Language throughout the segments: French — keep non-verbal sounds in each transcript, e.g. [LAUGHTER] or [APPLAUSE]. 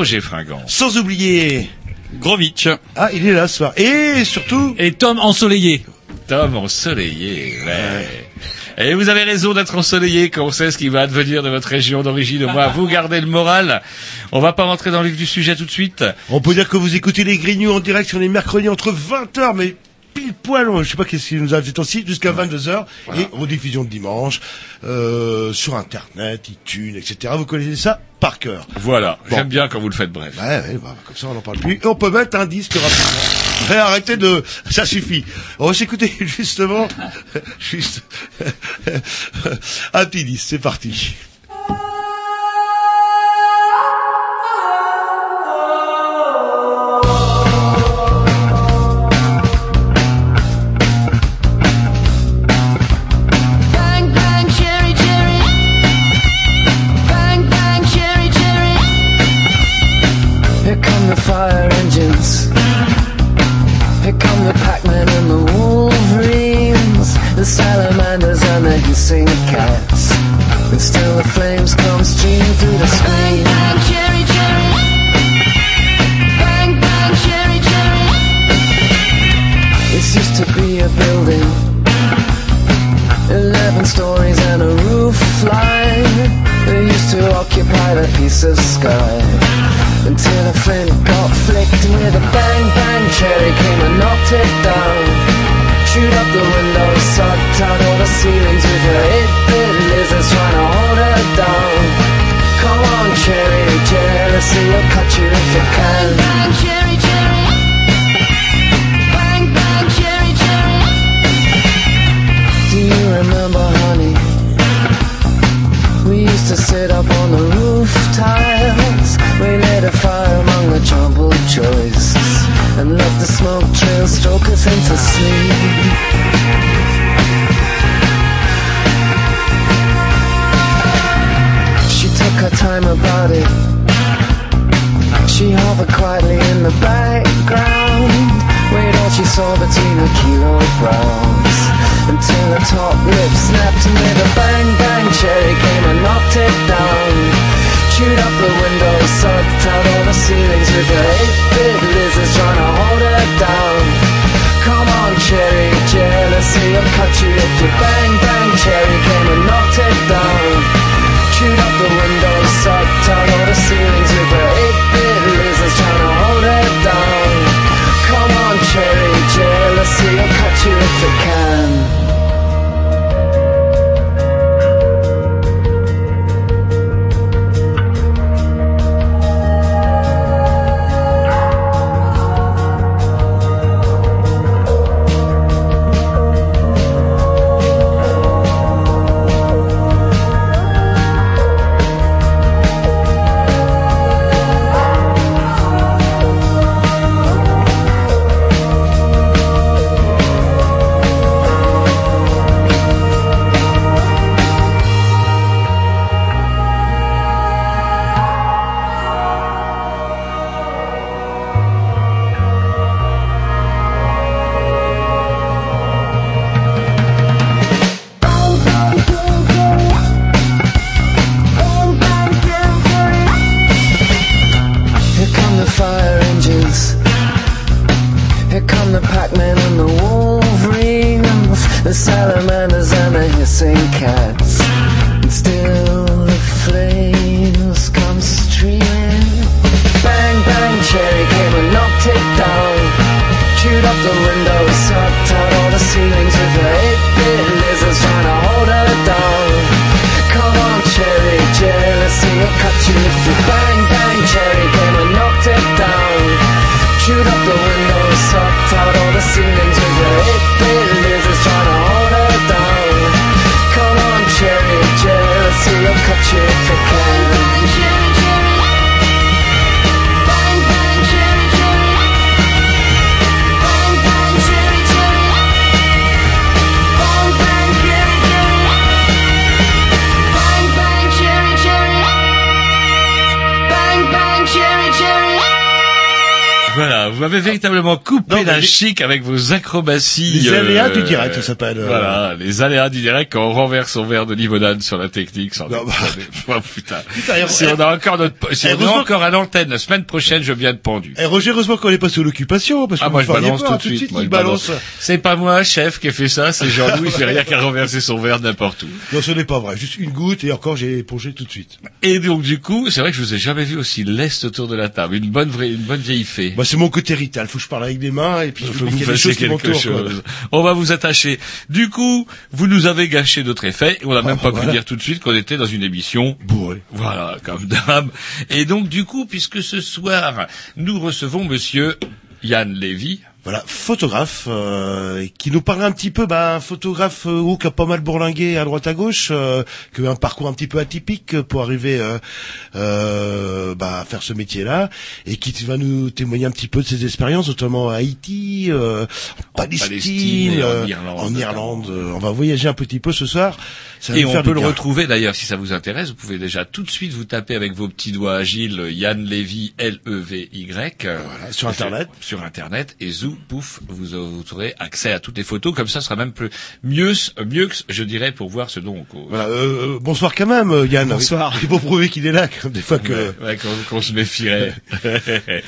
Roger Fringant. sans oublier Grovitch. ah il est là ce soir et surtout Et Tom ensoleillé. Tom ensoleillé, ouais. Et vous avez raison d'être ensoleillé quand on sait ce qui va advenir de votre région d'origine. Au moins, vous gardez le moral. On va pas rentrer dans le vif du sujet tout de suite. on peut dire que vous écoutez les Grignoux en direct sur les mercredis entre 20h mais pile poil, je sais pas qu'est-ce qui nous a fait aussi, jusqu'à 22h, et rediffusion de dimanche, euh, sur Internet, iTunes, etc. Vous connaissez ça? Par cœur. Voilà. Bon. J'aime bien quand vous le faites bref. Ouais, ouais, bah, comme ça on n'en parle plus. Et on peut mettre un disque rapidement. Arrêtez de... Ça suffit. On va s'écouter justement... [LAUGHS] Juste... [LAUGHS] un petit disque, c'est parti. Stroke us into sleep. She took her time about it. She hovered quietly in the background. Wait all she saw between her kilograms Until her top lip snapped and with a bang bang cherry came and knocked it down Chewed up the windows, sucked out all the ceilings with her eight-bit lizards trying to hold her down. Come on cherry, jealousy will cut you if you bang bang. Cherry came and knocked it down. Chewed up the windows, sucked out all the ceilings with her eight-bit lizards trying to hold her down. Come on, cherry, jealousy will cut you if it can. Véritablement coupé les- chic avec vos acrobaties. Les aléas euh, du direct, ça s'appelle, euh. Voilà, les aléas du direct quand on renverse son verre de limonade sur la technique. Sans Non, bah. [LAUGHS] oh, putain. Putain, Si on a encore notre, si on est encore à l'antenne la semaine prochaine, je viens de pendu. Eh, Roger, heureusement qu'on est pas sous l'occupation, parce que Ah, moi, je balance peur, tout de suite. moi, balance. C'est pas moi, chef, qui a fait ça, c'est Jean-Louis Ferrière qui a renversé son verre n'importe où. Non, ce n'est pas vrai. Juste une goutte, et encore, j'ai épongé tout de suite. Et donc, du coup, c'est vrai que je vous ai jamais vu aussi leste autour de la table. Une bonne vraie, une bonne vieille fée. Bah, c'est mon côté rital. Faut que je parle avec des mains, et puis Il je faut vous quelque m'entourent, quoi. chose. On va vous attacher. Du coup, vous nous avez gâché notre effet. et On n'a même Ah, pas voilà. pu dire tout de suite qu'on était dans une émission Bourré. Voilà, comme d'hab. Et donc, du coup, puisque ce soir, nous recevons monsieur Yann Lévy. Voilà, photographe, euh, qui nous parle un petit peu, bah, un photographe euh, qui a pas mal bourlingué à droite à gauche, euh, qui a un parcours un petit peu atypique pour arriver euh, bah, à faire ce métier-là, et qui va nous témoigner un petit peu de ses expériences, notamment à Haïti, euh, en Palestine, en Irlande, en notamment. Irlande. On va voyager un petit peu ce soir. Ça Et on peut le bien. retrouver d'ailleurs, si ça vous intéresse, vous pouvez déjà tout de suite vous taper avec vos petits doigts agiles Yann Lévy, L-E-V-Y. Voilà, sur Internet. Sur Internet. Et zou, pouf, vous, vous aurez accès à toutes les photos. Comme ça, ce sera même plus, mieux, mieux que, je dirais, pour voir ce dont on cause. Voilà, euh, euh, bonsoir quand même, euh, Yann. Bonsoir. Il faut prouver qu'il est là, comme des fois que... Ouais, ouais, qu'on qu'on se méfierait. [LAUGHS]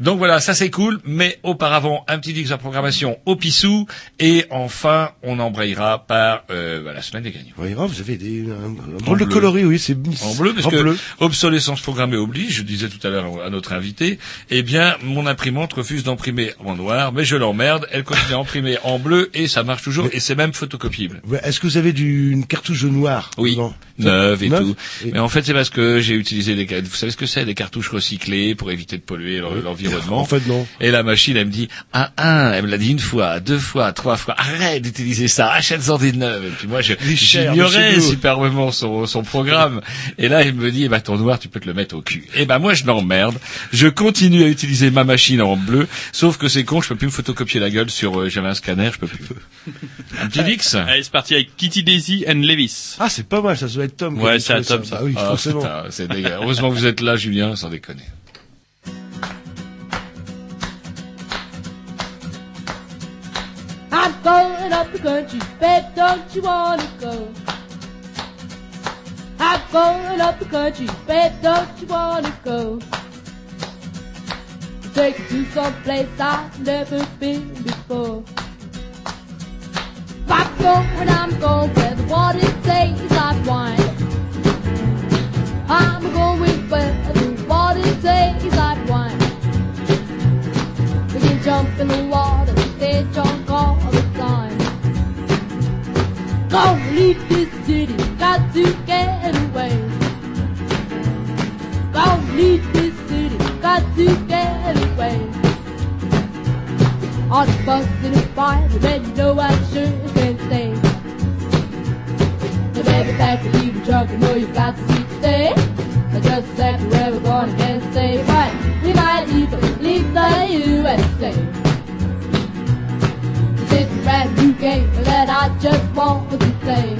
Donc voilà, ça c'est cool, mais auparavant, un petit X de programmation au pissou, et enfin, on embrayera par euh, bah, la semaine des gagnants. Oui, oh, vous avez des, un, drôle de coloris, oui, c'est En bleu, parce en que bleu. obsolescence programmée oblige, je disais tout à l'heure à notre invité, eh bien, mon imprimante refuse d'imprimer en noir, mais je l'emmerde, elle continue à imprimer en bleu, et ça marche toujours, et c'est même photocopiable. Est-ce que vous avez du, une cartouche noire Oui, neuve et Neuve tout. Et- Mais en fait, c'est parce que j'ai utilisé des, vous savez ce que c'est, des cartouches recyclées pour éviter de polluer l'en- l'environnement. En fait, non. Et la machine, elle me dit, ah, un, elle me l'a dit une fois, deux fois, trois fois, arrête d'utiliser ça, achète-en des neuves. Et puis moi, j'ignorais superbement son, son programme. Et là, il me dit, eh ben, ton noir, tu peux te le mettre au cul. Et ben, moi, je l'emmerde. Je continue à utiliser ma machine en bleu, sauf que c'est con, je peux plus me photocopier la gueule sur, euh, j'avais un scanner, je peux plus. Un petit Vix? Allez, c'est parti avec Kitty Daisy and Levis. Ah, c'est pas mal, ça doit être Tom. Ouais, c'est trouvé Tom, ça. Bah oui, Ah, forcément. un- dégueu. Heureusement que vous êtes là, Julien, sans déconner. I'm going up the country, babe, don't you wanna go? I'm going up the country, babe, don't you wanna go? Take you to some place I've never been before. I'm going, I'm going where the water tastes like wine. I'm going where the water tastes like jump in the water, stay drunk all the time. Gonna leave this city, got to get away. Gonna leave this city, got to get away. On the bus in a fire, then you know I sure can stay. The baby back to leave the truck, you know you got to see stay. Just second, where we're going, can't say right. We might even leave the USA. A brand new game that I just want to play.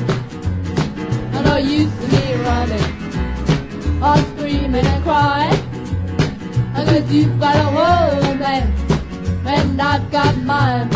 I know you see me running, all screaming and crying. Cause you've got a whole man, and I've got mine.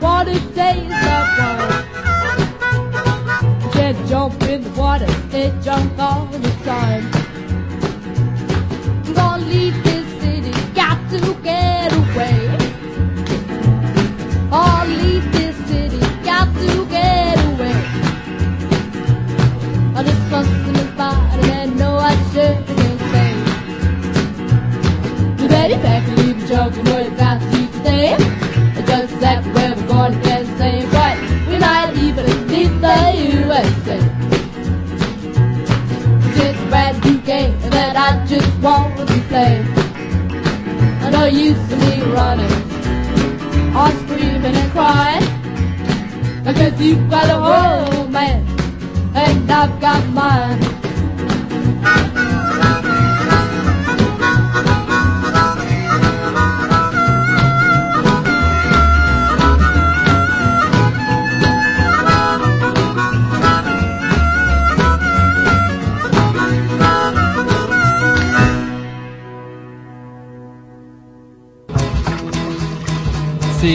what a day that was. They jump in the water, they jump all the time. I'm gonna leave this city, got to get away. Oh, leave this city, got to get away. I just crossed my body and know I shouldn't say. You better back leave joking with that. The USA. A brand new game that I just want to play. I know you see me running, all screaming and crying. Because you've got a world, man, and I've got mine.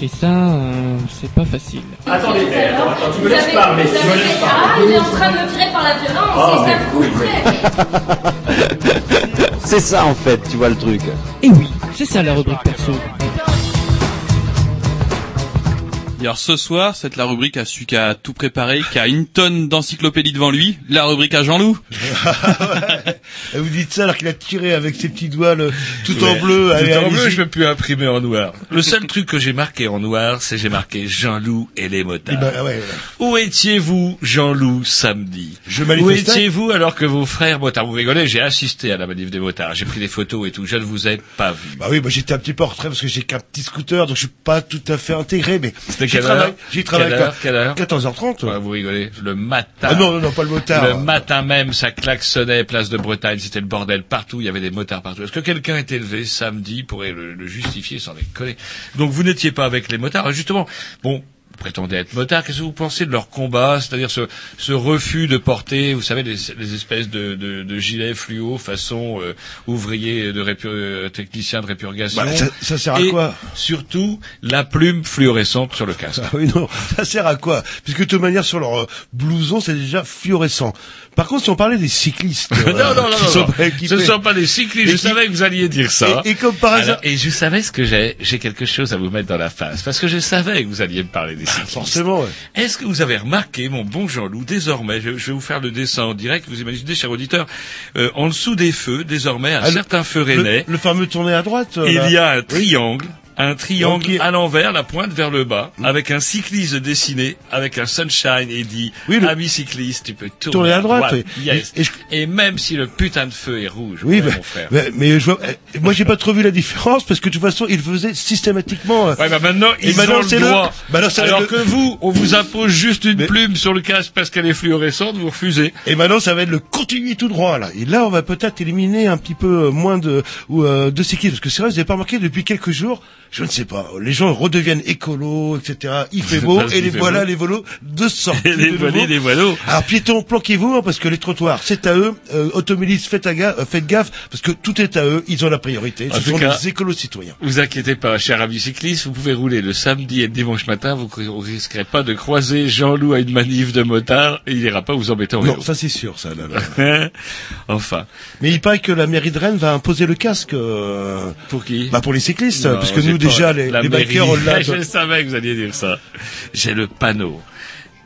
Et ça, euh, c'est pas facile. Attendez, attends, attends, tu me laisses parler, tu me laisses Ah, parler. il est en train de me virer par la violence, Ah, c'est ça mais coup C'est ça en fait, tu vois le truc. Et oui, c'est ça la rubrique perso. Et alors ce soir, c'est la rubrique à celui qui a tout préparé, qui a une tonne d'encyclopédie devant lui, la rubrique à Jean-Loup. [LAUGHS] Et vous dites ça alors qu'il a tiré avec ses petits doigts le, tout en Ouais. bleu. Allez, Tout en bleu, je peux plus imprimer en noir. Le seul [LAUGHS] truc que j'ai marqué en noir, c'est j'ai marqué Jean-Loup et les motards. Eh ben, ouais, ouais. Où étiez-vous, Jean-Loup, samedi? Je Où étiez-vous alors que vos frères motards Vous rigolez, j'ai assisté à la manif des motards, j'ai pris des photos et tout, je ne vous ai pas vu. Bah oui, bah j'étais un petit peu en retrait parce que j'ai qu'un petit scooter, donc je suis pas tout à fait intégré, mais C'était j'y travaille. J'y travaille Quelle heure Quelle heure 14h30. Ouais, Vous rigolez, le matin. Ah non, non, non, pas le motard. Le matin même, ça klaxonnait, place de Bretagne, c'était le bordel partout, il y avait des motards partout. Est-ce que quelqu'un est élevé samedi pourrait le, le justifier sans déconner? Donc vous n'étiez pas avec les motards. Alors, Justement, bon, prétendez être motard, qu'est-ce que vous pensez de leur combat, c'est-à-dire ce, ce refus de porter, vous savez, les, les espèces de, de, de gilets fluo façon euh, ouvrier de répu- euh, technicien de répurgation Bah, ça, ça sert à et quoi surtout la plume fluorescente sur le casque. Ah oui, non, ça sert à quoi Puisque de toute manière, sur leur euh, blouson, c'est déjà fluorescent. Par contre, si on parlait des cyclistes, [LAUGHS] non, euh, non, non, qui non, sont non. pas équipés- Ce ne sont pas des cyclistes. Et Je qui- savais que vous alliez dire ça. Et, et comme par hasard, Alors, et je savais ce que j'ai. J'ai quelque chose à vous mettre dans la face. Parce que je savais que vous alliez me parler des forcément, ouais. Est-ce que vous avez remarqué, mon bon Jean-Loup, désormais, je, je vais vous faire le dessin en direct, vous imaginez, cher auditeur, euh, en dessous des feux, désormais, à Ah, certains feux le, rennais, le fameux tourné à droite. euh, il y a un triangle, un triangle Donc, il- à l'envers, la pointe vers le bas, avec un cycliste dessiné, avec un sunshine et dit, Oui, le- ami cycliste, tu peux tourner, Tourner à droite, oui. Yes. Et- et je- Et même si le putain de feu est rouge, Oui, ouais, bah, mon frère. mais, mais je vois, euh, moi j'ai pas trop vu la différence parce que de toute façon il faisait systématiquement. euh, Ouais, bah maintenant, Et ils maintenant, ont le le- droit. bah alors, c'est Alors le- que vous, on vous impose juste une Mais- plume sur le casque parce qu'elle est fluorescente, vous refusez. Et maintenant, ça va être le continu tout droit là. Et là, on va peut-être éliminer un petit peu euh, moins de ou euh, de cyclistes parce que c'est vrai, vous avez pas remarqué depuis quelques jours, je ne sais pas, les gens redeviennent écolos, etc. Il fait beau et les voilà les volos de sortie. [LAUGHS] Les volets, les voileaux. Alors piétons, planquez-vous hein, parce que les trottoirs, c'est à eux. Euh, automobilistes, faites, à ga- euh, faites gaffe parce que tout est à eux. Ils ont la priorité. Ce sont cas- des écolos citoyens. Vous inquiétez pas, cher ami cycliste, vous pouvez rouler le samedi et le dimanche matin, vous ne risquerez pas de croiser Jean-Loup à une manif de motard, et il ira pas vous embêter en vélo. Non, ça c'est sûr, ça. Là, là. [LAUGHS] enfin, Mais il paraît que la mairie de Rennes va imposer le casque. euh, pour qui? bah pour les cyclistes, Non, parce que j'ai nous déjà les, les bikers. Je savais que vous alliez dire ça. J'ai le panneau.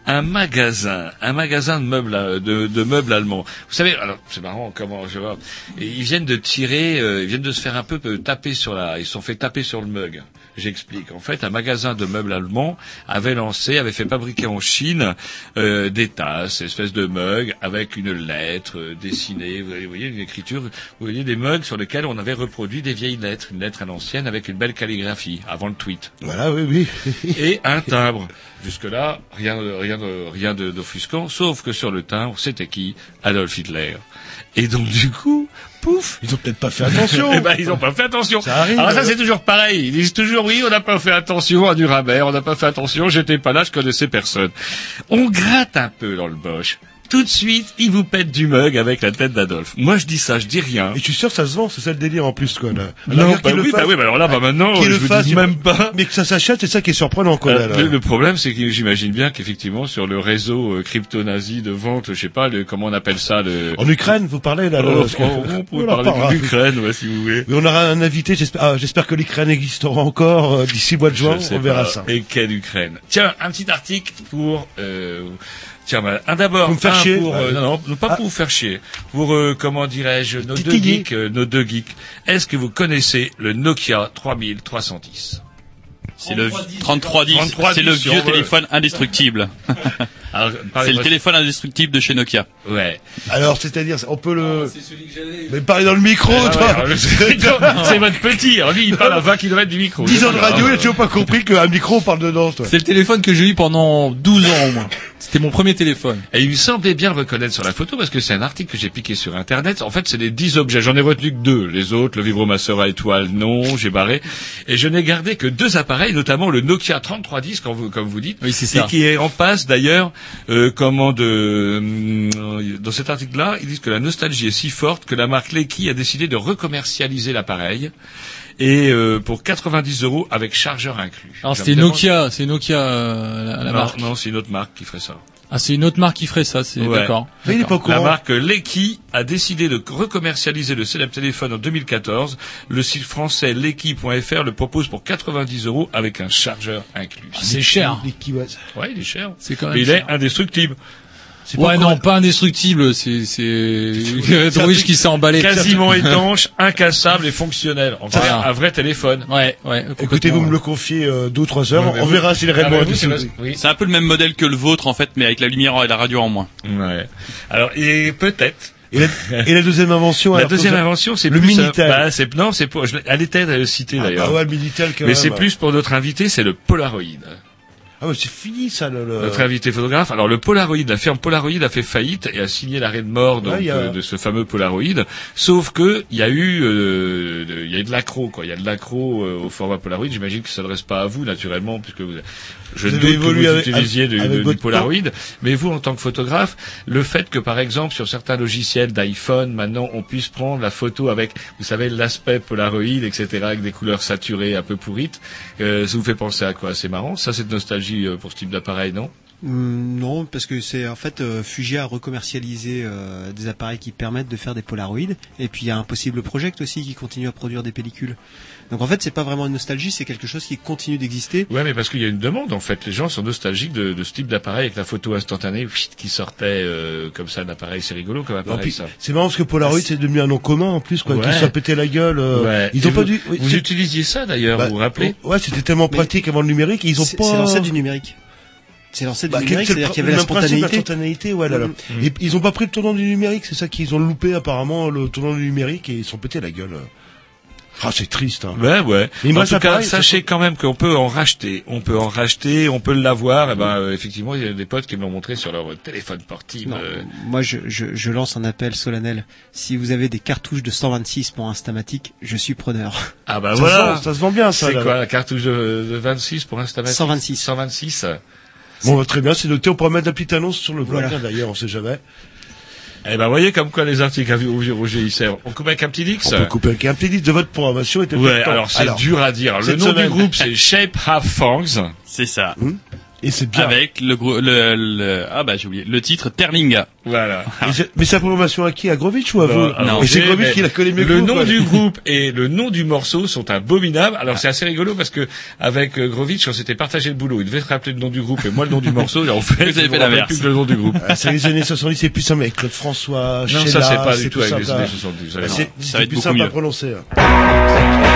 Un magasin, un magasin de meubles, euh, de, de meubles allemands. Vous savez, alors c'est marrant comment je vois. Ils viennent de tirer, euh, ils viennent de se faire un peu taper sur la, ils se sont fait taper sur le mug. J'explique. En fait, un magasin de meubles allemands avait lancé, avait fait fabriquer en Chine euh, des tasses, espèces de mugs avec une lettre euh, dessinée. Vous voyez, une écriture. Vous voyez des mugs sur lesquels on avait reproduit des vieilles lettres, une lettre à l'ancienne avec une belle calligraphie avant le tweet Voilà, oui, oui. [LAUGHS] et un timbre. Jusque-là, rien, de- rien, rien de- d'offusquant, sauf que sur le timbre, c'était qui? Adolf Hitler. Et donc, du coup, pouf Ils ont peut-être pas fait attention. [LAUGHS] Eh ben, ils ont pas fait attention. Ça arrive, Alors ça, hein. c'est toujours pareil. Ils disent toujours, oui, on n'a pas fait attention à Nuremberg, on n'a pas fait attention, j'étais pas là, je connaissais personne. On gratte un peu dans le boche. Tout de suite, il vous pète du mug avec la tête d'Adolphe. Moi, je dis ça, je dis rien. Et je suis sûr que ça se vend, c'est ça le délire en plus, quoi, là. Non, bah oui, bah fasse- oui, bah alors là, bah maintenant, je le vous fasse, dis même pas. Mais que ça s'achète, c'est ça qui est surprenant, quoi, là, Euh, là. le, le problème, c'est que j'imagine bien qu'effectivement, sur le réseau euh, crypto-nazi de vente, je sais pas, le, comment on appelle ça, le... En Ukraine, vous parlez, là, Oh, le- on, on peut On en parler l'Ukraine, ouais, si vous voulez. Mais on aura un invité, j'espère, ah, j'espère que l'Ukraine existera encore euh, d'ici mois de juin, on verra pas. ça. Et quelle Ukraine Tiens, un petit article pour... Euh, tiens, bah, un d'abord, Pour me faire un chier. pour... euh, non, non, pas Ah. pour vous faire chier. Pour, euh, comment dirais-je, nos deux geeks, euh, nos deux geeks. Est-ce que vous connaissez le Nokia 3310 C'est le 3310. 3310, C'est le si vieux veut. téléphone [LAUGHS] indestructible. [LAUGHS] C'est le téléphone indestructible de chez Nokia. Ouais. Alors, c'est-à-dire, on peut le... Mais parlez dans le micro, Ah toi [LAUGHS] c'est votre petit. Alors lui, il parle à 20 km du micro. 10 ans de C'est radio, il a toujours pas compris qu'un micro, on parle dedans, toi. C'est le téléphone que j'ai eu pendant 12 ans au moins. C'était mon premier téléphone. Et il me semblait bien le reconnaître sur la photo parce que c'est un article que j'ai piqué sur internet. En fait, c'est les 10 objets. J'en ai retenu que deux. Les autres, le vibromasseur à étoile, non, j'ai barré. Et je n'ai gardé que deux appareils, notamment le Nokia 3310, comme vous, comme vous dites. Oui, c'est Et ça. qui est en passe d'ailleurs, euh, comment de, euh, dans cet article-là, ils disent que la nostalgie est si forte que la marque Lecky a décidé de recommercialiser l'appareil. Et euh, pour 90 euros avec chargeur inclus. Alors demande- Nokia, c'est Nokia euh, la, la non, marque. non, c'est une autre marque qui ferait ça. Ah c'est une autre marque qui ferait ça, c'est Ouais. d'accord. Mais il est pas La courant. marque Lecky a décidé de recommercialiser le célèbre téléphone en 2014. Le site français Lecky.fr le propose pour 90 euros avec un chargeur inclus. Ah, c'est cher. Les kiwis. Ouais, il est cher. C'est quand même Mais il cher. est indestructible. Ouais non, pas indestructible, c'est c'est [LAUGHS] Druige qui s'est emballé. Quasiment étanche, incassable et fonctionnel. En vrai, un vrai téléphone. Ouais, ouais. Écoutez, vous me le confiez euh, deux ou trois heures, on verra s'il est Ah, réellement mais vous, c'est un peu le même modèle que le vôtre en fait, mais avec la lumière et la radio en moins. Ouais. Alors, et peut-être. Et la, et la deuxième invention, La deuxième invention, c'est le plus, euh, Minitel. bah, c'est, non, c'est pour, je elle était citée Ah, d'ailleurs. bah ouais, le Minitel quand Mais même. c'est plus pour notre invité, c'est le Polaroid. Ah ouais, c'est fini ça, le... le- Notre invité photographe. Alors le Polaroid, la firme Polaroid a fait faillite et a signé l'arrêt de mort donc, Ouais, il y a- euh, de ce fameux Polaroid. Sauf que il y a eu, euh, il y a eu de l'accro quoi. Il y a de l'accro euh, au format Polaroid. J'imagine que ça ne s'adresse pas à vous naturellement puisque vous, je Vous doute que vous avec- utilisiez avec de- du Polaroid. Mais vous en tant que photographe, le fait que par exemple sur certains logiciels d'iPhone maintenant on puisse prendre la photo avec, vous savez, l'aspect Polaroid, etc. avec des couleurs saturées un peu pourrites, ça vous fait penser à quoi? C'est marrant. Ça c'est de nostalgie euh, pour ce type d'appareil, non? Hum, non, parce que c'est en fait euh, Fuji a recommercialisé euh, des appareils qui permettent de faire des Polaroids, et puis il y a un possible Project aussi qui continue à produire des pellicules. Donc en fait, c'est pas vraiment une nostalgie, c'est quelque chose qui continue d'exister. Ouais, mais parce qu'il y a une demande en fait. Les gens sont nostalgiques de, de ce type d'appareil avec la photo instantanée qui sortait euh, comme ça d'appareil. C'est rigolo comme appareil puis, ça. c'est marrant parce que Polaroid c'est devenu un nom commun en plus quoi, Ouais. qui se sont pété la gueule. euh, Ouais. Ils Et ont pas vous, dû. oui, Vous utilisiez ça d'ailleurs, bah, vous vous rappelez Ouais, c'était tellement Mais- pratique avant le numérique, ils ont C'est pas. c'est l'ancêtre du numérique. C'est l'ancêtre Bah, du numérique, c'est-à-dire qu'il y avait la même principe, spontanéité. spontanéité, ouais, là, là. Mm. Et ils ont pas pris le tournant du numérique, c'est ça qu'ils ont loupé apparemment le tournant du numérique et ils se sont pété la gueule. Ah, c'est triste. Hein. Ouais, ouais. Mais en tout cas, sachez quand même qu'on peut en racheter. On peut en racheter, on peut l'avoir. Et ben, euh, effectivement, il y a des potes qui me l'ont montré sur leur téléphone portable. Non, euh, moi je, je, je lance un appel solennel. Si vous avez des cartouches de 126 pour Instamatic, je suis preneur. Ah bah Ça se voilà. vend- ça se vend bien, ça, C'est quoi la cartouche de, de 26 pour Instamatic 126. 126. Bon, bah, très bien, c'est noté. On pourra mettre la petite annonce sur le blog, Voilà. d'ailleurs, on sait jamais. Eh ben, voyez comme quoi les articles à Roger, Roger ils servent. On coupe avec un petit Dix On peut couper avec un petit disque de votre programmation. était Ouais, alors c'est dur à dire. Le nom semaine. du groupe c'est Shape Have Fangs. C'est ça. Et c'est bien. Avec le, le, le ah bah j'ai oublié le titre Terlinga. Voilà. C'est- Mais sa programmation à qui? À Grovitch ou à Non, vous? alors, Et c'est Grovitch qui la connaît mieux que Le nom quoi. du [LAUGHS] groupe et le nom du morceau sont abominables. Alors c'est assez rigolo parce que avec euh, Grovitch, on s'était partagé le boulot. Il devait se rappeler le nom du groupe et moi le nom du [LAUGHS] morceau. Et en fait, Vous avez fait l'inverse. plus que le nom du groupe. Ah, c'est les années 70, c'est plus simple avec Claude François, Non, Sheila, ça c'est pas du tout avec les années 70. vous allez C'est voir. Ça c'est va être plus beaucoup simple à prononcer. hein.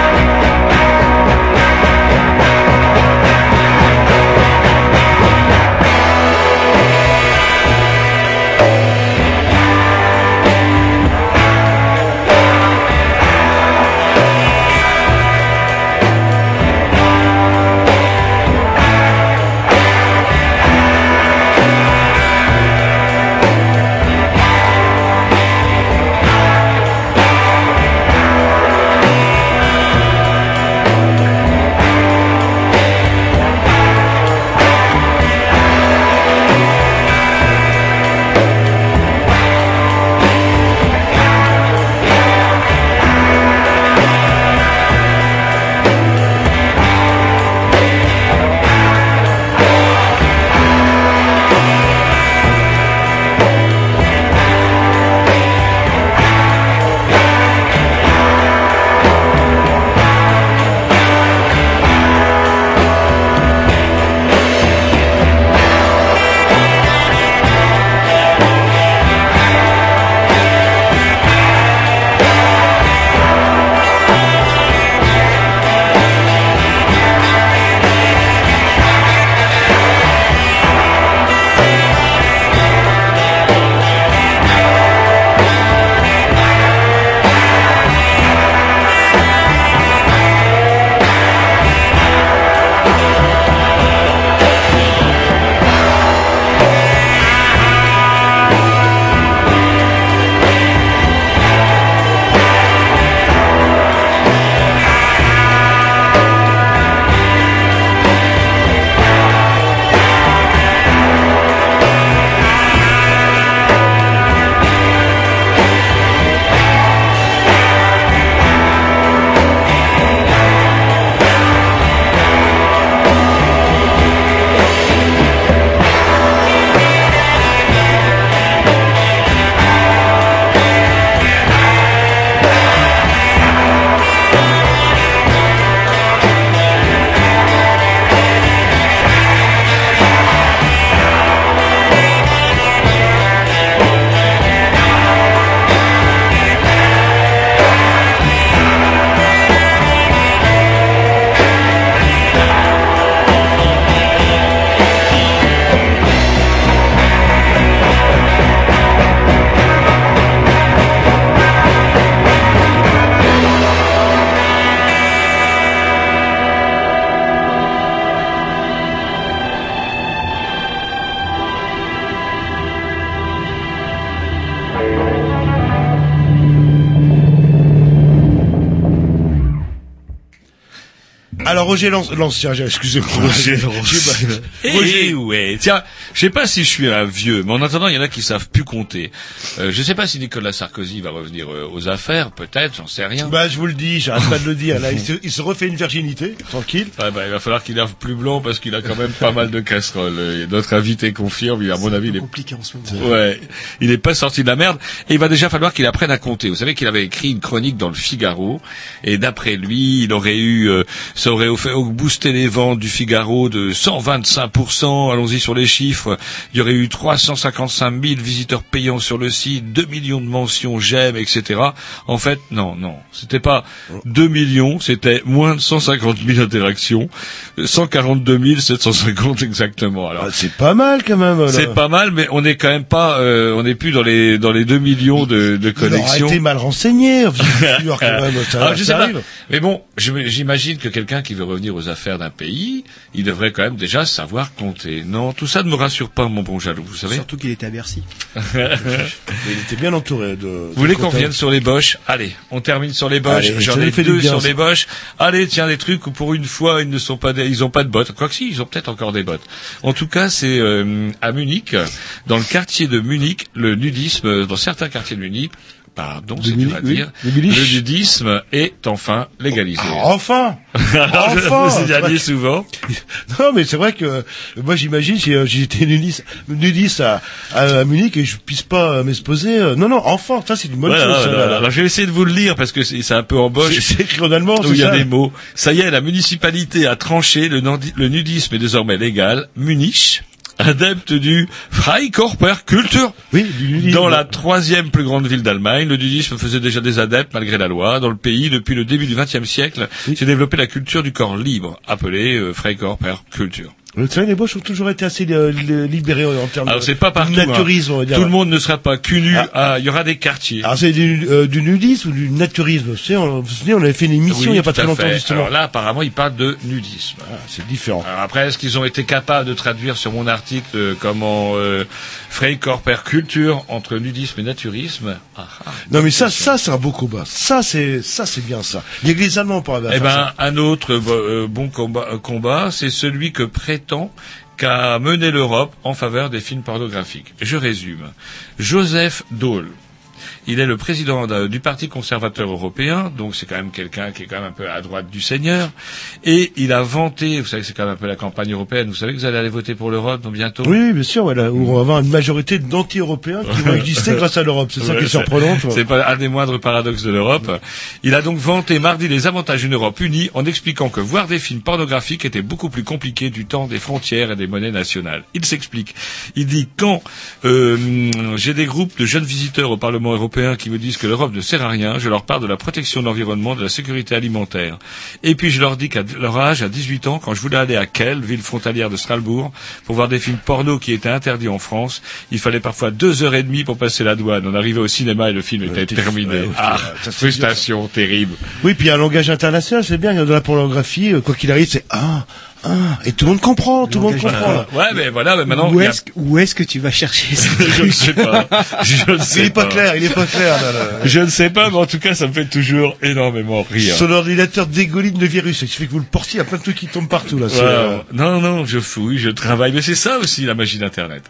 Roger lance, l'ancien, j'ai- excusez-moi. Roger, [LAUGHS] J'ai- Roger. Eh ouais. Tiens, je sais pas si je suis un vieux, mais en attendant, il y en a qui savent plus compter. Euh, je sais pas si Nicolas Sarkozy va revenir euh, aux affaires, peut-être, j'en sais rien. Bah, je vous le dis, j'arrête pas de le dire. Là, il [LAUGHS] se, il se refait une virginité, tranquille. Ouais, bah, il va falloir qu'il lave plus blanc parce qu'il a quand même pas mal de casseroles. Et notre invité confirme, il, à mon avis, il est compliqué en ce moment. Ouais, il n'est pas sorti de la merde et il va déjà falloir qu'il apprenne à compter. Vous savez qu'il avait écrit une chronique dans le Figaro et d'après lui, il aurait eu, euh, ça aurait fait booster les ventes du Figaro de 125%. Allons-y sur les chiffres. Il y aurait eu 355 000 visiteurs payants sur le site, 2 millions de mentions j'aime, etc. En fait, non, non, c'était pas 2 millions, c'était moins de 150 000 interactions, 142 750 exactement. Alors, Ah, c'est pas mal quand même. là. c'est pas mal, mais on n'est quand même pas, euh, on n'est plus dans les dans les 2 millions de, de connexions. été mal renseigné, bien sûr, quand même. Ça, [LAUGHS] Ah, je ça sais pas. arrive. Mais bon, j'imagine que quelqu'un qui veut revenir aux affaires d'un pays, il devrait quand même déjà savoir compter. Non, tout ça ne me rassure pas, mon bon jaloux, vous savez. Surtout qu'il était à Bercy. [LAUGHS] Il était bien entouré de. Vous voulez qu'on revienne sur les boches Allez, on termine sur les boches. J'en ai fait deux sur les boches. Allez, tiens, des trucs où pour une fois ils ne sont pas, des, ils ont pas de bottes. Quoique si, ils ont peut-être encore des bottes. En tout cas, c'est euh, à Munich, dans le quartier de Munich, le nudisme dans certains quartiers de Munich. Pardon, c'est dur à oui. dire. Le nudisme est enfin légalisé. Ah, enfin [LAUGHS] Alors, je enfin vous ai dit souvent. [LAUGHS] Non, mais c'est vrai que moi j'imagine si euh, j'étais nudiste, nudiste à, à, à Munich et je puisse pas euh, m'exposer. euh, non, non, enfin, ça c'est une bonne chose. ça, là. Alors je vais essayer de vous le lire parce que c'est c'est un peu en boche. C'est c'est écrit en allemand, où c'est il y a ça des mots. Ça y est, la municipalité a tranché, le nudisme est désormais légal. Munich, adepte du Freikörperkultur. Oui, du. Dans la troisième plus grande ville d'Allemagne, le nudisme faisait déjà des adeptes malgré la loi. Dans le pays, depuis le début du XXe siècle, s'est développée la culture du corps libre, appelée euh, Freikörperkultur. Vous savez, les Boches ont toujours été assez euh, li- libérés en termes Alors de pas partout. hein. naturisme, on va dire. Tout le monde ne sera pas cul nu. Ah. Ah, Il y aura des quartiers. Alors c'est du, euh, du nudisme ou du naturisme Vous savez, on, vous souvenez, on avait fait une émission Oui, il y a pas très longtemps fait. justement. Alors là, apparemment, il parle de nudisme. Ah, c'est différent. Alors après, est-ce qu'ils ont été capables de traduire sur mon article euh, comment euh, Freikorperkultur entre nudisme et naturisme? Ah. Non mais ça, ça c'est un beau combat. Ça c'est, ça c'est bien ça. Il y a que les Allemands pour arriver à Eh ben, ça. un autre euh, bon combat, euh, combat c'est celui que qu'a mené l'Europe en faveur des films pornographiques. Je résume. Joseph Daul. Il est le président du Parti conservateur européen, donc c'est quand même quelqu'un qui est quand même un peu à droite du Seigneur. Et il a vanté, vous savez que c'est quand même un peu la campagne européenne, vous savez que vous allez aller voter pour l'Europe bientôt Oui, bien sûr, voilà, où on va avoir une majorité d'anti-européens qui vont [LAUGHS] exister grâce à l'Europe. C'est ça Ouais, qui est surprenant. C'est pas un des moindres paradoxes de l'Europe. Il a donc vanté mardi les avantages d'une Europe unie en expliquant que voir des films pornographiques était beaucoup plus compliqué du temps des frontières et des monnaies nationales. Il s'explique. Il dit quand euh, j'ai des groupes de jeunes visiteurs au Parlement européen qui me disent que l'Europe ne sert à rien, je leur parle de la protection de l'environnement, de la sécurité alimentaire. Et puis je leur dis qu'à leur âge, à 18 ans, quand je voulais aller à Kiel, ville frontalière de Strasbourg, pour voir des films porno qui étaient interdits en France, il fallait parfois deux heures et demie pour passer la douane. On arrivait au cinéma et le film était t'es- terminé. ouais, ah, ça, frustration terrible. Oui, puis il y a un langage international, c'est bien. Dans la pornographie, euh, quoi qu'il arrive, c'est ah, ah, et tout le monde comprend, tout le monde comprend. là. Ouais, mais voilà, mais maintenant, où a- est-ce où est-ce que tu vas chercher [LAUGHS] ça je ne sais pas. Je ne sais [LAUGHS] Il est pas clair, il est pas clair. Là, là. Je ne sais pas, mais en tout cas, ça me fait toujours énormément rire. Son ordinateur dégouline de virus. Il suffit que vous le portiez, il y a plein de trucs qui tombent partout là. Ouais, euh, Non, non, je fouille, je travaille, mais c'est ça aussi la magie d'Internet.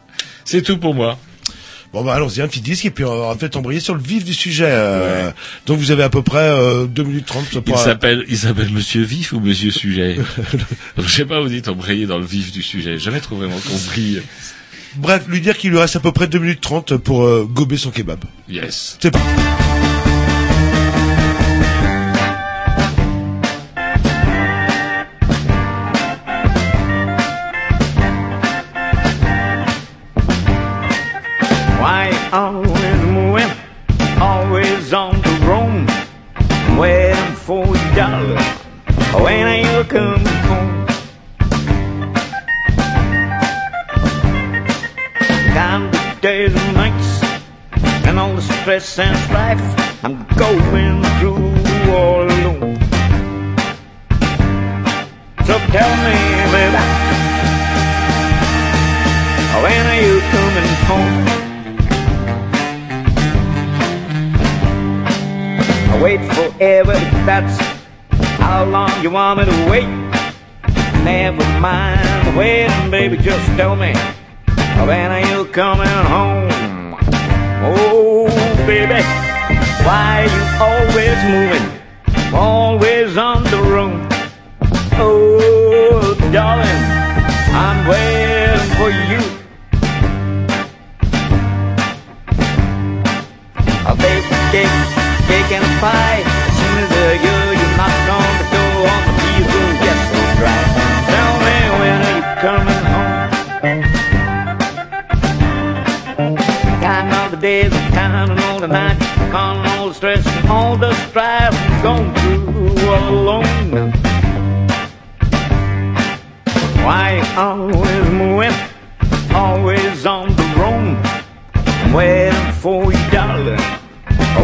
C'est tout pour moi. Bon bah allons-y, un petit disque et puis on va peut-être embrayer sur le vif du sujet. euh, Donc vous avez à peu près euh, 2 minutes 30 ça Il s'appelle, il s'appelle Monsieur Vif ou Monsieur Sujet [LAUGHS] Je sais pas, vous dites embrayer dans le vif du sujet. Jamais trop vraiment compris. Bref, lui dire qu'il lui reste à peu près 2 minutes 30 pour euh, gober son kebab. Yes. C'est parti. Days and nights, and all the stress and strife I'm going through all alone. So tell me, baby, when are you coming home? I wait forever, that's How long you want me to wait? Never mind waiting, baby, just tell me when are you coming home? Oh, baby, why you always moving, always on the room? Oh, darling, I'm waiting for you. A baby cake, cake and pie. As soon as I days, counting all the nights, counting all the stress, all the strife I'm going through all alone. Why always moving, always on the roam? Waiting for you, darling.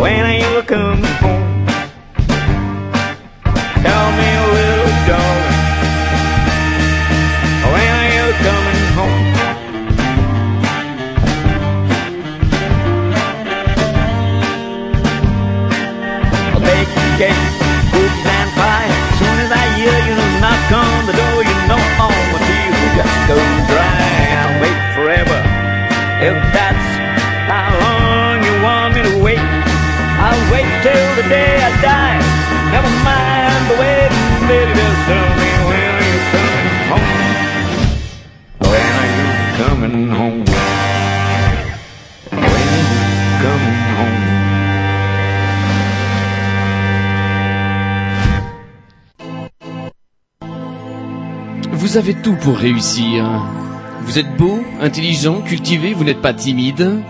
When are you coming home? Tell me, little darling. Avez tout pour réussir. Vous êtes beau, intelligent, cultivé, vous n'êtes pas timide.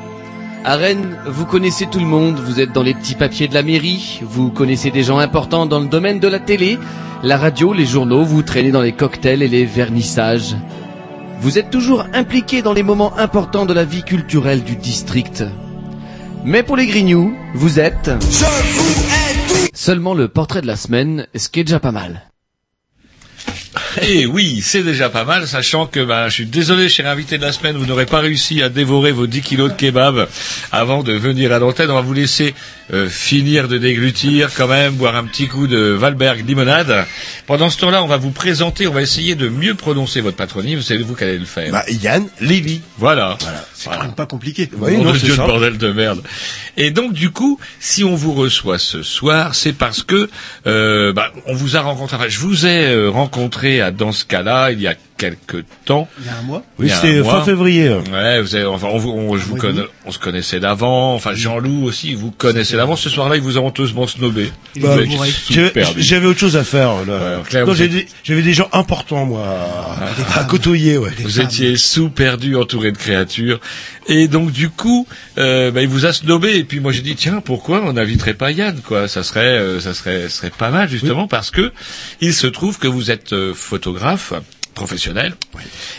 À Rennes, vous connaissez tout le monde, vous êtes dans les petits papiers de la mairie, vous connaissez des gens importants dans le domaine de la télé, la radio, les journaux, vous traînez dans les cocktails et les vernissages. Vous êtes toujours impliqué dans les moments importants de la vie culturelle du district. Mais pour les Grignoux, vous êtes... Seulement le portrait de la semaine, ce qui est déjà pas mal. Et oui, c'est déjà pas mal, sachant que bah, je suis désolé, cher invité de la semaine, vous n'aurez pas réussi à dévorer vos 10 kilos de kebab avant de venir à l'antenne. On va vous laisser euh, finir de déglutir quand même, boire un petit coup de Valberg limonade. Pendant ce temps-là, on va vous présenter, on va essayer de mieux prononcer votre patronyme. Vous savez vous qu'elle allez le faire. Bah, Yann Lévy. Voilà. C'est quand même pas compliqué. Oui, Nom non, de Dieu de bordel de merde. Et donc du coup, si on vous reçoit ce soir, c'est parce que euh, bah, on vous a rencontré. Enfin, je vous ai euh, rencontré à dans ce cas-là il y a quelque temps. Il y a un mois. Oui, Il a c'était fin février. Ouais, vous avez, enfin, on, vous- on- je vous connais, on se connaissait d'avant. Enfin, Jean-Loup aussi, vous connaissez d'avant. Ce soir-là, ils vous ont honteusement snobé. Il Bah, J'avais autre chose à faire. Là. Ouais, Non, êtes- des- J'avais des gens importants, moi, à, à côtoyer. Ouais. Vous étiez sous perdu, entouré de créatures, et donc du coup, euh, bah, il vous a snobé. Et puis moi j'ai dit tiens pourquoi on n'inviterait pas Yann quoi? Ça serait, euh, ça serait, serait pas mal justement parce que il se trouve que vous êtes euh, photographe professionnel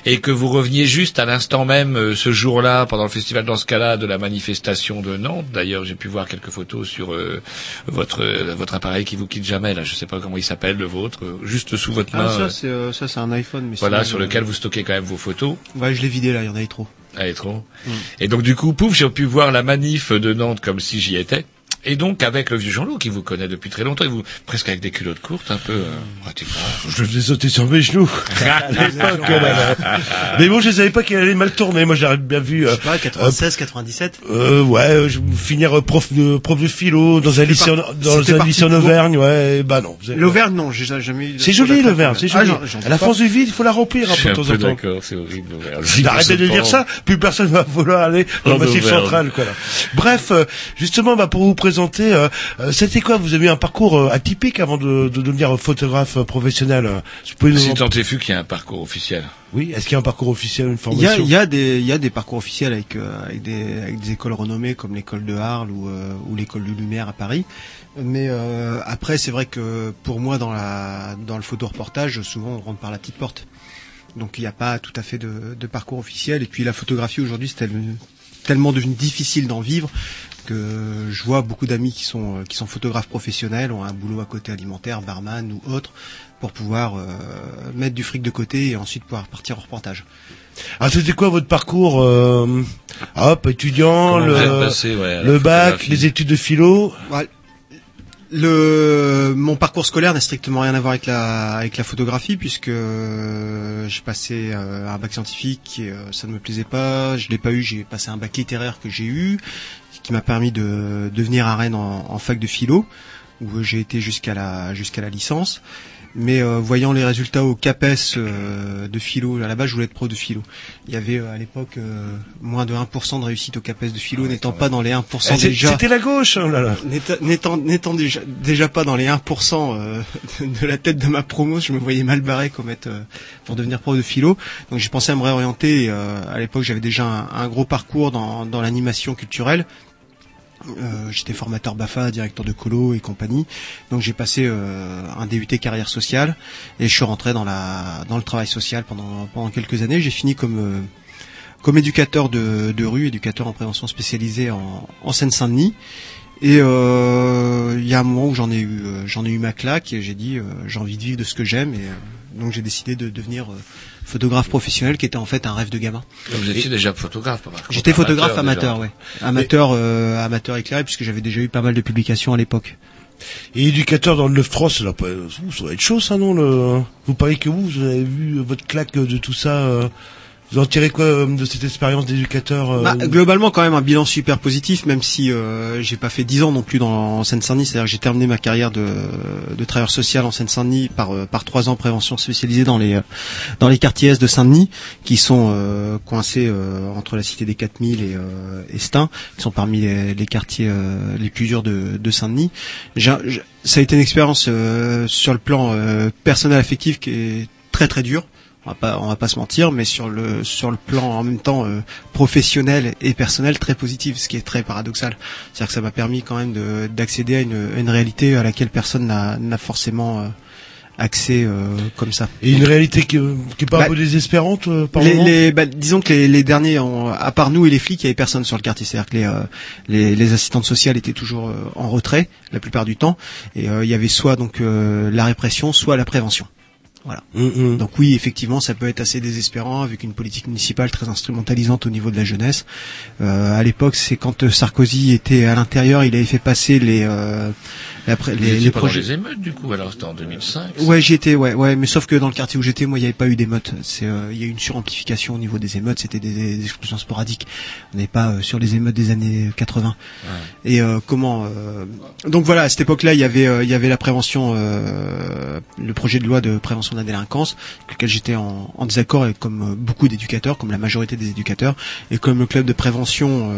et que vous reveniez juste à l'instant même euh, ce jour-là pendant le festival dans ce cas-là de la manifestation de Nantes. D'ailleurs j'ai pu voir quelques photos sur euh, votre euh, votre appareil qui vous quitte jamais là. Je sais pas comment il s'appelle le vôtre, euh, juste sous votre main. Ah, euh, ça, c'est, euh, ça, c'est un iPhone, mais voilà sur euh, lequel vous stockez quand même vos photos. Ouais, je l'ai vidé là, il y en avait trop. Elle est trop. Mm. Et donc du coup, pouf, j'ai pu voir la manif de Nantes comme si j'y étais. Et donc avec le vieux Jean-Loup qui vous connaît depuis très longtemps, et vous presque avec des culottes courtes, un peu euh, pratiquement. Je le faisais sauter sur mes genoux. [LAUGHS] à l'époque, là, là. Mais bon, je savais pas qu'elle allait mal tourner. Moi, j'aurais bien vu. Je Euh, sais pas, 96, 97. euh, ouais, euh, je vais finir euh, prof de prof de philo dans un lycée en, dans un lycée en Auvergne. Ouais, bah non. L'Auvergne, non, j'ai jamais eu. C'est joli l'Auvergne, c'est joli. Ah, j'en à la France du vide, il faut la remplir un Je suis peu un de temps en temps. d'accord, c'est horrible. l'Auvergne. Arrêtez de dire ça, plus personne va vouloir aller dans le massif central. Quoi, là. Bref, euh, justement, bah, pour vous présenter, euh, euh, c'était quoi Vous avez eu un parcours euh, atypique avant de, de devenir photographe euh, professionnel. en- tant est fut qu'il y a un parcours officiel. Oui, est-ce qu'il y a un parcours officiel, une Il y a, formation il y a des, il y a des parcours officiels avec, euh, avec des, avec des écoles renommées comme l'école de Arles ou, euh, ou l'école du Lumière à Paris. Mais euh, après, c'est vrai que pour moi, dans la, dans le photoreportage, souvent on rentre par la petite porte. Donc il n'y a pas tout à fait de, de parcours officiel. Et puis la photographie aujourd'hui, c'est tel- tellement devenu difficile d'en vivre que je vois beaucoup d'amis qui sont euh, qui sont photographes professionnels, ont un boulot à côté alimentaire, barman ou autre, pour pouvoir euh, mettre du fric de côté et ensuite pouvoir partir en reportage. Ah, c'était quoi votre parcours euh, Hop, étudiant, Comment le, passé, ouais, bac, les études de philo. Ouais. Le mon parcours scolaire n'a strictement rien à voir avec la avec la photographie puisque j'ai passé un bac scientifique et ça ne me plaisait pas, je l'ai pas eu, j'ai passé un bac littéraire que j'ai eu qui m'a permis de, de venir à Rennes en, en fac de philo où j'ai été jusqu'à la jusqu'à la licence. Mais euh, voyant les résultats au CAPES euh, de philo, à la base je voulais être pro de philo. Il y avait euh, à l'époque euh, moins de 1% de réussite au CAPES de philo, n'étant pas dans les 1% Eh, déjà. C'était la gauche, oh là là. N'étant- déjà, déjà pas dans les 1% euh, [LAUGHS] de la tête de ma promo, je me voyais mal barré comme être, euh, pour devenir prof de philo. Donc j'ai pensé à me réorienter. et, euh, à l'époque, j'avais déjà un, un gros parcours dans, dans l'animation culturelle. Euh, J'étais formateur BAFA, directeur de colo et compagnie. Donc j'ai passé euh, un DUT carrière sociale et je suis rentré dans la dans le travail social pendant pendant quelques années. J'ai fini comme euh, comme éducateur de, de rue, éducateur en prévention spécialisé en, en Seine-Saint-Denis. Et euh, il y a un moment où j'en ai eu, euh, j'en ai eu ma claque et j'ai dit j'ai envie de vivre de ce que j'aime et donc j'ai décidé de devenir photographe professionnel, qui était en fait un rêve de gamin. Vous étiez déjà photographe, J'étais photographe amateur, ouais, amateur, euh, amateur éclairé puisque j'avais déjà eu pas mal de publications à l'époque. Et éducateur dans le 9-3, ça, doit pas- ça doit être chaud ça non le... Vous parlez que vous, vous avez vu votre claque de tout ça. euh, Vous en tirez quoi euh, de cette expérience d'éducateur euh, Bah, globalement, quand même un bilan super positif, même si euh, j'ai pas fait 10 ans non plus dans en Seine-Saint-Denis. C'est-à-dire que j'ai terminé ma carrière de, de travailleur social en Seine-Saint-Denis par euh, par trois ans prévention spécialisée dans les dans les quartiers est de Saint-Denis, qui sont euh, coincés euh, entre la cité des 4000 et et Stein, qui sont parmi les, les quartiers les plus durs de, de Saint-Denis. J'ai- j'ai- Ça a été une expérience sur le plan personnel affectif qui est très très dure on va pas on va pas se mentir mais sur le sur le plan en même temps euh, professionnel et personnel très positif ce qui est très paradoxal c'est-à-dire que ça m'a permis quand même de d'accéder à une, une réalité à laquelle personne n'a n'a forcément euh, accès euh, comme ça Et une réalité qui, euh, qui est pas Bah, un peu désespérante euh, par les, les- bah, disons que les, les derniers, ont- à part nous et les flics, il y avait personne sur le quartier. C'est-à-dire que les, euh, les, les assistantes sociales étaient toujours euh, en retrait la plupart du temps, et euh, il y avait soit donc euh, la répression, soit la prévention. Voilà. Mm, Donc oui, effectivement, ça peut être assez désespérant avec une politique municipale très instrumentalisante au niveau de la jeunesse. Euh, à l'époque, c'est quand euh, Sarkozy était à l'intérieur, il avait fait passer les pré- Vous les, les projets. les émeutes, du coup, alors c'était en 2005. Ouais, j'y étais, ouais, ouais, mais sauf que dans le quartier où j'étais, moi, il n'y avait pas eu d'émeutes. C'est, euh, il y a eu une suramplification au niveau des émeutes. C'était des, des explosions sporadiques. On n'est pas euh, sur les émeutes des années 80. Et euh, comment euh, Donc voilà, à cette époque-là, il y avait, euh, il y avait la prévention, euh, le projet de loi de prévention de la délinquance, avec lequel j'étais en, en désaccord, et comme beaucoup d'éducateurs, comme la majorité des éducateurs, et comme le club de prévention.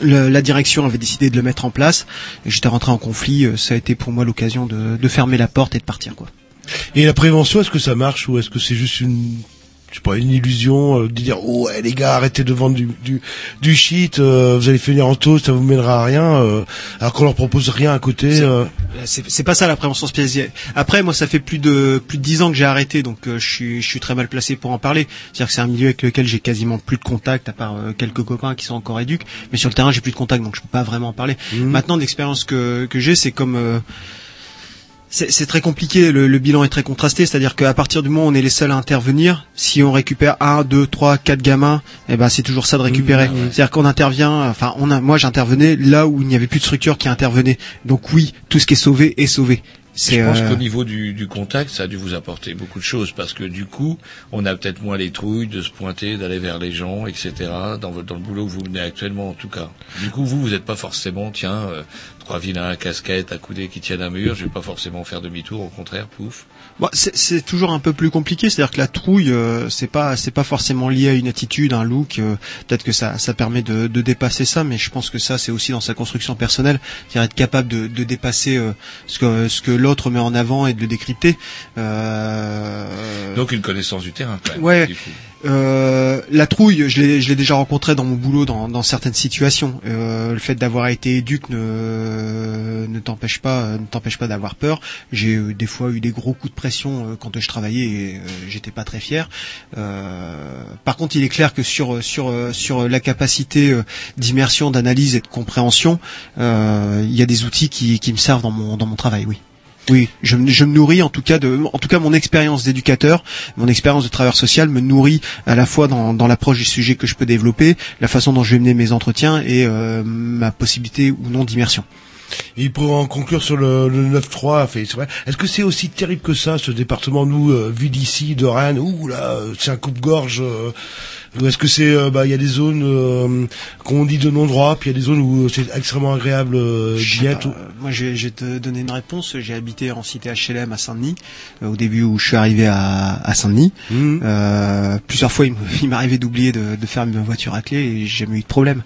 Le- la direction avait décidé de le mettre en place j'étais rentré en conflit. euh, Ça a été pour moi l'occasion de, de fermer la porte et de partir, quoi. Et la prévention, est-ce que ça marche ou est-ce que c'est juste une, je sais pas, une illusion euh, de dire oh ouais, les gars arrêtez de vendre du du, du shit, euh, vous allez finir en taux, ça vous mènera à rien, euh, alors qu'on leur propose rien à côté. euh. C'est c'est pas ça la prévention spécialisée. Après, moi, ça fait plus de plus de dix ans que j'ai arrêté, donc euh, je suis je suis très mal placé pour en parler. C'est-à-dire que c'est un milieu avec lequel j'ai quasiment plus de contact, à part euh, quelques copains qui sont encore éduques. Mais sur le terrain, j'ai plus de contact, donc je peux pas vraiment en parler. Maintenant, l'expérience que que j'ai, c'est comme euh, c'est très compliqué, le, le bilan est très contrasté, c'est-à-dire qu'à partir du moment où on est les seuls à intervenir, si on récupère un, deux, trois, quatre gamins, eh ben c'est toujours ça de récupérer. C'est-à-dire qu'on intervient, enfin on a, moi j'intervenais là où il n'y avait plus de structure qui intervenait. Donc oui, tout ce qui est sauvé est sauvé. Je pense euh, qu'au niveau du, du contact, ça a dû vous apporter beaucoup de choses parce que du coup, on a peut-être moins les trouilles de se pointer, d'aller vers les gens, etc. Dans, votre- dans le boulot que vous menez actuellement, en tout cas. Du coup, vous, vous n'êtes pas forcément, tiens, euh, trois vilains à casquette, à coudées qui tiennent un mur. Je vais pas forcément faire demi-tour. Au contraire, pouf. Bon, c'est c'est toujours un peu plus compliqué, c'est-à-dire que la trouille, euh, c'est pas c'est pas forcément lié à une attitude, un look. euh, Peut-être que ça ça permet de, de dépasser ça, mais je pense que ça c'est aussi dans sa construction personnelle, c'est-à-dire être capable de, de dépasser euh, ce que ce que l'autre met en avant et de le décrypter. Euh, Donc une connaissance du terrain, quand même. Ouais. du coup. Euh, la trouille, je l'ai, déjà rencontrée dans mon boulot dans, certaines situations. Euh, le fait d'avoir été éduque ne, t'empêche pas, ne t'empêche pas d'avoir peur. J'ai des fois eu des gros coups de pression euh, quand je travaillais et j'étais pas très fier. Par contre, il est clair que sur sur sur la capacité d'immersion, d'analyse et de compréhension, il y a des outils qui, qui me servent dans mon dans mon travail. Oui. Oui, je, me- je me nourris en tout cas de, en tout cas mon expérience d'éducateur, mon expérience de travailleur social me nourrit à la fois dans, dans l'approche du sujet que je peux développer, la façon dont je vais mener mes entretiens et euh, ma possibilité ou non d'immersion. Et pour en conclure sur le, le 9-3, fait, c'est vrai. Est-ce que c'est aussi terrible que ça, ce département, nous, euh, vu d'ici, de Rennes, ouh là, c'est un coupe-gorge, euh, ou est-ce que c'est, euh, bah, il y a des zones euh, qu'on dit de non-droit, puis il y a des zones où c'est extrêmement agréable euh, d'y être Euh, moi, je vais, je vais te donner une réponse. J'ai habité en cité HLM à Saint-Denis euh, au début où je suis arrivé à, à Saint-Denis. Euh, plusieurs fois, il m'arrivait d'oublier de, de faire ma voiture à clé et j'ai jamais eu de problème.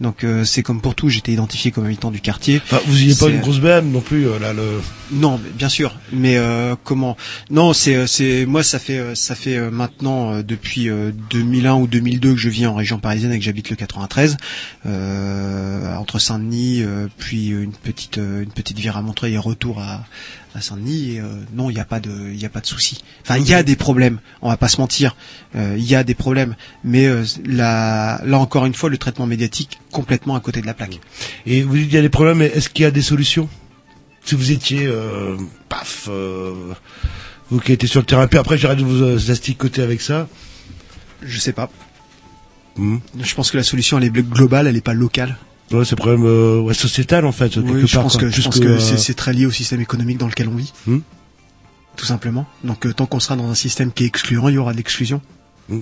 Donc, euh, c'est comme pour tout. J'étais identifié comme habitant du quartier. Enfin, vous ayez pas une grosse BM non plus, euh, là, le... Non, bien sûr. Mais euh, comment? Non, c'est euh, c'est moi ça fait euh, ça fait euh, maintenant euh, depuis euh, 2001 ou 2002 que je vis en région parisienne et que j'habite le 93 euh, entre Saint-Denis euh, puis une petite euh, une petite vire à Montreuil et retour à Saint-Denis non, il n'y a pas de il a pas de souci. Enfin, il y a des problèmes, on va pas se mentir. Il y a des problèmes, mais euh, là encore une fois le traitement médiatique complètement à côté de la plaque. Et vous dites qu'il y a des problèmes, mais est-ce qu'il y a des solutions? Si vous étiez, euh, paf, euh, vous qui étiez sur le terrain, puis après j'arrête de vous asticoter avec ça. Je sais pas. Hmm. Je pense que la solution elle est globale, elle est pas locale. Ouais, c'est problème euh, ouais, sociétal en fait, quelque Oui, je part. pense que, je pense que euh, c'est- très lié au système économique dans lequel on vit. Hmm. Tout simplement. Donc euh, tant qu'on sera dans un système qui est excluant, il y aura de l'exclusion.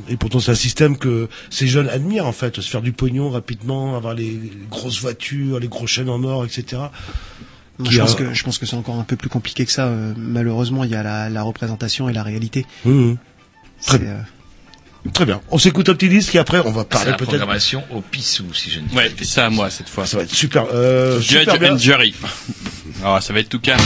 Et pourtant, c'est un système que ces jeunes admirent, en fait, se faire du pognon rapidement, avoir les, grosses voitures, les gros chaînes en or, etc. Moi, je, a- pense que, je pense que c'est encore un peu plus compliqué que ça. euh, malheureusement, il y a la, la représentation et la réalité. Mmh. Très euh, Très bien. On s'écoute un petit disque et après, on va parler la peut-être... programmation au pissou, si je ne dis Ouais, c'est à moi cette fois. Ça va être super, euh, Judge super bien. and Jury. Ah, ça va être tout calme.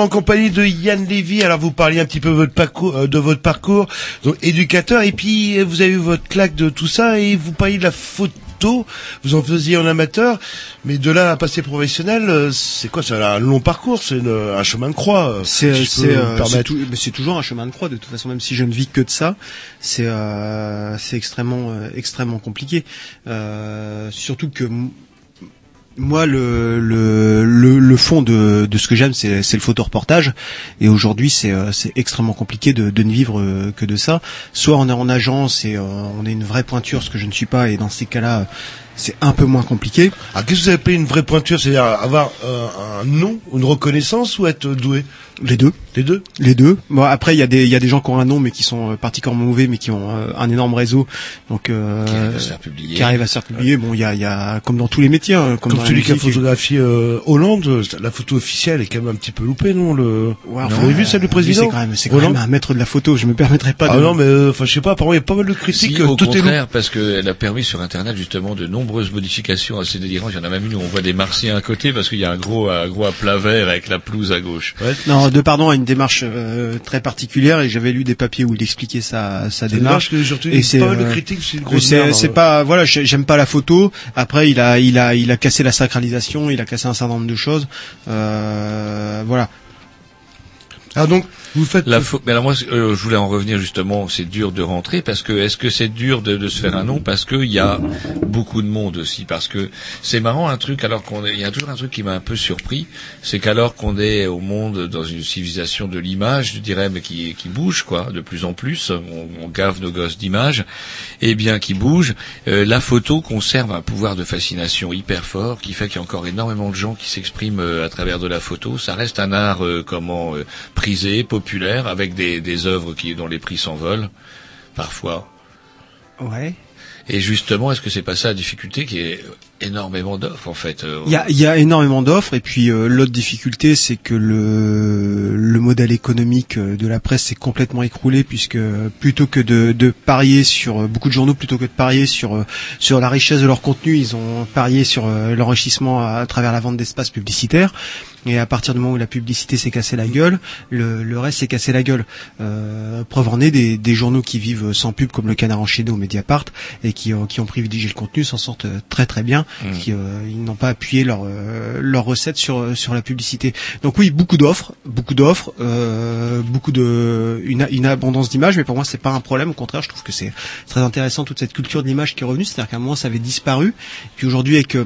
En compagnie de Yann Lévy. Alors vous parliez un petit peu de votre parcours, euh, de votre parcours, donc éducateur, et puis euh, vous avez eu votre claque de tout ça, et vous parliez de la photo. Vous en faisiez en amateur, mais de là à passer professionnel, euh, c'est quoi? C'est un long parcours, c'est un chemin de croix. C'est si toujours un chemin de croix de toute façon même si je ne vis que de ça c'est euh, c'est extrêmement euh, extrêmement compliqué Euh, surtout que moi le le le, fond de ce que j'aime c'est c'est le photoreportage. Et aujourd'hui c'est euh, extrêmement compliqué de ne vivre euh, que de ça. Soit on est en agence et euh, on est une vraie pointure ce que je ne suis pas et dans ces cas-là c'est un peu moins compliqué. Ah, qu'est-ce que vous appelez une vraie pointure? C'est-à-dire avoir euh, un nom, une reconnaissance ou être doué? Les deux. Les deux Les deux. Bon, après, il y a des, il y a des gens qui ont un nom, mais qui sont euh, particulièrement mauvais, mais qui ont euh, un énorme réseau, donc euh, Qui arrivent à se faire publier. qui arrivent à se faire publier. Bon, il y a, il y a, comme dans tous les métiers, hein, comme, Comme celui qui a photographié euh, Hollande, euh, la photo officielle est quand même un petit peu loupée, non le... Ouais, Vous avez vu celle du président C'est quand même, c'est quand Hollande même un maître de la photo. Je me permettrai pas Ah de. non, mais euh, enfin je sais pas. Apparemment il y a pas mal de critiques. Si, euh, au tout est contraire, parce qu'elle a permis sur Internet justement de nombreuses modifications assez délirantes. Il y en a même une où on voit des martiens à côté parce qu'il y a un gros, un gros à plat vert avec la pelouse à gauche. Non, de pardon à une démarche euh, très particulière et j'avais lu des papiers où il expliquait sa, sa démarche. retenu Et c'est pas euh, critiques, c'est une grosse c'est hein. pas voilà, j'ai- j'aime pas la photo. Après, il a il a il a cassé la sacralisation, il a cassé un certain nombre de choses. Euh, voilà. Ah donc vous faites La pho- mais alors moi, euh, je voulais en revenir justement. C'est dur de rentrer parce que est-ce que c'est dur de, de se faire un nom? Parce qu'il y a beaucoup de monde aussi parce que c'est marrant un truc alors qu'on est, il y a toujours un truc qui m'a un peu surpris, c'est qu'alors qu'on est au monde dans une civilisation de l'image, je dirais, mais qui qui bouge quoi, de plus en plus, on, on gave nos gosses d'images, et bien qui bouge, euh, la photo conserve un pouvoir de fascination hyper fort qui fait qu'il y a encore énormément de gens qui s'expriment euh, à travers de la photo. Ça reste un art euh, comment euh, prisé, populaire, avec des, des œuvres qui dont les prix s'envolent parfois. Ouais. Et justement, est-ce que c'est pas ça la difficulté qui est énormément d'offres en fait euh, Il y a, il y a énormément d'offres et puis euh, l'autre difficulté c'est que le, le modèle économique euh, de la presse s'est complètement écroulé puisque plutôt que de, de parier sur beaucoup de journaux plutôt que de parier sur sur la richesse de leur contenu ils ont parié sur l'enrichissement à, à travers la vente d'espaces publicitaires et à partir du moment où la publicité s'est cassée la gueule le, le reste s'est cassé la gueule euh, preuve en est des, des journaux qui vivent sans pub comme le Canard enchaîné ou Mediapart et qui, ont- qui ont privilégié le contenu s'en sortent euh, très très bien Mm. qui, euh, ils n'ont pas appuyé leur euh, leur recette sur euh, sur la publicité. Donc oui, beaucoup d'offres, beaucoup d'offres, euh, beaucoup de une, une abondance d'images, mais pour moi c'est pas un problème. Au contraire, je trouve que c'est très intéressant toute cette culture de l'image qui est revenue. C'est-à-dire qu'à un moment ça avait disparu, puis aujourd'hui avec euh,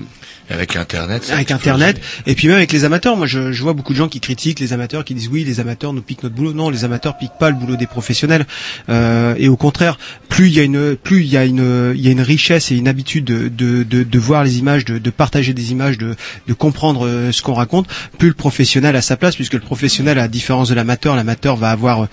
avec Internet avec explosé. Internet, et puis même avec les amateurs. Moi, je, je vois beaucoup de gens qui critiquent les amateurs, qui disent oui, les amateurs nous piquent notre boulot. Non, les amateurs piquent pas le boulot des professionnels. Euh, et au contraire, plus il y a une, plus il y a une, il y a une richesse et une habitude de, de, de, de voir les images, de, de partager des images, de, de comprendre euh, ce qu'on raconte, plus le professionnel a sa place, puisque le professionnel, à différence de l'amateur, l'amateur va avoir euh,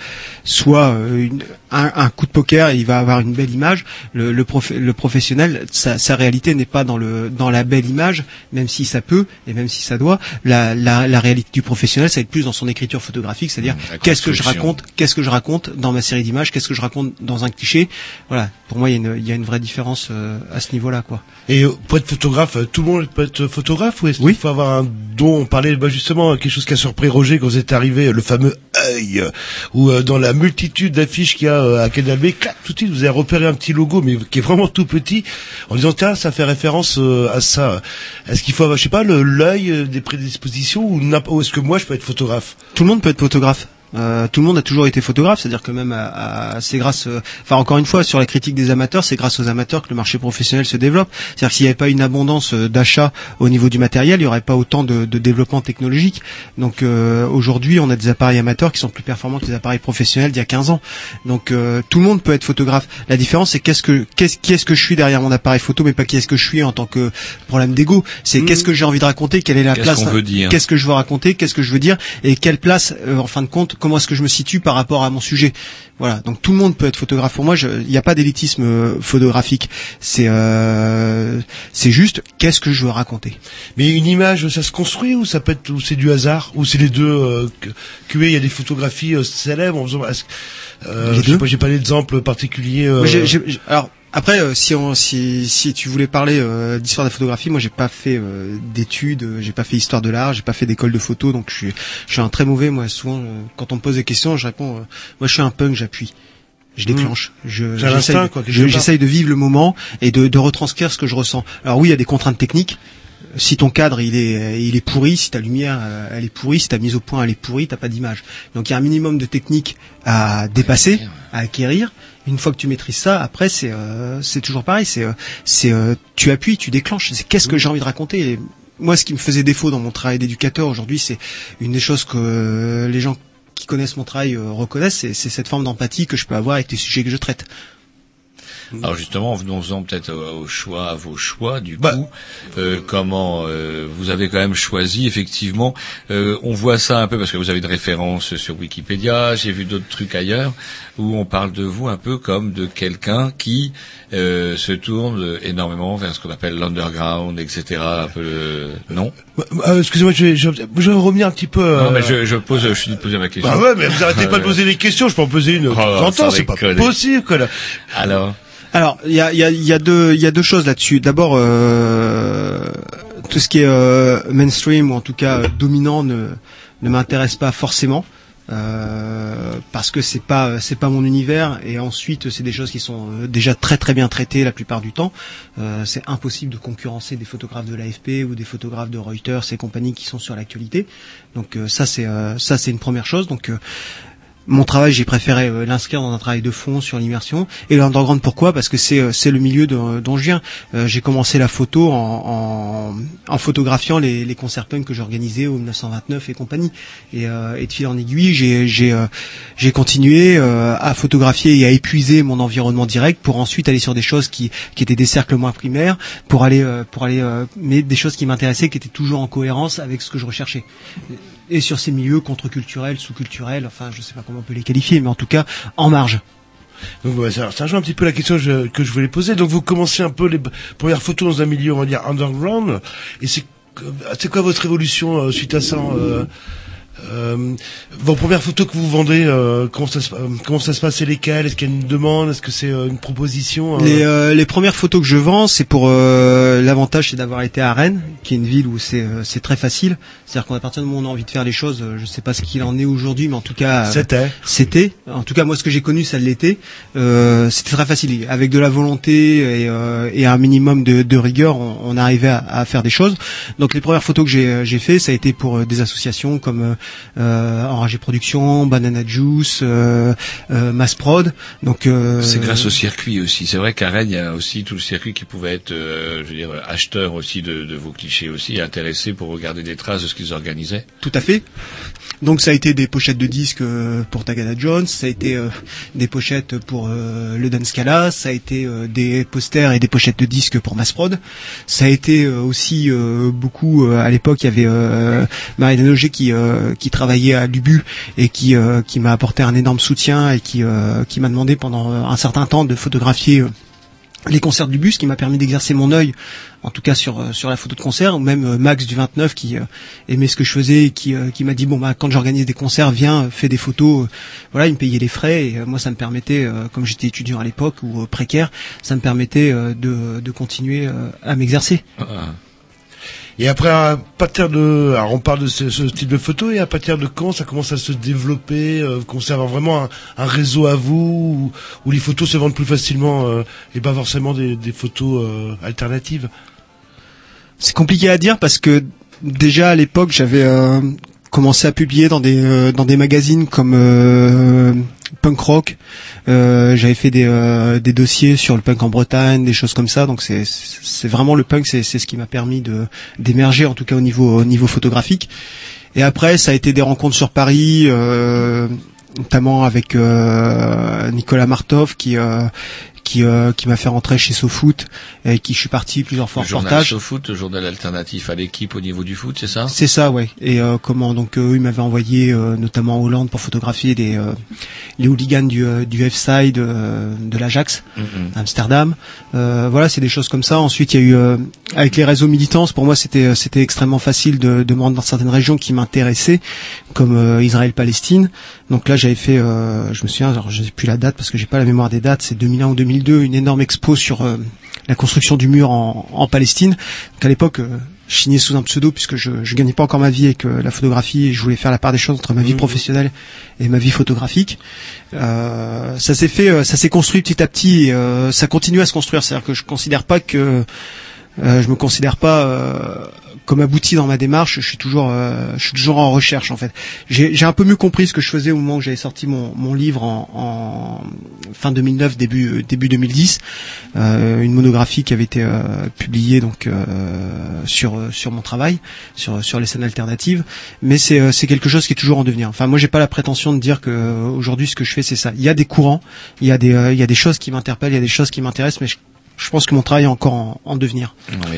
soit euh, une- un, coup de poker et il va avoir une belle image. Le, le, prof- le professionnel, sa, sa réalité n'est pas dans le dans la belle image, même si ça peut et même si ça doit. La, la réalité du professionnel, ça va être plus dans son écriture photographique, c'est-à-dire la qu'est-ce que je raconte, qu'est-ce que je raconte dans ma série d'images, qu'est-ce que je raconte dans un cliché. Voilà, pour moi, il y a une, il y a une vraie différence euh, à ce niveau-là, quoi. Et euh, pour être photographe, euh, tout le monde peut être photographe ou est-ce qu'il faut avoir un don? On parlait bah, justement quelque chose qui a surpris Roger quand vous êtes arrivé, le fameux œil, euh, où euh, dans la multitude d'affiches qu'il y a euh, à Canal B, clac, tout de suite vous avez repéré un petit logo, mais qui est vraiment tout petit, en disant tiens, ça fait référence euh, à ça. Est-ce qu'il faut avoir, je sais pas, l'œil des prédispositions ou, ou est-ce que moi je peux être photographe? Tout le monde peut être photographe. Euh, tout le monde a toujours été photographe, c'est-à-dire que même à, à- c'est grâce, euh, enfin encore une fois sur la critique des amateurs, c'est grâce aux amateurs que le marché professionnel se développe. C'est-à-dire que s'il n'y avait pas une abondance euh, d'achats au niveau du matériel, il n'y aurait pas autant de, de développement technologique. Donc euh, aujourd'hui, on a des appareils amateurs qui sont plus performants que les appareils professionnels d'il y a 15 ans. Donc euh, tout le monde peut être photographe. La différence, c'est qu'est-ce que qu'est-ce qui est-ce que je suis derrière mon appareil photo, mais pas qui est-ce que je suis en tant que problème d'ego. C'est qu'est-ce que j'ai envie de raconter, quelle est la place, qu'est-ce que je veux raconter, qu'est-ce que je veux dire, et quelle place, euh, en fin de compte, comment est-ce que je me situe par rapport à mon sujet. Voilà, donc tout le monde peut être photographe. Pour moi, il n'y a pas d'élitisme euh, photographique. C'est euh, c'est juste qu'est-ce que je veux raconter? Mais une image, ça se construit ou ça peut être, ou c'est du hasard, ou c'est les deux. Euh, que- il y a des photographies euh, célèbres. En faisant, euh, Les je sais deux pas, j'ai pas d'exemple particulier. euh, alors Après, euh, si, on, si, si tu voulais parler euh, d'histoire de la photographie, moi j'ai pas fait euh, d'études, euh, j'ai pas fait histoire de l'art, j'ai pas fait d'école de photo, donc je suis, je suis un très mauvais. Moi, souvent, euh, quand on me pose des questions, je réponds. euh, moi, je suis un punk, j'appuie. Je déclenche. Je, j'essaye, quoi, je- de vivre le moment et de, de retranscrire ce que je ressens. Alors oui, il y a des contraintes techniques. Si ton cadre il est il est pourri, si ta lumière elle est pourrie, si ta mise au point elle est pourrie, t'as pas d'image. Donc il y a un minimum de technique à dépasser, à acquérir. Une fois que tu maîtrises ça, après c'est euh, c'est toujours pareil. C'est euh, c'est euh, tu appuies, tu déclenches. C'est qu'est-ce que j'ai envie de raconter. Et moi, ce qui me faisait défaut dans mon travail d'éducateur aujourd'hui, c'est une des choses que euh, les gens qui connaissent mon travail euh, reconnaissent, c'est cette forme d'empathie que je peux avoir avec les sujets que je traite. Alors justement, venons-en peut-être au, au choix, à vos choix. Du Bah. coup, euh, comment euh, vous avez quand même choisi effectivement euh, On voit ça un peu parce que vous avez de références sur Wikipédia. J'ai vu d'autres trucs ailleurs où on parle de vous un peu comme de quelqu'un qui euh, se tourne énormément vers ce qu'on appelle l'underground, etc. Un peu le... non Euh, Excusez-moi, je vais, je, vais- je vais revenir un petit peu. euh, Non, mais je, je pose, je suis de poser ma question. Bah ouais, mais vous arrêtez pas de poser des questions. Je peux en poser une de temps en Oh, C'est pas possible, quoi. Là. Alors, Alors, il y a, il y, a, il y, a deux- il y a deux choses là-dessus. D'abord, euh, tout ce qui est euh, mainstream ou en tout cas euh, dominant ne, ne m'intéresse pas forcément. Euh, parce que c'est pas c'est pas mon univers et ensuite c'est des choses qui sont euh, déjà très très bien traitées la plupart du temps. Euh, c'est impossible de concurrencer des photographes de l'AFP ou des photographes de Reuters et compagnies qui sont sur l'actualité. Donc euh, ça c'est euh, ça c'est une première chose. Donc mon travail, j'ai préféré euh, l'inscrire dans un travail de fond sur l'immersion. Et l'underground, pourquoi? Parce que c'est euh, c'est le milieu de- dont je viens. Euh, j'ai commencé la photo en, en, en photographiant les, les concerts punk que j'organisais au 1929 et compagnie. Et, euh, et de fil en aiguille, j'ai j'ai euh, j'ai continué euh, à photographier et à épuiser mon environnement direct pour ensuite aller sur des choses qui qui étaient des cercles moins primaires, pour aller euh, pour aller euh, mais des choses qui m'intéressaient, qui étaient toujours en cohérence avec ce que je recherchais et sur ces milieux contre-culturels, sous-culturels, enfin je sais pas comment on peut les qualifier, mais en tout cas en marge. Donc ça, ça rejoint un petit peu la question que je, voulais poser. Donc vous commencez un peu les premières photos dans un milieu, on va dire underground. Et c'est quoi votre évolution euh, suite à ça euh, euh, Vos premières photos que vous vendez, euh, comment ça se euh, comment ça se passe? C'est lesquelles? Est-ce qu'il y a une demande? Est-ce que c'est euh, une proposition euh? Les, euh, les premières photos que je vends, c'est pour euh, l'avantage, c'est d'avoir été à Rennes, qui est une ville où c'est euh, très facile. C'est-à-dire qu'à partir du moment où on a envie de faire les choses, je sais pas ce qu'il en est aujourd'hui, mais en tout cas, C'était. c'était. En tout cas, moi, ce que j'ai connu, ça l'était. Euh, c'était très facile, avec de la volonté et, euh, et un minimum de, de rigueur, on, on arrivait à, à faire des choses. Donc, les premières photos que j'ai fait, ça a été pour des associations comme euh, Enragé Production, Banana Juice, euh, euh, Mass Prod. Donc, euh, C'est grâce au circuit aussi. C'est vrai qu'à Rennes, il y a aussi tout le circuit qui pouvait être, euh, je veux dire, acheteur aussi de, de vos clichés aussi, intéressé pour regarder des traces de ce qu'ils organisaient. Tout à fait. Donc ça a été des pochettes de disques euh, pour Tagada Jones, ça a été euh, des pochettes pour euh, le Dan Scala, ça a été des posters et des pochettes de disques pour Massprod. Ça a été aussi beaucoup à l'époque il y avait euh, Desnoger qui travaillait à Lubu et qui m'a apporté un énorme soutien et qui m'a demandé pendant un certain temps de photographier les concerts du bus qui m'a permis d'exercer mon œil en tout cas sur euh, sur la photo de concert ou même euh, Max du 29 qui euh, aimait ce que je faisais qui euh, qui m'a dit bon bah quand j'organise des concerts viens euh, fais des photos voilà il me payait les frais et euh, moi ça me permettait comme j'étais étudiant à l'époque ou précaire ça me permettait de de continuer à m'exercer Et après, à partir de, alors on parle de ce, ce type de photo, et à partir de quand ça commence à se développer, euh, vraiment un, un réseau à vous, où, où les photos se vendent plus facilement, euh, et pas forcément des, des photos euh, alternatives? C'est compliqué à dire parce que déjà à l'époque j'avais euh, commencé à publier dans des euh, dans des magazines comme euh, Punk Rock. Euh, j'avais fait des euh, des dossiers sur le punk en Bretagne, des choses comme ça. Donc c'est vraiment le punk, c'est c'est ce qui m'a permis de d'émerger en tout cas au niveau au niveau photographique. Et après ça a été des rencontres sur Paris. Euh, notamment avec euh, Nicolas Martov qui euh, qui, euh, qui m'a fait rentrer chez SoFoot et qui je suis parti plusieurs fois en Le journal reportage. foot, le journal alternatif à l'équipe au niveau du foot, c'est ça? C'est ça, ouais. Et euh, comment donc eux, ils m'avaient envoyé euh, notamment en Hollande pour photographier les euh, les hooligans du euh, du F-side euh, de l'Ajax, Mhm. Amsterdam. Euh, voilà, c'est des choses comme ça. Ensuite, il y a eu euh, avec les réseaux militants, pour moi, c'était c'était extrêmement facile de, de me rendre dans certaines régions qui m'intéressaient, comme euh, Israël-Palestine. Donc là, j'avais fait, euh, je me souviens, alors je sais plus la date parce que j'ai pas la mémoire des dates, c'est 2001 ou 2002. 2002 une énorme expo sur euh, la construction du mur en, en Palestine. Donc à l'époque, euh, je signais sous un pseudo puisque je, je gagnais pas encore ma vie avec euh, la photographie et je voulais faire la part des choses entre ma vie professionnelle et ma vie photographique. Euh, ça s'est fait, euh, ça s'est construit petit à petit et ça continue à se construire. C'est-à-dire que je considère pas que euh, je me considère pas euh, comme abouti dans ma démarche. Je suis toujours, euh, je suis toujours en recherche en fait. J'ai un peu mieux compris ce que je faisais au moment où j'avais sorti mon, mon livre en, en fin 2009, début euh, début 2010, euh, une monographie qui avait été euh, publiée donc euh, sur euh, sur mon travail, sur sur les scènes alternatives. Mais c'est c'est quelque chose qui est toujours en devenir. Enfin, moi, j'ai pas la prétention de dire que aujourd'hui ce que je fais c'est ça. Il y a des courants, il y a des il y a des choses qui m'interpellent, il y a des choses qui m'intéressent, mais je, je pense que mon travail est encore en, en devenir.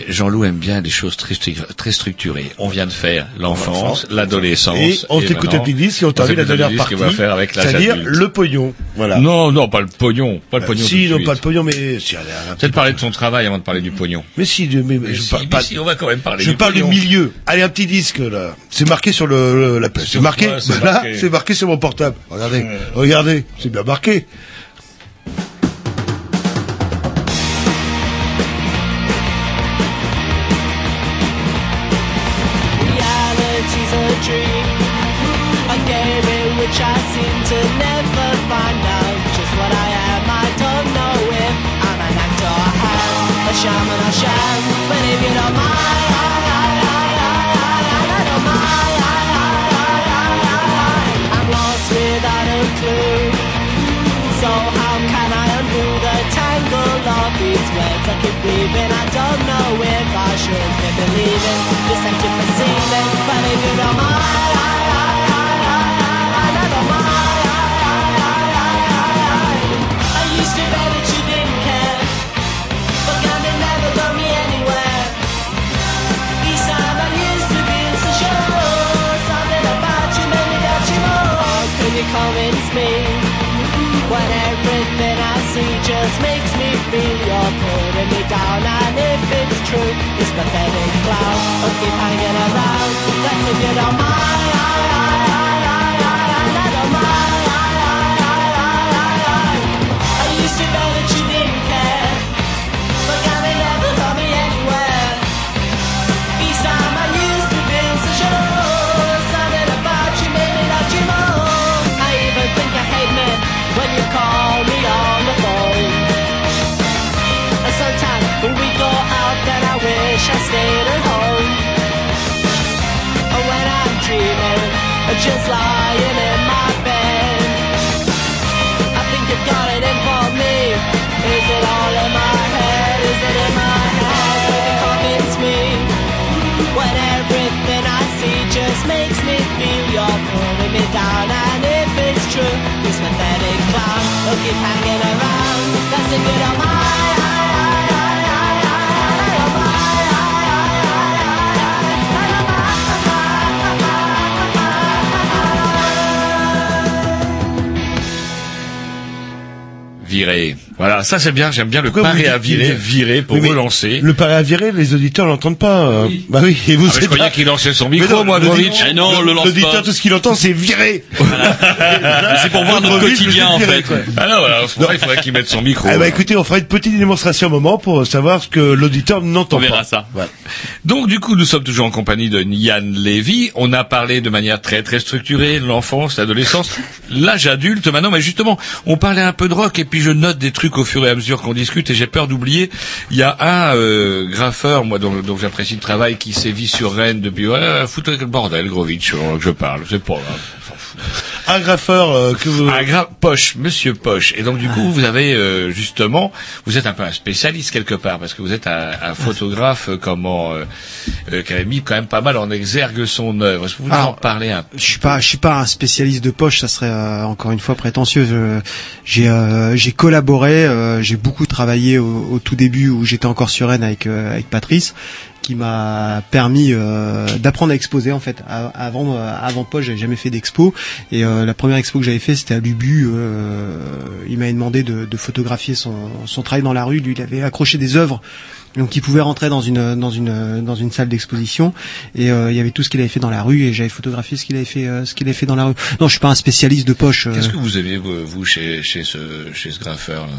Jean-Loup aime bien les choses très, stru- très structurées. On vient de faire l'enfance, l'adolescence. Et on t'écoute un petit disque et on termine la dernière partie. qu'on va faire avec l'âge C'est-à-dire le pognon. Voilà. Non, non, pas le pognon. Pas le Euh, pognon. si, non, suite. pas le pognon, mais si, Peut-être parler de son travail avant de parler du pognon. Mais si, mais, mais je si, parle mais pas. si, on va quand même parler je du parle pognon. du milieu. Allez, un petit disque là. C'est marqué sur le, le- la c'est marqué. quoi, c'est marqué sur mon portable. Regardez, regardez, c'est bien marqué. Convince me? When everything I see just makes me feel you're putting me down. And if it's true, this pathetic cloud will keep hanging around That's if you don't mind Just lying in my bed I think you've got it in for me Is it all in my head? Is it in my head? You convince me? When everything I see just makes me feel you're putting me down And if it's true, this pathetic clown will keep hanging around That's if you don't mind Virer. Voilà, ça c'est bien, j'aime bien le Pourquoi pari à virer, virer pour Oui, relancer. Le pari à virer, les auditeurs l'entendent pas. euh. Bah oui, et vous Ah, je croyais qu'il lançait son Mais micro, non, moi, Grovitch. Eh non, le lance L'auditeur, tout ce qu'il entend, c'est virer. C'est pour voir notre quotidien, en fait. Ah non, voilà, il faudrait qu'il mette son micro. Ah bah écoutez, on fera une petite démonstration un moment pour savoir ce que l'auditeur n'entend On pas. verra ça. Voilà. Donc du coup, nous sommes toujours en compagnie de Yann Lévy. On a parlé de manière très très structurée l'enfance, l'adolescence, l'âge adulte maintenant. Mais justement, on parlait un peu de rock et puis je note des trucs au fur et à mesure qu'on discute et j'ai peur d'oublier. Il y a un euh, graffeur, moi dont, dont j'apprécie le travail, qui sévit sur Rennes depuis. Ouais, foutez le bordel, Grovitch, euh, je parle. C'est pas grave. Graffeur euh, que vous... Poche, Monsieur Poche. Et donc du coup, vous avez euh, justement, vous êtes un peu un spécialiste quelque part parce que vous êtes un, un photographe euh, comment euh, euh, qui avait mis quand même pas mal en exergue son œuvre. Est-ce que vous en parler un peu Je suis pas, je suis pas un spécialiste de poche, ça serait euh, encore une fois prétentieux. J'ai, euh, j'ai collaboré, euh, j'ai beaucoup travaillé au, au tout début où j'étais encore sur Rennes avec euh, avec Patrice, qui m'a permis euh, d'apprendre à exposer en fait. Avant, euh, avant poche, j'avais jamais fait d'expo et euh, la première expo que j'avais fait c'était à Lubu. euh, il m'avait demandé de, de photographier son, son travail dans la rue. Lui, il avait accroché des œuvres donc il pouvait rentrer dans une dans une dans une salle d'exposition et euh, il y avait tout ce qu'il avait fait dans la rue et j'avais photographié ce qu'il avait fait euh, ce qu'il avait fait dans la rue. Non, je suis pas un spécialiste de poche. Qu'est-ce que vous vous, vous, chez chez ce chez ce graffeur là?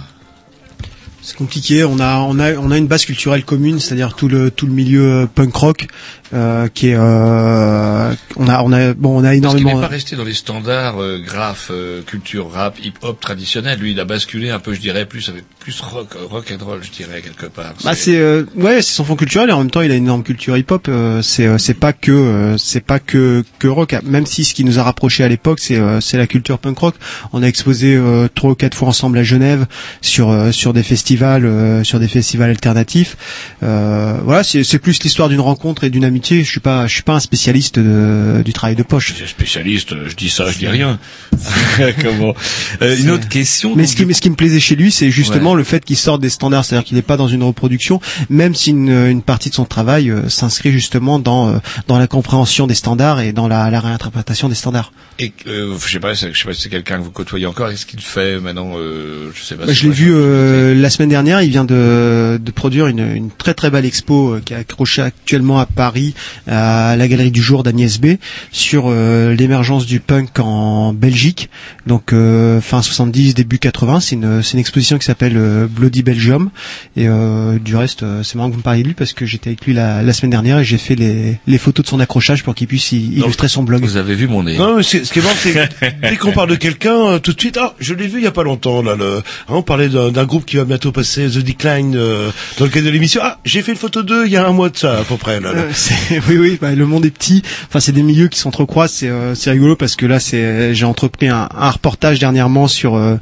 C'est compliqué. On a, on a, on a une base culturelle commune, c'est-à-dire tout le tout le milieu euh, punk rock, euh, qui est, euh, on a, on a, bon, on a Parce énormément. n'est pas resté dans les standards euh, graphes, euh, culture rap, hip-hop traditionnel. Lui, il a basculé un peu, je dirais, plus avec plus rock, rock and roll, je dirais quelque part. Bah c'est euh, ouais c'est son fond culturel et en même temps il a une énorme culture hip hop euh, c'est euh, c'est pas que euh, c'est pas que que rock même si ce qui nous a rapproché à l'époque c'est euh, c'est la culture punk rock on a exposé euh, trois ou quatre fois ensemble à Genève sur euh, sur des festivals euh, sur des festivals alternatifs Euh, voilà c'est c'est plus l'histoire d'une rencontre et d'une amitié je suis pas je suis pas un spécialiste de- du travail de poche spécialiste, je dis ça, je dis rien. [LAUGHS] Comment Euh, Une autre question. Mais ce qui, ce qui me plaisait chez lui, c'est justement le fait qu'il sorte des standards, c'est-à-dire qu'il n'est pas dans une reproduction, même si une, une partie de son travail euh, s'inscrit justement dans euh, dans la compréhension des standards et dans la, la réinterprétation des standards. Et je sais pas, je sais pas si c'est quelqu'un que vous côtoyez encore. Qu'est-ce qu'il fait maintenant Je sais pas. Bah, si je l'ai vu la semaine dernière. Il vient de, de produire une, une très très belle expo qui est accrochée actuellement à Paris à la Galerie du Jour d'Agnès B sur euh, l'émergence du punk en Belgique. Donc euh, fin 70, début 80. C'est une, c'est une exposition qui s'appelle euh, Bloody Belgium. Et euh, du reste, euh, c'est marrant que vous me parliez de lui parce que j'étais avec lui la, la semaine dernière et j'ai fait les, les photos de son accrochage pour qu'il puisse y- illustrer son blog. Vous avez vu mon nez Non, mais c'est- ce qui est marrant, c'est que dès qu'on parle de quelqu'un, euh, tout de suite, ah, je l'ai vu il y a pas longtemps, là, le, hein, on parlait d'un d'un groupe qui va bientôt passer The Decline euh, dans le cadre de l'émission. Ah, j'ai fait une photo d'eux il y a un mois de ça, à peu près, là. là. [LAUGHS] Oui, oui, bah, le monde est petit. Enfin, c'est des milieux qui s'entrecroisent. C'est, euh, c'est rigolo parce que là, c'est, j'ai entrepris un, reportage dernièrement sur euh,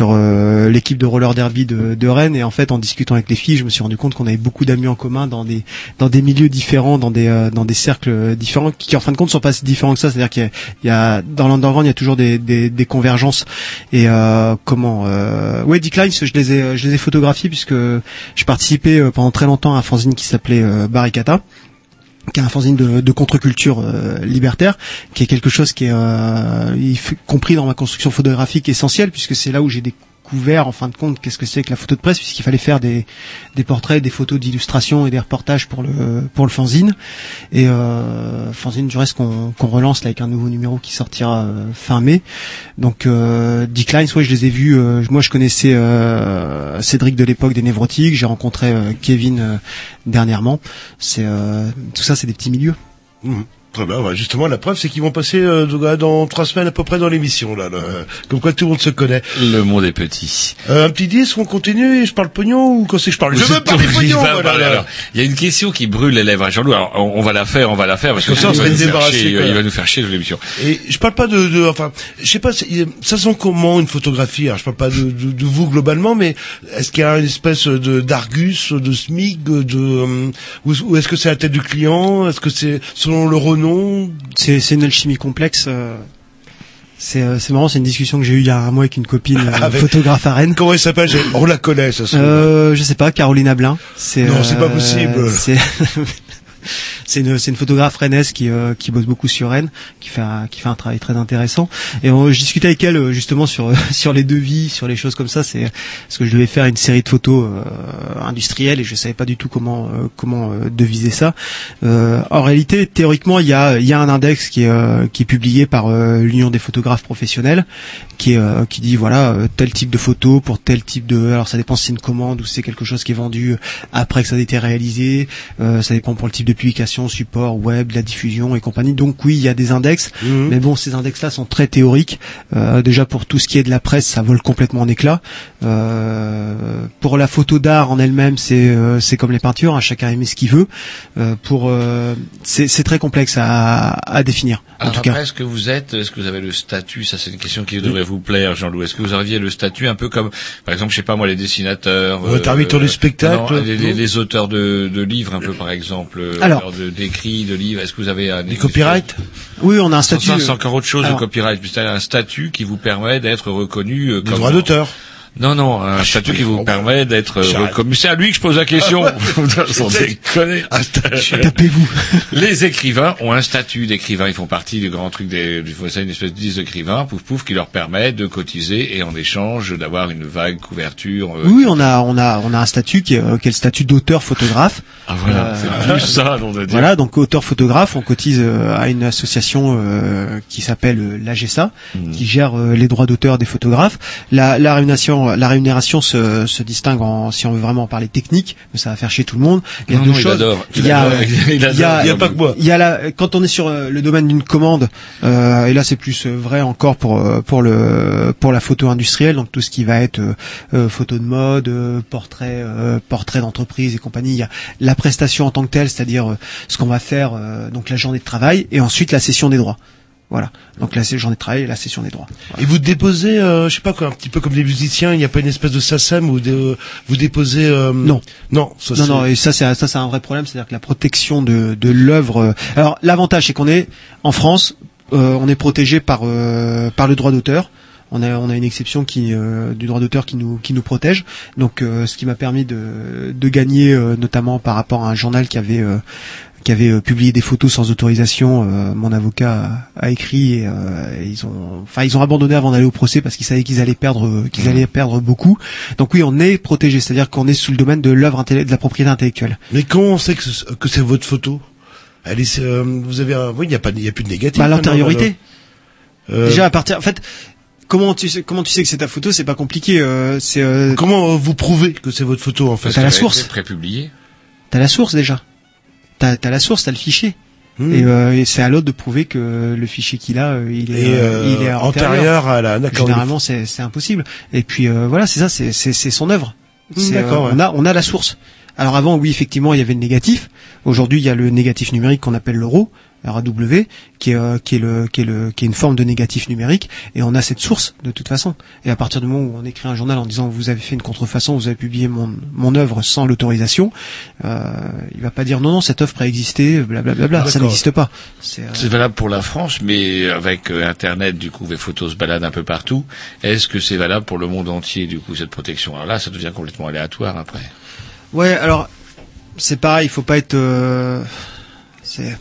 euh, l'équipe de roller derby de, Rennes et en fait, en discutant avec les filles, je me suis rendu compte qu'on avait beaucoup d'amis en commun dans des dans des milieux différents, dans des euh, cercles différents qui, en fin de compte sont pas si différents que ça. C'est-à-dire qu'il y a, y a dans l'underground, il y a toujours des convergences et comment ouais, je les ai je les ai photographiés puisque je participais pendant très longtemps à un fanzine qui s'appelait Barricata qui est un fanzine de, de contre-culture euh, libertaire, qui est quelque chose qui est euh, fait- compris dans ma construction photographique essentielle, puisque c'est là où j'ai découvert en fin de compte qu'est-ce que c'est que la photo de presse, puisqu'il fallait faire des, des portraits, des photos d'illustration et des reportages pour le pour le fanzine. Et euh, fanzine du reste qu'on qu'on relance là avec un nouveau numéro qui sortira euh, fin mai. Donc euh, Declines, ouais, je les ai vus. euh, moi, je connaissais euh, Cédric de l'époque des Névrotiques. J'ai rencontré euh, Kevin dernièrement. C'est tout ça, c'est des petits milieux. Mhm. Très bien, ouais, justement, la preuve, c'est qu'ils vont passer euh, dans- trois semaines à peu près dans l'émission, là, là. Comme quoi tout le monde se connaît. Le monde est petit. Euh, un petit disque, on continue et je parle pognon ou quand c'est que je parle? Je veux parler Il pognon, va [LAUGHS] voilà, parler, là. alors. Il y a une question qui brûle les lèvres à Jean-Loup. Alors, on, on va la faire, on va la faire parce que Comme ça, on va nous faire débarrasser, chier, quoi. il va nous faire chier de l'émission. Et je parle pas de, de enfin, je sais pas, ça sent comment une photographie? Alors, je parle pas de, de, de vous globalement, mais est-ce qu'il y a une espèce de d'argus, de smig, de euh, ou, ou est-ce que c'est la tête du client? Est-ce que c'est selon le renom C'est c'est une alchimie complexe. euh, C'est euh, c'est marrant, c'est une discussion que j'ai eue il y a un mois avec une copine euh, [LAUGHS] Avec- photographe à Rennes. Comment elle s'appelle? On la connaît, ça. se. Euh, je sais pas, Caroline Ablin. C'est Non, c'est pas euh, possible. [LAUGHS] C'est une une photographe rennaise qui euh, qui bosse beaucoup sur Rennes, qui fait un, qui fait un travail très intéressant. Et euh, je discutais avec elle euh, justement sur [LAUGHS] sur les devis, sur les choses comme ça. C'est parce que je devais faire une série de photos euh, industrielles et je savais pas du tout comment euh, comment euh, deviser ça. Euh, en réalité, théoriquement, il y a y a un index qui est euh, qui est publié par euh, l'Union des photographes professionnels, qui est euh, qui dit voilà euh, tel type de photo pour tel type de alors ça dépend si c'est une commande ou si c'est quelque chose qui est vendu après que ça a été réalisé. Euh, ça dépend pour le type de publication, support, web, de la diffusion et compagnie. Donc oui, il y a des index, Mhm. mais bon, ces index-là sont très théoriques. Euh, déjà pour tout ce qui est de la presse, ça vole complètement en éclat. Euh, pour la photo d'art en elle-même, c'est euh, c'est comme les peintures, hein, chacun aime ce qu'il veut. Euh, pour euh, c'est c'est très complexe à, à définir. En Alors tout après, cas. est-ce que vous êtes, est-ce que vous avez le statut Ça, c'est une question qui devrait vous plaire, Jean-Loup. Est-ce que vous aviez le statut un peu comme, par exemple, je sais pas moi, les dessinateurs, Ouais, du spectacle, non, les, les- les auteurs de, de livres, un peu par exemple, euh, Alors. Auteurs de- d'écrits, de livres. Est-ce que vous avez un Des copyrights Oui, on a un statut. c'est encore autre chose Alors- le copyright. C'est un statut qui vous permet d'être reconnu euh, Des comme droits d'auteur. Non, non, un statut qui vous permet d'être euh, reconnu. C'est à lui que je pose la question. [LAUGHS] Sans déconner. Tapez-vous. Les écrivains ont un statut d'écrivain. Ils font partie du grand truc des, du faut une espèce de disque d'écrivain, pouf pouf, qui leur permet de cotiser et en échange d'avoir une vague couverture. euh, Oui, on a on a on a un statut qui est, euh, qui est le statut d'auteur photographe. Ah voilà, Euh, c'est plus ça, on va dire. Voilà, donc auteur photographe, on cotise euh, à une association euh, qui s'appelle euh, l'AGESA, Mhm. qui gère euh, les droits d'auteur des photographes. La, la rémunération la rémunération se, se distingue en, si on veut vraiment parler technique, mais ça va faire chier tout le monde. Il y a Non, deux non, il choses. adore. Il y a, Il adore. Il il y a, adore. Il y a pas que moi. il y a la, quand on est sur euh, le domaine d'une commande, euh, et là c'est plus euh, vrai encore pour pour le pour la photo industrielle, donc tout ce qui va être euh, photo de mode, euh, portrait euh, portrait d'entreprise et compagnie. Il y a la prestation en tant que telle, c'est-à-dire ce qu'on va faire, euh, donc la journée de travail, et ensuite la session des droits. Voilà. Donc la journée de travail et la session des droits. Et vous déposez, euh, je sais pas quoi, un petit peu comme les musiciens, il n'y a pas une espèce de SACEM où de- vous déposez... euh, Non. Non, ça, non, c'est- non, et ça c'est ça c'est un vrai problème, c'est-à-dire que la protection de, de l'œuvre. euh, Alors l'avantage c'est qu'on est en France, euh, on est protégé par euh, par le droit d'auteur. On a on a une exception qui euh, du droit d'auteur qui nous qui nous protège. Donc euh, ce qui m'a permis de de gagner euh, notamment par rapport à un journal qui avait euh, qui avait euh, publié des photos sans autorisation, euh, mon avocat a, a écrit et, euh, et ils ont, enfin ils ont abandonné avant d'aller au procès parce qu'ils savaient qu'ils allaient perdre, qu'ils allaient perdre beaucoup. Donc oui, on est protégé, c'est-à-dire qu'on est sous le domaine de l'œuvre de la propriété intellectuelle. Mais comment on sait que, ce- que c'est votre photo? Elle est, euh, vous avez un, oui, il n'y a pas, il a plus de négatif. Bah, maintenant, l'antériorité. Euh, Déjà à partir, en fait, comment tu sais, comment tu sais que c'est ta photo, c'est pas compliqué. euh, c'est euh, Comment euh, vous prouvez que c'est votre photo en fait? T'as la source. Prépublié. T'as la source déjà. T'as as la source, t'as le fichier. Hmm. Et, euh, et c'est à l'autre de prouver que le fichier qu'il a, euh, il est, Et, euh, il est antérieur à la- Généralement, c'est c'est impossible. Et puis euh, voilà, c'est ça, c'est son œuvre. Hmm, C'est, d'accord, ouais. On a on a la source. Alors avant, oui, effectivement, il y avait le négatif. Aujourd'hui, il y a le négatif numérique qu'on appelle le RAW, qui est euh, qui est le qui est le qui est une forme de négatif numérique. Et on a cette source de toute façon. Et à partir du moment où on écrit un journal en disant vous avez fait une contrefaçon, vous avez publié mon mon œuvre sans l'autorisation, euh, il va pas dire non non cette œuvre préexistait, blablabla. Ça D'accord. n'existe pas. C'est euh, valable pour la France, mais avec euh, Internet, du coup, les photos se baladent un peu partout. Est-ce que c'est valable pour le monde entier, du coup, cette protection? Alors là, ça devient complètement aléatoire après. Ouais, alors c'est pareil, il faut pas être. euh, c'est.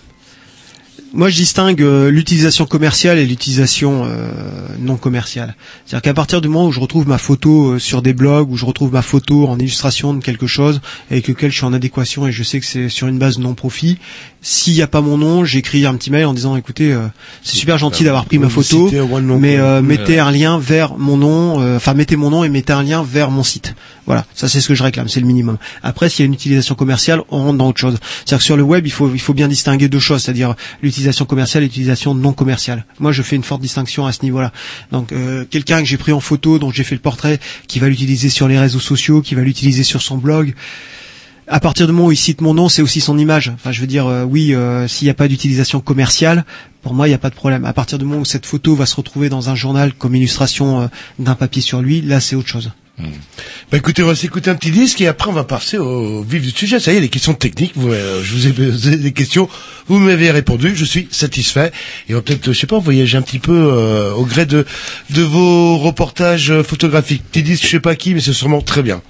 Moi, je distingue euh, l'utilisation commerciale et l'utilisation euh, non commerciale. C'est-à-dire qu'à partir du moment où je retrouve ma photo euh, sur des blogs, où je retrouve ma photo en illustration de quelque chose avec lequel je suis en adéquation et je sais que c'est sur une base non profit, s'il n'y a pas mon nom, j'écris un petit mail en disant écoutez, euh, c'est super gentil d'avoir pris ma photo, mais euh, mettez un lien vers mon nom, euh, enfin mettez mon nom et mettez un lien vers mon site. Voilà, ça c'est ce que je réclame, c'est le minimum. Après, s'il y a une utilisation commerciale, on rentre dans autre chose. C'est-à-dire que sur le web, il faut il faut bien distinguer deux choses, c'est-à-dire l'utilisation commerciale et l'utilisation non commerciale. Moi, je fais une forte distinction à ce niveau-là. Donc, euh, quelqu'un que j'ai pris en photo, dont j'ai fait le portrait, qui va l'utiliser sur les réseaux sociaux, qui va l'utiliser sur son blog. À partir du moment où il cite mon nom, c'est aussi son image. Enfin, je veux dire, euh, oui, euh, s'il n'y a pas d'utilisation commerciale, pour moi, il n'y a pas de problème. À partir du moment où cette photo va se retrouver dans un journal comme illustration euh, d'un papier sur lui, là, c'est autre chose. Bah écoutez, on va s'écouter un petit disque et après on va passer au vif du sujet. Ça y est, les questions techniques. Vous, euh, je vous ai posé des questions, vous m'avez répondu, je suis satisfait. Et on va peut-être, je sais pas, voyager un petit peu euh, au gré de de vos reportages euh, photographiques. Petit disque, je sais pas qui, mais c'est sûrement très bien.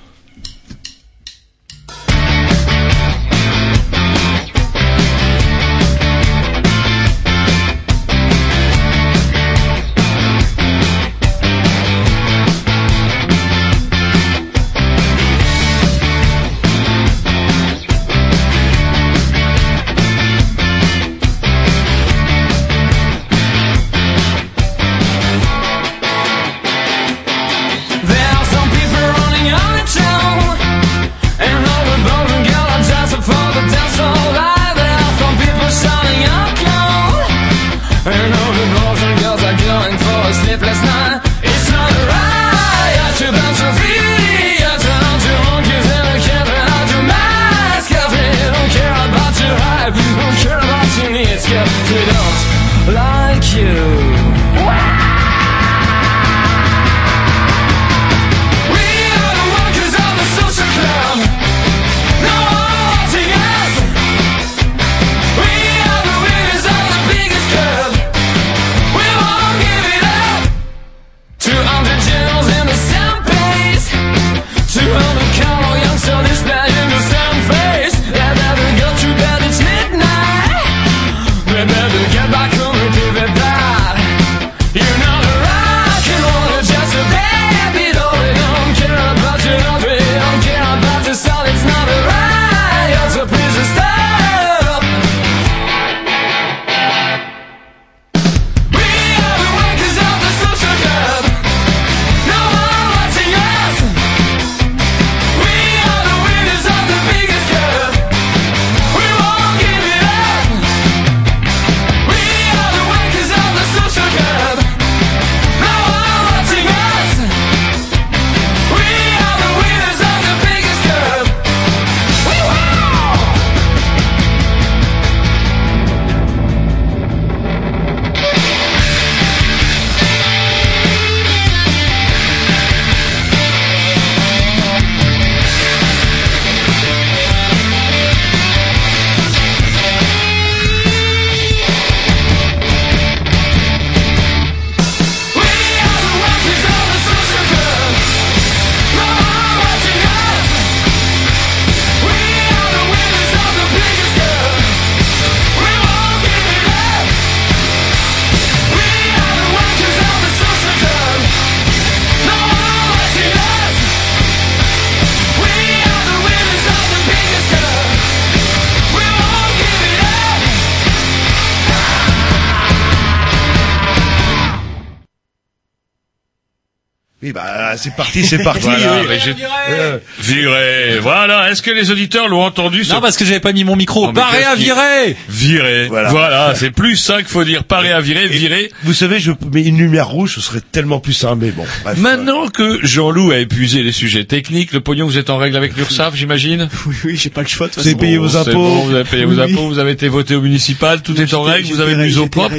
C'est parti, c'est parti. Voilà, oui. mais j'ai- Euh, Viré. Voilà. Est-ce que les auditeurs l'ont entendu ce- Non, parce que j'avais pas mis mon micro. Mais Paré à virer Virer. Voilà. Voilà. c'est plus ça qu'il faut dire. Paré à virer, virer. Vous savez, je mets une lumière rouge, ce serait tellement plus simple, mais bon. bref. Maintenant que Jean-Loup a épuisé les sujets techniques, le pognon, vous êtes en règle avec l'URSSAF, j'imagine [LAUGHS] Oui, oui, j'ai pas le choix. de toute Vous avez façon. payé vos c'est impôts. bon, vous avez payé vos Oui, impôts, vous avez été voté au municipal, tout est en règle, vous avez mis au propre.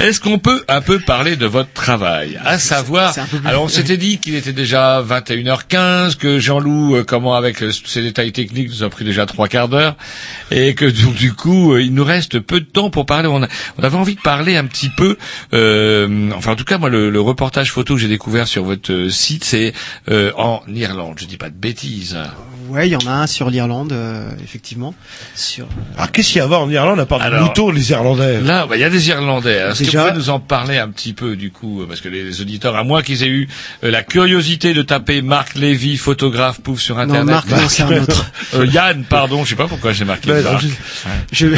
Est-ce qu'on peut un peu parler de votre travail À savoir, c'est un peu plus- alors on s'était dit qu'il était déjà 21h15, que Jean-Loup, euh, comment avec euh, ces détails techniques, nous a pris déjà trois quarts d'heure, et que [LAUGHS] du coup, euh, il nous reste peu de temps pour parler. On, avait envie de parler un petit peu, euh, enfin en tout cas moi le, reportage photo que j'ai découvert sur votre site, c'est en Irlande. Je dis pas de bêtises. Ouais, il y en a un sur l'Irlande, euh, effectivement. Sur. Alors, qu'est-ce qu'il y a à voir en Irlande à part des moutons, les Irlandais? Là, bah, il y a des Irlandais. Est-ce que vous pouvez nous en parler un petit peu du coup, euh, parce que les, les auditeurs, à moins qu'ils aient eu euh, la curiosité de taper Marc Lévy, photographe, pouf sur Non, internet. Marc, non, c'est un [LAUGHS] autre. Euh, Yann, pardon, je sais pas pourquoi j'ai marqué Marc. Je, je-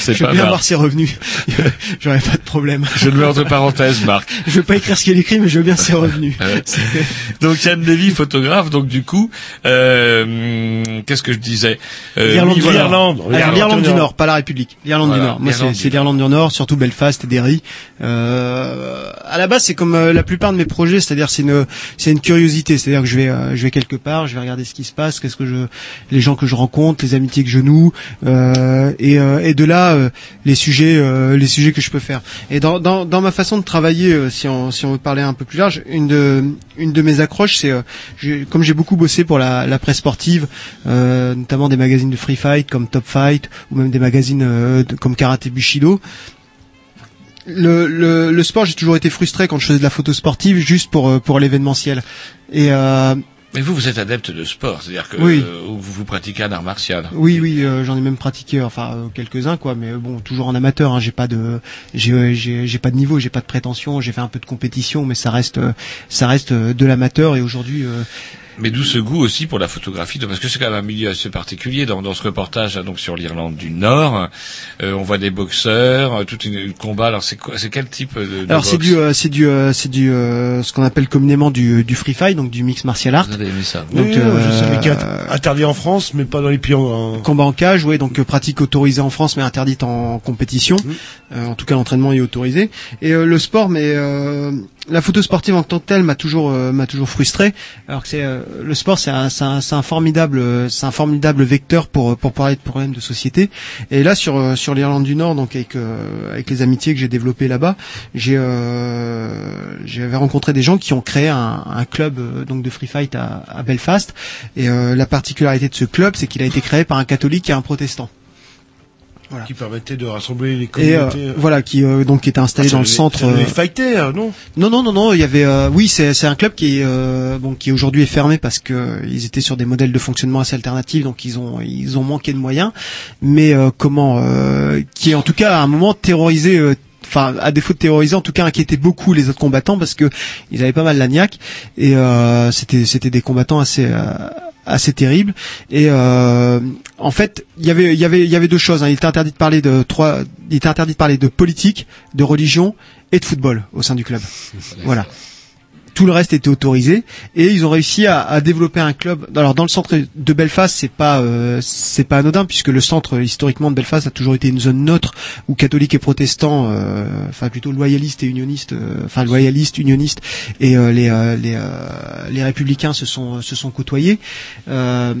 C'est je veux bien avoir ses revenus. [LAUGHS] J'aurais pas de problème. Je le mets entre parenthèses, Marc. [LAUGHS] Je veux pas écrire ce qu'il écrit, mais je veux bien ses revenus. Euh, [LAUGHS] donc Yann Lévy, photographe. Donc du coup, euh, qu'est-ce que je disais? Euh, L'Irlande oui, du voilà. Du Nord. Nord, pas la République. L'Irlande Voilà, du Nord. Moi, c'est l'Irlande du Nord, surtout Belfast et Derry. Euh, à la base, c'est comme euh, la plupart de mes projets, c'est-à-dire c'est une c'est une curiosité, c'est-à-dire que je vais euh, je vais quelque part, je vais regarder ce qui se passe, qu'est-ce que je les gens que je rencontre, les amitiés que je noue, euh, et euh, et de là euh, les sujets euh, les sujets que je peux faire. Et dans dans ma façon de travailler, euh, si on si on veut parler un peu plus large, une de une de mes accroches, c'est comme j'ai beaucoup bossé pour la, presse sportive, notamment des magazines de free fight comme Top Fight ou même des magazines comme Karate Bushido. Le, sport, j'ai toujours été frustré quand je faisais de la photo sportive juste pour pour l'événementiel. Et Mais vous, vous êtes adepte de sport, c'est-à-dire que Oui. euh, vous, vous pratiquez un art martial. oui, oui, euh, j'en ai même pratiqué, enfin euh, quelques-uns quoi, mais euh, bon, toujours en amateur. Hein, j'ai pas de, j'ai euh, j'ai j'ai pas de niveau, j'ai pas de prétention. J'ai fait un peu de compétition, mais ça reste euh, ça reste de l'amateur. Et aujourd'hui, euh, Mais d'où ce goût aussi pour la photographie, parce que c'est quand même un milieu assez particulier dans, dans ce reportage hein, donc sur l'Irlande du Nord. Euh, on voit des boxeurs, euh, tout une combat. Alors c'est quoi, c'est quel type de, de alors c'est du euh, c'est du euh, c'est du euh, ce qu'on appelle communément du du free fight, donc du mix martial art. Vous avez aimé ça Donc, Oui, je a euh, interdit en France, mais pas dans les pays en... Combat en cage, oui, donc pratique autorisée en France mais interdite en compétition. Euh, en tout cas, l'entraînement est autorisé. Et euh, le sport, mais euh, la photo sportive en tant que telle m'a toujours euh, m'a toujours frustré. Alors que c'est euh, le sport, c'est un, un, un formidable euh, c'est un formidable vecteur pour pour parler de problèmes de société. Et là sur euh, sur l'Irlande du Nord, donc avec euh, avec les amitiés que j'ai développées là-bas, j'ai euh, j'avais rencontré des gens qui ont créé un, un club euh, donc de free fight à, à Belfast. Et euh, la particularité de ce club, c'est qu'il a été créé par un catholique et un protestant. Voilà. qui permettait de rassembler les Et euh, communautés. voilà, qui euh, donc qui était installé Ah, dans le centre. devait euh, fighter, euh, non? Non, non, non, non. Il y avait, euh, oui, c'est c'est un club qui est euh, bon, qui aujourd'hui est fermé parce que euh, ils étaient sur des modèles de fonctionnement assez alternatifs, donc ils ont ils ont manqué de moyens. Mais euh, comment, euh, qui en tout cas à un moment terrorisé. euh, Enfin, à défaut de terroriser, en tout cas inquiétait beaucoup les autres combattants parce que ils avaient pas mal la niaque et euh, c'était c'était des combattants assez euh, assez terribles et euh, en fait il y avait il y avait il y avait deux choses hein. il était interdit de parler de trois il était interdit de parler de politique de religion et de football au sein du club. [LAUGHS] Voilà tout le reste était autorisé et ils ont réussi à, à développer un club. Alors dans le centre de Belfast, c'est pas euh, c'est pas anodin puisque le centre historiquement de Belfast a toujours été une zone neutre où catholiques et protestants, euh, enfin plutôt loyalistes et unionistes, euh, enfin loyalistes, unionistes et euh, les euh, les, euh, les républicains se sont se sont côtoyés. Euh,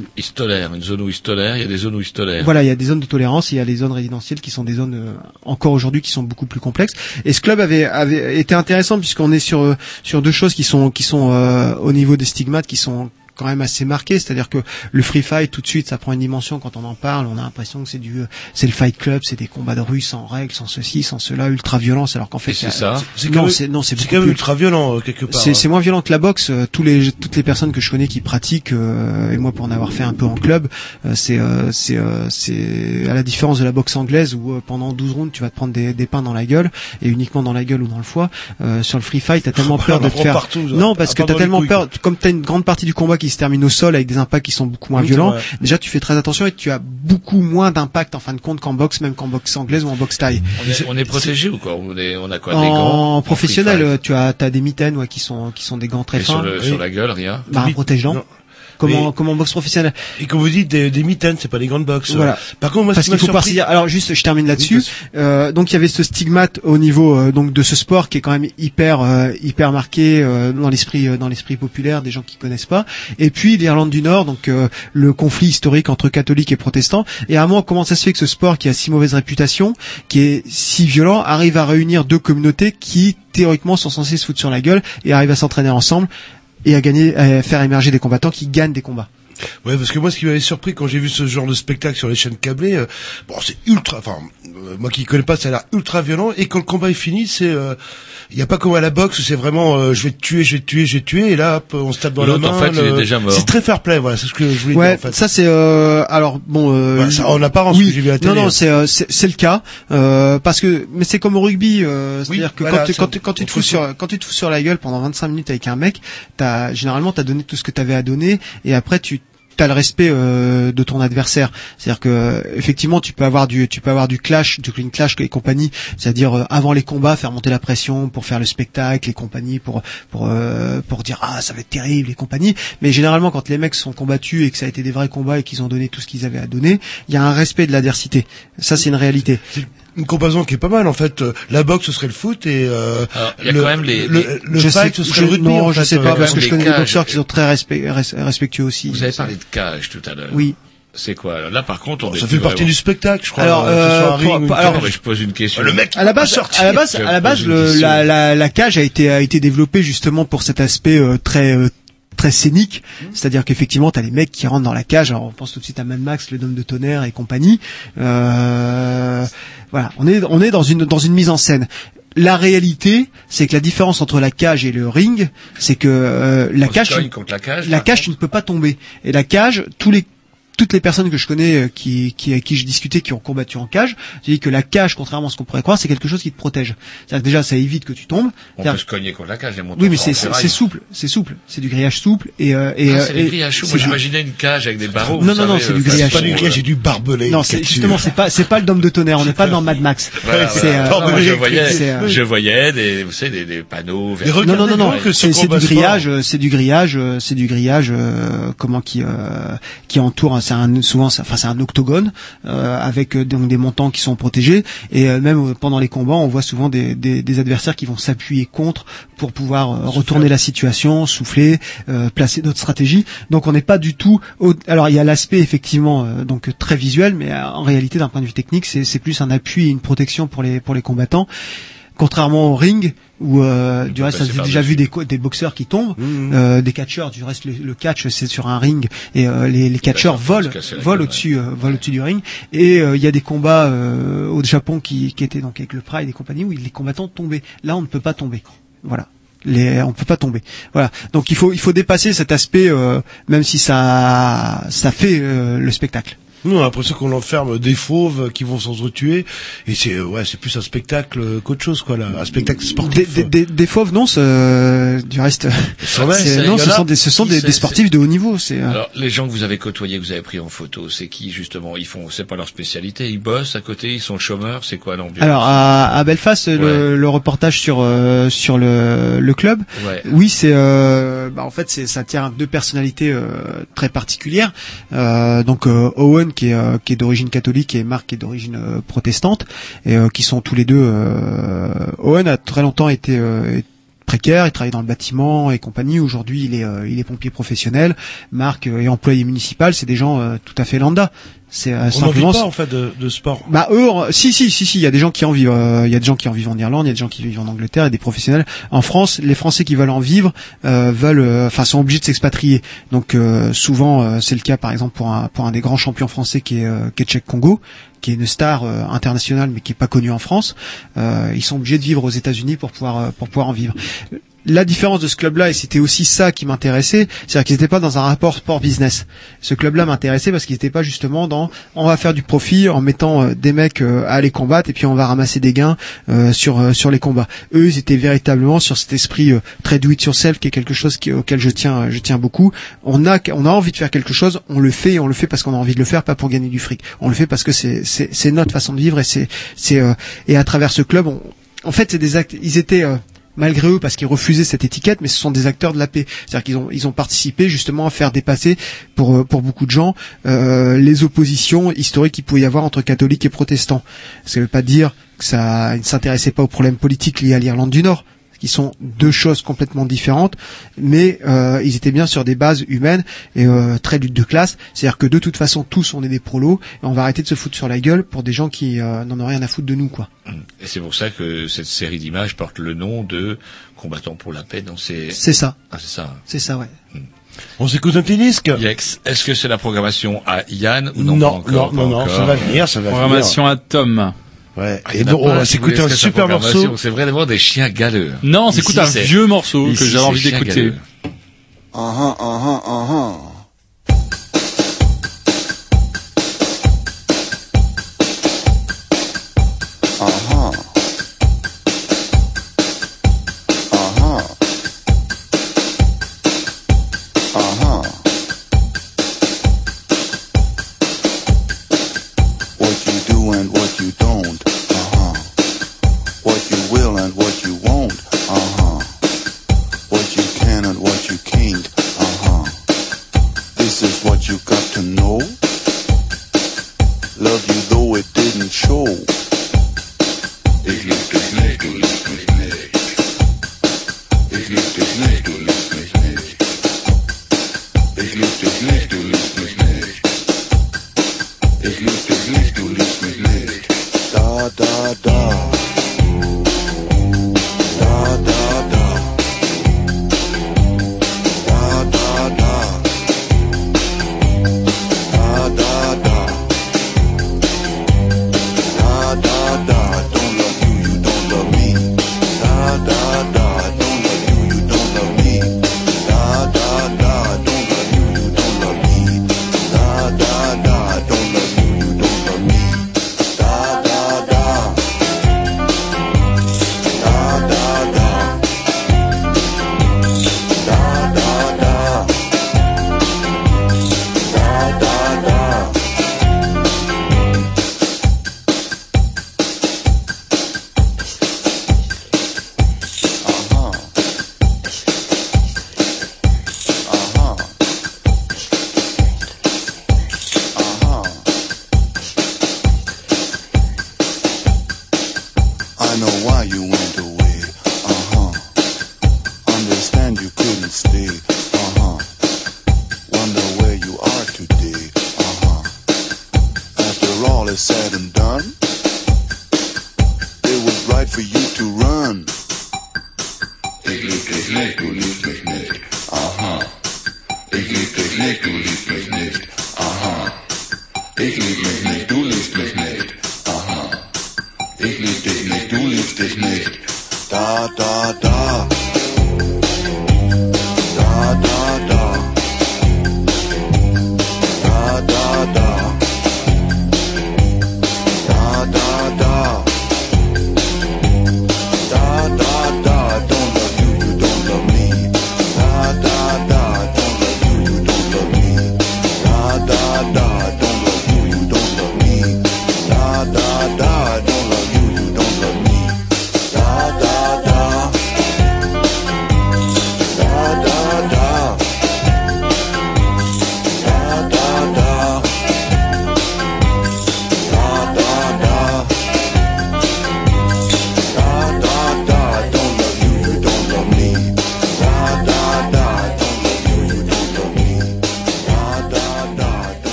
une zone où histolaire, il y a des zones où histolaire. voilà, il y a des zones de tolérance et il y a les zones résidentielles qui sont des zones euh, encore aujourd'hui qui sont beaucoup plus complexes. Et ce club avait, avait été intéressant puisqu'on est sur sur deux choses qui qui sont euh, au niveau des stigmates qui sont quand même assez marquées, c'est-à-dire que le free fight tout de suite ça prend une dimension quand on en parle, on a l'impression que c'est du c'est le fight club, c'est des combats de rue sans règles, sans ceci, sans cela, ultra violence alors qu'en fait c'est ça C'est non, c'est non, c'est quand même plus ultra violent, euh, quelque part. c'est c'est moins violent que la boxe. Euh, Tous les toutes les personnes que je connais qui pratiquent euh, et moi pour en avoir fait un peu en club, euh, c'est euh, c'est euh, c'est à la différence de la boxe anglaise où euh, pendant 12 rounds tu vas te prendre des, des pains dans la gueule et uniquement dans la gueule ou dans le foie. Euh, sur le free fight, t'as [LAUGHS] tellement peur de te faire partout, non parce que part t'as tellement couilles, peur comme t'as une grande partie du combat qui se terminent au sol avec des impacts qui sont beaucoup moins Oui, violents. vrai. Déjà, tu fais très attention et tu as beaucoup moins d'impact en fin de compte qu'en boxe, même qu'en boxe anglaise ou en boxe taille. On est, on est protégé ou quoi? On, est, on a quoi des En gants professionnel, free euh, tu as, as des mitaines ouais, qui sont qui sont des gants très Et fins. sur, le, sur la gueule, rien? Bah, un protège-dents. Comment, comment en boxe professionnelle Et comme vous dites, des, des mitaines, c'est pas des grandes box. Voilà. Par contre, moi, Parce ce qui qu'il faut surpris-. Alors juste, je termine là-dessus. Euh, donc il y avait ce stigmate au niveau euh, donc de ce sport qui est quand même hyper euh, hyper marqué euh, dans l'esprit euh, dans l'esprit populaire des gens qui connaissent pas. Et puis l'Irlande du Nord, donc euh, le conflit historique entre catholiques et protestants. Et à un moment, comment ça se fait que ce sport qui a si mauvaise réputation, qui est si violent, arrive à réunir deux communautés qui théoriquement sont censées se foutre sur la gueule et arrivent à s'entraîner ensemble et à gagner, à faire émerger des combattants qui gagnent des combats. Ouais, parce que moi, ce qui m'avait surpris quand j'ai vu ce genre de spectacle sur les chaînes câblées, euh, bon, c'est ultra, enfin, euh, moi qui connais pas, ça a l'air ultra violent, et quand le combat est fini, c'est, il y a pas comme à la boxe, où c'est vraiment, euh, je vais te tuer, je vais te tuer, je vais te tuer, et là, hop, on se tape dans la L'autre, main. en fait, il le- est déjà mort. C'est très fair play, voilà, c'est ce que je voulais Ouais, dire, en fait. ça c'est euh, alors bon. Euh, Ouais, ça, en apparence, oui. ce que j'ai vu à la Non, télé, non, hein. c'est euh, c'est le cas euh, parce que mais c'est comme au rugby, euh, c'est-à-dire que voilà, quand, tu- ça, quand, tu- quand tu te on fous sur quand tu te fous sur la gueule pendant 25 minutes avec un mec, t'as généralement t'as donné tout ce que t'avais à donner et après tu T'as le respect euh, de ton adversaire, c'est-à-dire que euh, effectivement tu peux avoir du tu peux avoir du clash, du clean clash et compagnie, c'est-à-dire euh, avant les combats faire monter la pression pour faire le spectacle et compagnie pour pour euh, pour dire ah ça va être terrible et compagnie, mais généralement quand les mecs sont combattus et que ça a été des vrais combats et qu'ils ont donné tout ce qu'ils avaient à donner, il y a un respect de l'adversité. Ça c'est une réalité. Une comparaison qui est pas mal, en fait. Euh, La boxe, ce serait le foot, et, euh, Alors, le, quand même les- le, le je fight, sais, ce serait je- le rugby, non, en je fait, sais euh, pas parce que je connais des cages. boxeurs qui sont très respect- res- respectueux aussi. Vous avez parlé de cage tout à l'heure. Oui. C'est quoi Là, par contre, on Ça est fait plus partie vraiment- du spectacle, je crois. Alors, euh, ce euh, pour- alors, je pose une question. Le mec, à la base, à la base, à la base, le, la, la, la cage a été a été développée justement pour cet aspect euh, très euh, très scénique, c'est-à-dire qu'effectivement, t'as les mecs qui rentrent dans la cage. Alors, on pense tout de suite à Mad Max, le Dôme de tonnerre et compagnie. Euh, voilà, on est on est dans une dans une mise en scène. La réalité, c'est que la différence entre la cage et le ring, c'est que euh, la cage, la cage. la par cage, tu ne peux pas tomber. Et la cage, tous les toutes les personnes que je connais euh, qui, qui avec qui j'ai discuté qui ont combattu en cage, j'ai dit que la cage, contrairement à ce qu'on pourrait croire, c'est quelque chose qui te protège. C'est-à-dire que déjà, ça évite que tu tombes. On peut se cogner contre la cage. les montants oui, mais c'est c'est c'est souple, c'est souple, c'est du grillage souple et euh, et Ah, euh, c'est grillages chauds. c'est Moi, du- j'imaginais une cage avec des barreaux. Non, non, non, c'est du euh, grillage C'est pas du grillage, j'ai du barbelé. Non, c'est justement c'est pas c'est pas le dôme de tonnerre, on n'est pas dans Mad Max. C'est, euh, je voyais, c'est, je voyais des, vous savez, des, des panneaux. Non, non, non, non, c'est c'est du grillage, c'est du grillage, c'est du grillage, euh, comment qui euh, qui entoure, c'est un souvent, enfin c'est un octogone euh, avec euh, donc des montants qui sont protégés et euh, même pendant les combats, on voit souvent des, des, des adversaires qui vont s'appuyer contre pour pouvoir retourner la situation, souffler, euh, placer d'autres stratégies. Donc on n'est pas du tout. au- Alors il y a l'aspect effectivement euh, donc très visuel, mais en réalité d'un point de vue technique, c'est c'est plus un appui et une protection pour les pour les combattants. Contrairement au ring, où euh, du reste, ça s'est déjà vu des, des boxeurs qui tombent, Mhm. euh, des catcheurs. Du reste, le, le catch c'est sur un ring et euh, les, les catcheurs volent, volent au-dessus, euh, volent au-dessus du ring. Et euh, il y a des combats euh, au Japon qui, qui étaient donc avec le Pride et compagnie où les combattants tombaient. Là, on ne peut pas tomber. Voilà. Les, on peut pas tomber. Voilà. Donc il faut il faut dépasser cet aspect, euh, même si ça ça fait euh, le spectacle. Nous, on a l'impression qu'on enferme des fauves qui vont s'entretuer, et c'est euh, ouais, c'est plus un spectacle qu'autre chose, quoi, là, un spectacle Des, sportif. des, des, des fauves, non. c'est- Du reste, C'est vrai, non, ce sont des ce sont des, des sportifs de haut niveau. C'est euh, Alors, les gens que vous avez côtoyés, que vous avez pris en photo, c'est qui justement? Ils font, c'est pas leur spécialité. Ils bossent à côté, ils sont chômeurs. C'est quoi l'ambiance? Alors à, à Belfast, le, le reportage sur euh, sur le, le club, Ouais. oui, c'est euh, bah, en fait c'est ça tient à deux personnalités euh, très particulières. Euh, donc euh, Owen qui est euh, qui est d'origine catholique et Mark qui est d'origine euh, protestante et euh, qui sont tous les deux. Owen a très longtemps été précaire, il travaille dans le bâtiment et compagnie. Aujourd'hui, il est euh, il est pompier professionnel. Marc est employé municipal. C'est des gens euh, tout à fait lambda. C'est euh, On vit simplement pas, en fait, de, de sport. bah eux, si si si si, il y a des gens qui en vivent. euh, Il y a des gens qui en vivent en Irlande, il y a des gens qui vivent en Angleterre, et des professionnels. En France, les Français qui veulent en vivre euh, veulent, euh, enfin, sont obligés de s'expatrier. Donc euh, souvent, euh, c'est le cas, par exemple, pour un pour un des grands champions français qui est euh, qui est Tchèque Congo, qui est une star euh, internationale, mais qui est pas connu en France. Euh, ils sont obligés de vivre aux États-Unis pour pouvoir euh, pour pouvoir en vivre. La différence de ce club-là, et c'était aussi ça qui m'intéressait, c'est-à-dire qu'ils n'étaient pas dans un rapport sport-business. Ce club-là m'intéressait parce qu'ils n'étaient pas justement dans on va faire du profit en mettant euh, des mecs euh, à aller combattre et puis on va ramasser des gains euh, sur sur les combats. Eux, ils étaient véritablement sur cet esprit très do it yourself qui est quelque chose auquel je tiens je tiens beaucoup. On a on a envie de faire quelque chose, on le fait et on le fait parce qu'on a envie de le faire, pas pour gagner du fric. On le fait parce que c'est c'est notre façon de vivre et c'est c'est et à travers ce club, on, en fait, c'est des actes. Ils étaient euh, malgré eux parce qu'ils refusaient cette étiquette, mais ce sont des acteurs de la paix. C'est-à-dire qu'ils ont ils ont participé justement à faire dépasser pour euh, pour beaucoup de gens euh, les oppositions historiques qu'il pouvait y avoir entre catholiques et protestants. Ça ne veut pas dire que ça ne s'intéressaient pas aux problèmes politiques liés à l'Irlande du Nord qui sont deux choses complètement différentes, mais euh, ils étaient bien sur des bases humaines et euh, très lutte de classe. C'est-à-dire que de toute façon, tous on est des prolos et on va arrêter de se foutre sur la gueule pour des gens qui euh, n'en ont rien à foutre de nous, quoi. Et c'est pour ça que cette série d'images porte le nom de Combattants pour la paix. Donc c'est. C'est ça. Ah, c'est ça. C'est ça, ouais. On s'écoute un petit disque? Yex. Est-ce que c'est la programmation à Yann ou non Non, pas encore, non, non, pas non, ça va venir, ça va Programmation à Tom. Ouais. Ah, Et donc, on va s'écouter un super morceau. C'est vraiment des chiens galeux. Non, on s'écoute un vieux morceau que j'avais envie d'écouter. galeux. Uh-huh, uh-huh, uh-huh.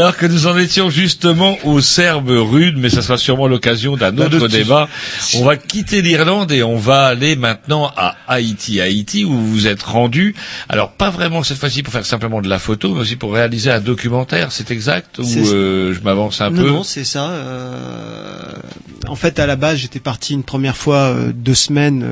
Alors que nous en étions justement aux Serbes rudes, mais ça sera sûrement l'occasion d'un autre débat. On va quitter l'Irlande et on va aller maintenant à Haïti. Haïti où vous vous êtes rendu. Alors pas vraiment cette fois-ci pour faire simplement de la photo, mais aussi pour réaliser un documentaire. C'est exact ou euh, je m'avance un non, peu non, c'est ça. euh, En fait, à la base, j'étais parti une première fois euh, deux semaines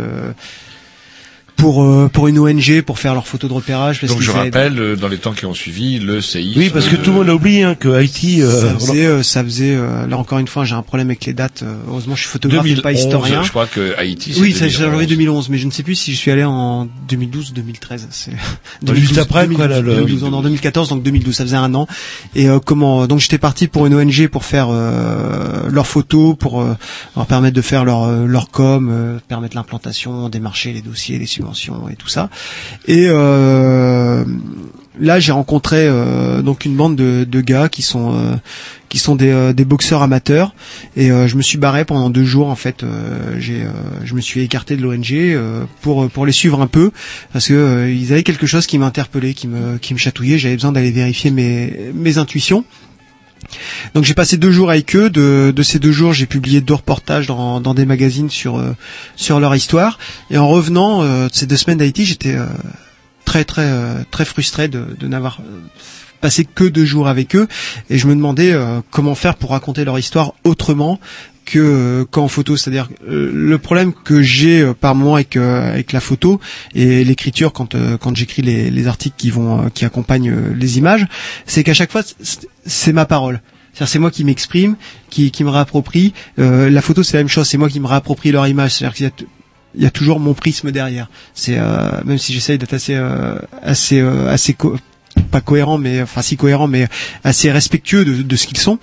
pour euh, pour une ONG pour faire leurs photos de repérage. Parce Donc je rappelle, euh, dans les temps qui ont suivi, le séisme. Oui, parce que tout le monde a oublié hein, que Haïti. euh, ça faisait, euh, ça faisait. euh, là encore une fois, j'ai un problème avec les dates. euh, heureusement, je suis photographe et 2011, pas historien. je crois que Haïti. Oui, c'est 2011. janvier 2011, mais je ne sais plus si je suis allé en 2012 ou 2013. C'est Bah, juste après, quoi, là, le- 2012, en 2014, donc 2012, ça faisait un an. Et euh, comment Donc j'étais parti pour une ONG pour faire euh, leurs photos, pour euh, leur permettre de faire leur euh, leur com, euh, permettre l'implantation, démarcher les dossiers, les subventions et tout ça. Et euh, là, j'ai rencontré euh, donc une bande de, de gars qui sont euh, qui sont des, euh, des boxeurs amateurs. Et euh, je me suis barré pendant deux jours en fait. Euh, j'ai je me suis écarté de l'ONG pour pour les suivre un peu. Parce que ils avaient quelque chose qui m'interpellait qui me qui me chatouillait. J'avais besoin d'aller vérifier mes mes intuitions donc j'ai passé deux jours avec eux. De, ces deux jours, j'ai publié deux reportages dans, dans des magazines sur euh, leur histoire. Et en revenant euh, ces deux semaines d'Haïti, j'étais euh, très très euh, très frustré de, de n'avoir passé que deux jours avec eux. Et je me demandais comment faire pour raconter leur histoire autrement que euh, qu'en photo, c'est-à-dire euh, le problème que j'ai euh, par moment avec euh, avec la photo et l'écriture quand euh, quand j'écris les, les articles qui vont euh, qui accompagnent les images, c'est qu'à chaque fois c'est- ma parole. C'est-à-dire c'est moi qui m'exprime, qui qui me réapproprie. La photo c'est la même chose, c'est moi qui me réapproprie leur image. C'est-à-dire qu'il y a y a toujours mon prisme derrière. C'est euh, même si j'essaye d'être assez euh, assez euh, assez pas cohérent mais enfin si cohérent mais assez respectueux de, ce qu'ils sont.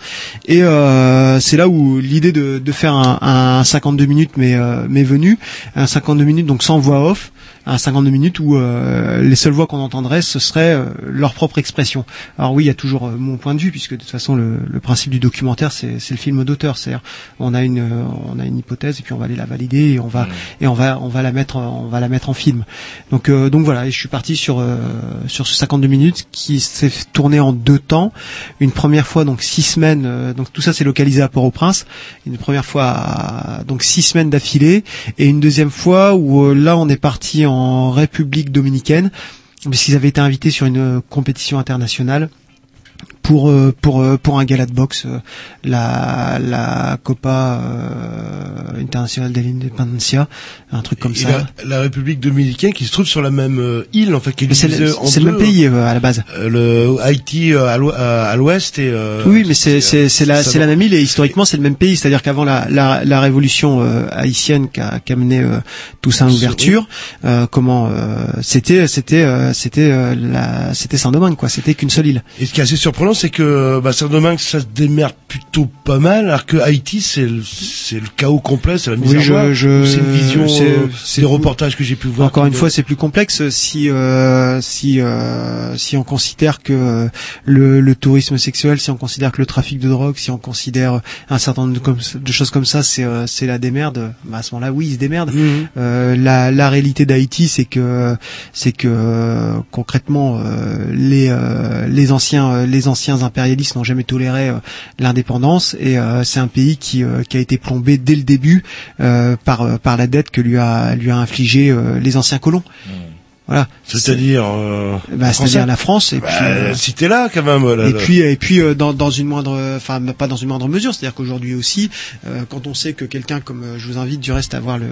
Et euh, c'est là où l'idée de, faire un, un 52 minutes mais euh, m'est venue. Un 52 minutes donc sans voix off un 52 minutes où euh, les seules voix qu'on entendrait ce serait euh, leur propre expression. Alors oui il y a toujours euh, mon point de vue puisque de toute façon le, le principe du documentaire c'est c'est le film d'auteur. C'est-à-dire on a une on a une hypothèse et puis on va aller la valider et on va et on va on va la mettre on va la mettre en film. Donc euh, donc voilà et je suis parti sur euh, sur ce 52 minutes qui s'est tourné en deux temps. Une première fois donc six semaines euh, donc tout ça c'est localisé à Port-au-Prince. Une première fois à- donc six semaines d'affilée. Et une deuxième fois où euh, là on est parti en République dominicaine parce qu'ils avaient été invités sur une euh, compétition internationale pour euh, pour euh, pour un gala de boxe euh, la la Copa euh, Internacional de l'Independencia un truc comme Et ça la, la République dominicaine qui se trouve sur la même euh, île en fait qui c'est le- c'est le même pays euh, à la base le Haïti euh, à l'ou- à à l'ouest et euh, Oui, mais c'est c'est c'est la ça c'est la même île et historiquement c'est le même pays. C'est-à-dire qu'avant la la, la révolution euh, haïtienne qui a, qui a mené euh, Toussaint l'ouverture, euh, comment euh, c'était c'était euh, c'était euh, la c'était Saint-Domingue quoi. C'était qu'une seule île. Et ce qui est assez surprenant, c'est que bah, Saint-Domingue, ça se démerde plutôt pas mal, alors que Haïti, c'est le, c'est le chaos complet, c'est la misère. Oui, je, je c'est une vision c'est- euh, des reportages que j'ai pu voir. Encore une fois, c'est plus complexe si euh, si euh, si on considère que euh, le, le tourisme sexuel, si on considère que le trafic de drogue, si on considère un certain nombre de, comme- de choses comme ça, c'est euh, c'est la démerde. Bah, à ce moment-là, oui, ils se démerdent. Mhm. Euh, la, la réalité d'Haïti, c'est que c'est que concrètement euh, les euh, les anciens les anciens impérialistes n'ont jamais toléré euh, l'indépendance et euh, c'est un pays qui euh, qui a été plombé dès le début par la dette que lui a lui infligé les anciens colons. Voilà. C'est-à-dire, euh, Bah, c'est-à-dire la France et Bah, puis euh, si t'es là quand même. là, et là. puis et puis euh, dans dans une moindre enfin pas dans une moindre mesure c'est-à-dire qu'aujourd'hui aussi euh, quand on sait que quelqu'un comme euh, je vous invite du reste à voir le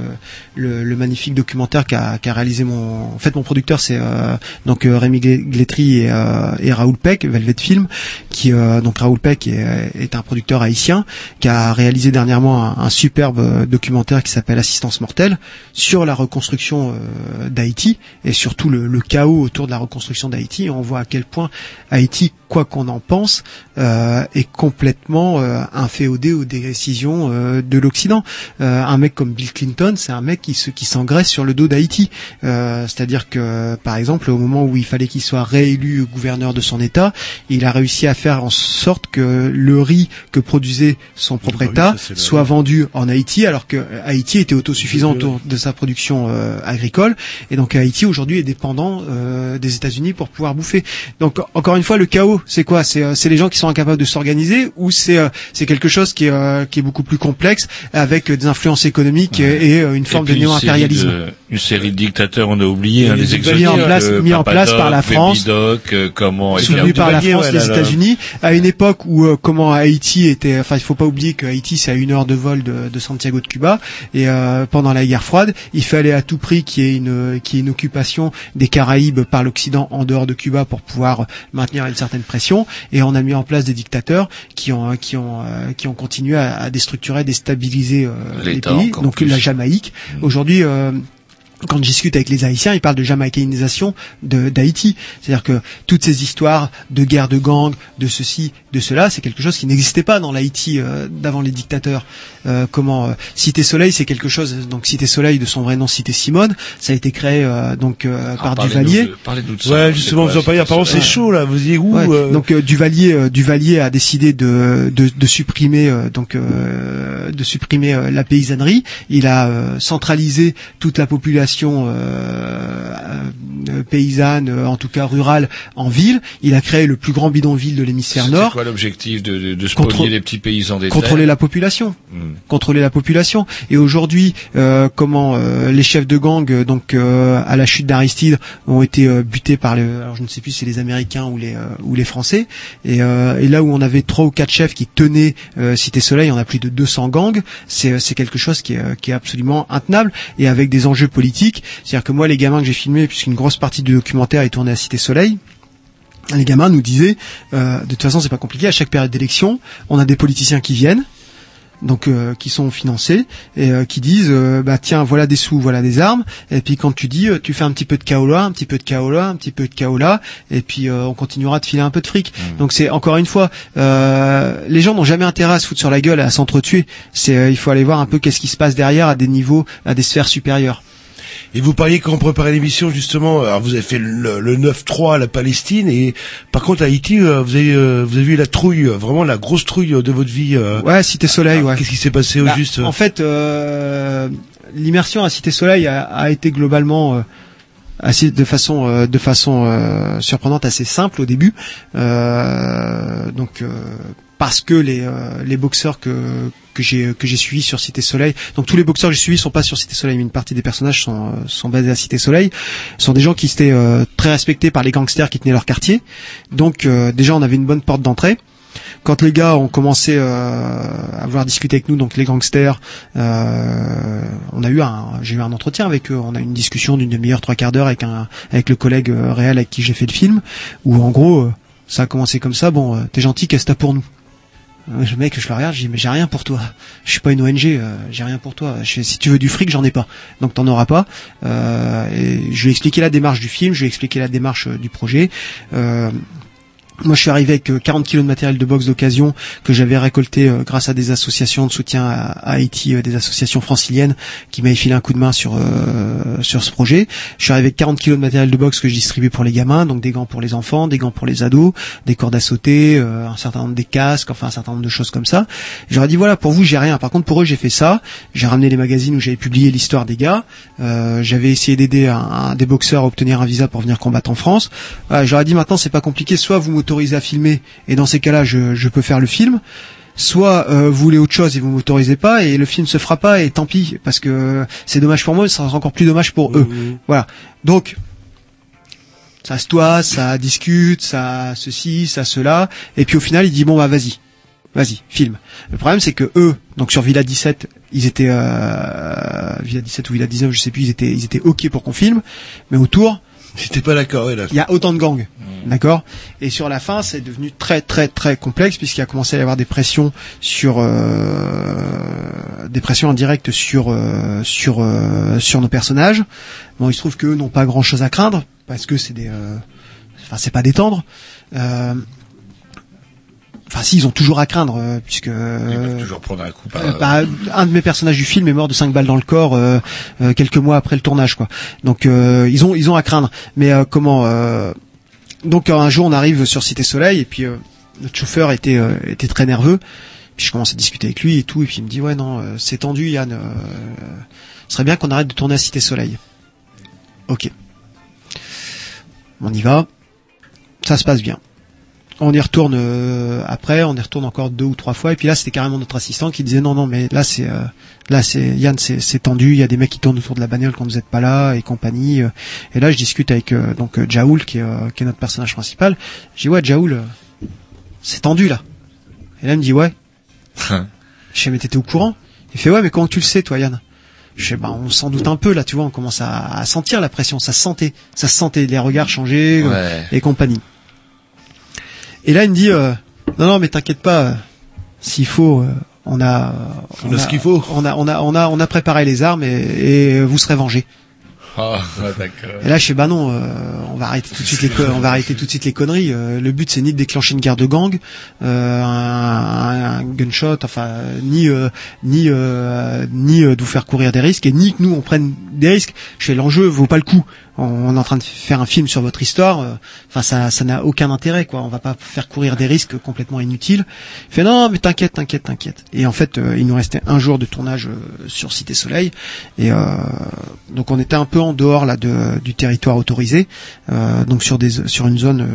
le, le magnifique documentaire qu'a qu'a réalisé mon en fait mon producteur c'est euh, donc euh, Rémi Glé- Glétry et, euh, et Raoul Peck Velvet Film qui euh, donc Raoul Peck est, est un producteur haïtien qui a réalisé dernièrement un, un superbe euh, documentaire qui s'appelle Assistance mortelle sur la reconstruction euh, d'Haïti et surtout le, chaos autour de la reconstruction d'Haïti. On voit à quel point Haïti, quoi qu'on en pense, euh, est complètement euh, inféodé aux décisions euh, de l'Occident. Euh, un mec comme Bill Clinton, c'est un mec qui se qui s'engraisse sur le dos d'Haïti. Euh, C'est-à-dire que, par exemple, au moment où il fallait qu'il soit réélu gouverneur de son État, il a réussi à faire en sorte que le riz que produisait son propre Bah oui, État ça, soit vendu en Haïti, alors que Haïti était autosuffisant autour de sa production euh, agricole, et donc Haïti aujourd'hui est dépendant euh, des États-Unis pour pouvoir bouffer. Donc encore une fois, le chaos, C'est quoi C'est euh, c'est les gens qui sont incapables de s'organiser ou c'est euh, c'est quelque chose qui est euh, qui est beaucoup plus complexe avec des influences économiques et, et, une forme Et de néo-impérialisme. Une série de dictateurs, on a oublié, hein, les mis exotiques. en place- mis en place par la France. Comment... soutenu par la France, ouais, les. États-Unis, à une époque où euh, comment Haïti était, enfin il faut pas oublier que Haïti c'est à une heure de vol de, de Santiago de Cuba et euh, pendant la guerre froide, il fallait à tout prix qu'il y ait une qu'il y ait une occupation des Caraïbes par l'Occident en dehors de Cuba pour pouvoir maintenir une certaine et on a mis en place des dictateurs qui ont qui ont euh, qui ont continué à, à déstructurer, déstabiliser euh, les pays, donc plus. la Jamaïque. Aujourd'hui euh, quand je discute avec les Haïtiens, ils parlent de jamaïcanisation d'Haïti. C'est-à-dire que toutes ces histoires de guerre de gang, de ceci, de cela, c'est quelque chose qui n'existait pas dans l'Haïti euh, d'avant les dictateurs. Euh, comment euh, Cité Soleil, c'est quelque chose. Donc Cité Soleil, de son vrai nom, Cité Simone, ça a été créé euh, donc euh, par parlez-nous Duvalier. de- parlez-nous de ça. Ouais, justement, quoi, vous en parlez. Apparemment, c'est chaud là. Vous y où Ouais, euh, Donc euh, Duvalier, euh, Duvalier a décidé de, de, de supprimer euh, donc euh, de supprimer euh, la paysannerie. Il a euh, centralisé toute la population euh, euh, paysanne, euh, en tout cas rurale, en ville. Il a créé le plus grand bidonville de l'hémisphère nord. Quoi l'objectif de, de, de spolier les petits paysans des Contrôler la population Hmm. contrôler la population. Et aujourd'hui, euh, comment euh, les chefs de gang, euh, donc euh, à la chute d'Aristide, ont été euh, butés par les, alors je ne sais plus si c'est les Américains ou les euh, ou les Français. Et, euh, et là où on avait trois ou quatre chefs qui tenaient euh, Cité Soleil, on a plus de 200 gangs. C'est quelque chose qui est qui est absolument intenable et avec des enjeux politiques. C'est-à-dire que moi, les gamins que j'ai filmés, puisqu'une grosse partie du documentaire est tournée à Cité Soleil. Les gamins nous disaient, euh, de toute façon, c'est pas compliqué. À chaque période d'élection, on a des politiciens qui viennent, donc euh, qui sont financés et euh, qui disent euh, bah tiens voilà des sous voilà des armes et puis quand tu dis euh, tu fais un petit peu de chaos là un petit peu de chaos là un petit peu de chaos là et puis euh, on continuera de filer un peu de fric. Donc c'est encore une fois euh, les gens n'ont jamais intérêt à se foutre sur la gueule à s'entretuer. C'est euh, il faut aller voir un peu qu'est-ce qui se passe derrière à des niveaux à des sphères supérieures Et vous parliez quand on préparait l'émission justement, alors vous avez fait le, le 9-3 à la Palestine et par contre à Haïti euh, vous avez euh, vous avez eu la trouille, euh, vraiment la grosse trouille euh, de votre vie. euh. ouais Cité Soleil ouais Qu'est-ce qui s'est passé au Bah, juste euh En fait, euh, l'immersion à Cité Soleil a, a été globalement euh, assez de façon euh, de façon euh, surprenante assez simple au début. Euh, donc euh, parce que les euh, les boxeurs que que j'ai que j'ai suivis sur Cité Soleil. Donc tous les boxeurs que j'ai suivis sont pas sur Cité Soleil, mais une partie des personnages sont euh, sont basés à Cité Soleil. Sont des gens qui étaient euh, très respectés par les gangsters qui tenaient leur quartier. Donc euh, déjà on avait une bonne porte d'entrée. Quand les gars ont commencé euh, à vouloir discuter avec nous, donc les gangsters, euh, on a eu un, j'ai eu un entretien avec eux. On a eu une discussion d'une demi-heure, trois quarts d'heure avec un, avec le collègue réel avec qui j'ai fait le film, où en gros, ça a commencé comme ça. Bon, t'es gentil, qu'est-ce que t'as pour nous? Le mec, je le regarde, je dis mais j'ai rien pour toi. Je suis pas une ONG, euh, j'ai rien pour toi. Si tu veux du fric, j'en ai pas. Donc t'en auras pas. Euh, je lui ai expliqué la démarche du film, je lui ai expliqué la démarche euh, du projet. Euh, moi, je suis arrivé avec euh, 40 kilos de matériel de boxe d'occasion que j'avais récolté euh, grâce à des associations de soutien à, à Haïti, euh, des associations franciliennes qui m'avaient filé un coup de main sur euh, sur ce projet. Je suis arrivé avec 40 kilos de matériel de boxe que je distribuais pour les gamins, donc des gants pour les enfants, des gants pour les ados, des cordes à sauter, euh, un certain nombre des casques, enfin un certain nombre de choses comme ça. J'aurais dit voilà, pour vous, j'ai rien. Par contre, pour eux, j'ai fait ça. J'ai ramené les magazines où j'avais publié l'histoire des gars. Euh, j'avais essayé d'aider un, un des boxeurs à obtenir un visa pour venir combattre en France. Voilà, J'aurais dit maintenant, c'est pas compliqué. Soit vous m'autorisez à filmer, et dans ces cas-là, je, je peux faire le film. Soit euh, vous voulez autre chose et vous m'autorisez pas et le film se fera pas et tant pis parce que c'est dommage pour moi, ça sera encore plus dommage pour eux. Voilà. Donc ça se toise, ça discute, ça ceci, ça cela, et puis au final il dit bon bah vas-y, vas-y, filme. Le problème c'est que eux, donc sur Villa 17, ils étaient euh, Villa 17 ou Villa 19, je sais plus, ils étaient ils étaient ok pour qu'on filme, mais autour J'étais pas d'accord, il y a autant de gangs, d'accord? Et sur la fin, c'est devenu très très très complexe puisqu'il a commencé à y avoir des pressions sur euh, des pressions en direct sur euh, sur euh, sur nos personnages. Bon, il se trouve qu'eux n'ont pas grand chose à craindre parce que c'est des, euh, enfin c'est pas des tendres. Euh, Enfin, si, ils ont toujours à craindre, euh, puisque Ils euh, peuvent toujours prendre un coup par... euh, bah, un de mes personnages du film est mort de 5 balles dans le corps euh, euh, quelques mois après le tournage quoi. Donc euh, ils ont ils ont à craindre. Mais euh, comment euh, donc un jour on arrive sur Cité Soleil et puis euh, notre chauffeur était euh, était très nerveux. Puis je commence à discuter avec lui et tout et puis il me dit ouais non euh, c'est tendu Yann. Euh, ce serait bien qu'on arrête de tourner à Cité Soleil. Ok. On y va. Ça se passe bien. On y retourne euh, après, on y retourne encore deux ou trois fois, et puis là c'était carrément notre assistant qui disait non non mais là c'est euh, là c'est Yann c'est c'est tendu, il y a des mecs qui tournent autour de la bagnole quand vous êtes pas là et compagnie. et là je discute avec euh, donc euh, Jaoul qui est euh, qui est notre personnage principal. Je dis ouais Jaoul, c'est tendu là. Et là il me dit ouais. [LAUGHS] Je fais mais t'étais au courant? Il fait ouais mais comment tu le sais toi Yann? Je fais bah on s'en doute un peu là tu vois on commence à, à sentir la pression, ça se sentait, ça se sentait les regards changer euh, Ouais. et compagnie. Et là il me dit euh, non non mais t'inquiète pas euh, s'il faut euh, on a On a ce qu'il faut. On a on a on a on a préparé les armes et, et vous serez vengés. Ah, [LAUGHS] d'accord. Et là, je fais bah non, euh, on va arrêter tout de suite les on va arrêter tout de suite les conneries. Euh, le but c'est ni de déclencher une guerre de gang, euh, un, un gunshot, enfin ni euh, ni euh, ni de vous faire courir des risques et ni que nous on prenne des risques. Je fais l'enjeu vaut pas le coup. On, est en train de faire un film sur votre histoire. euh, Enfin ça ça n'a aucun intérêt quoi. On va pas faire courir des risques complètement inutiles. Il fait non mais t'inquiète t'inquiète t'inquiète. Et en fait euh, il nous restait un jour de tournage euh, sur Cité Soleil et euh, donc on était un peu en dehors là de, du territoire autorisé, euh, donc sur des sur une zone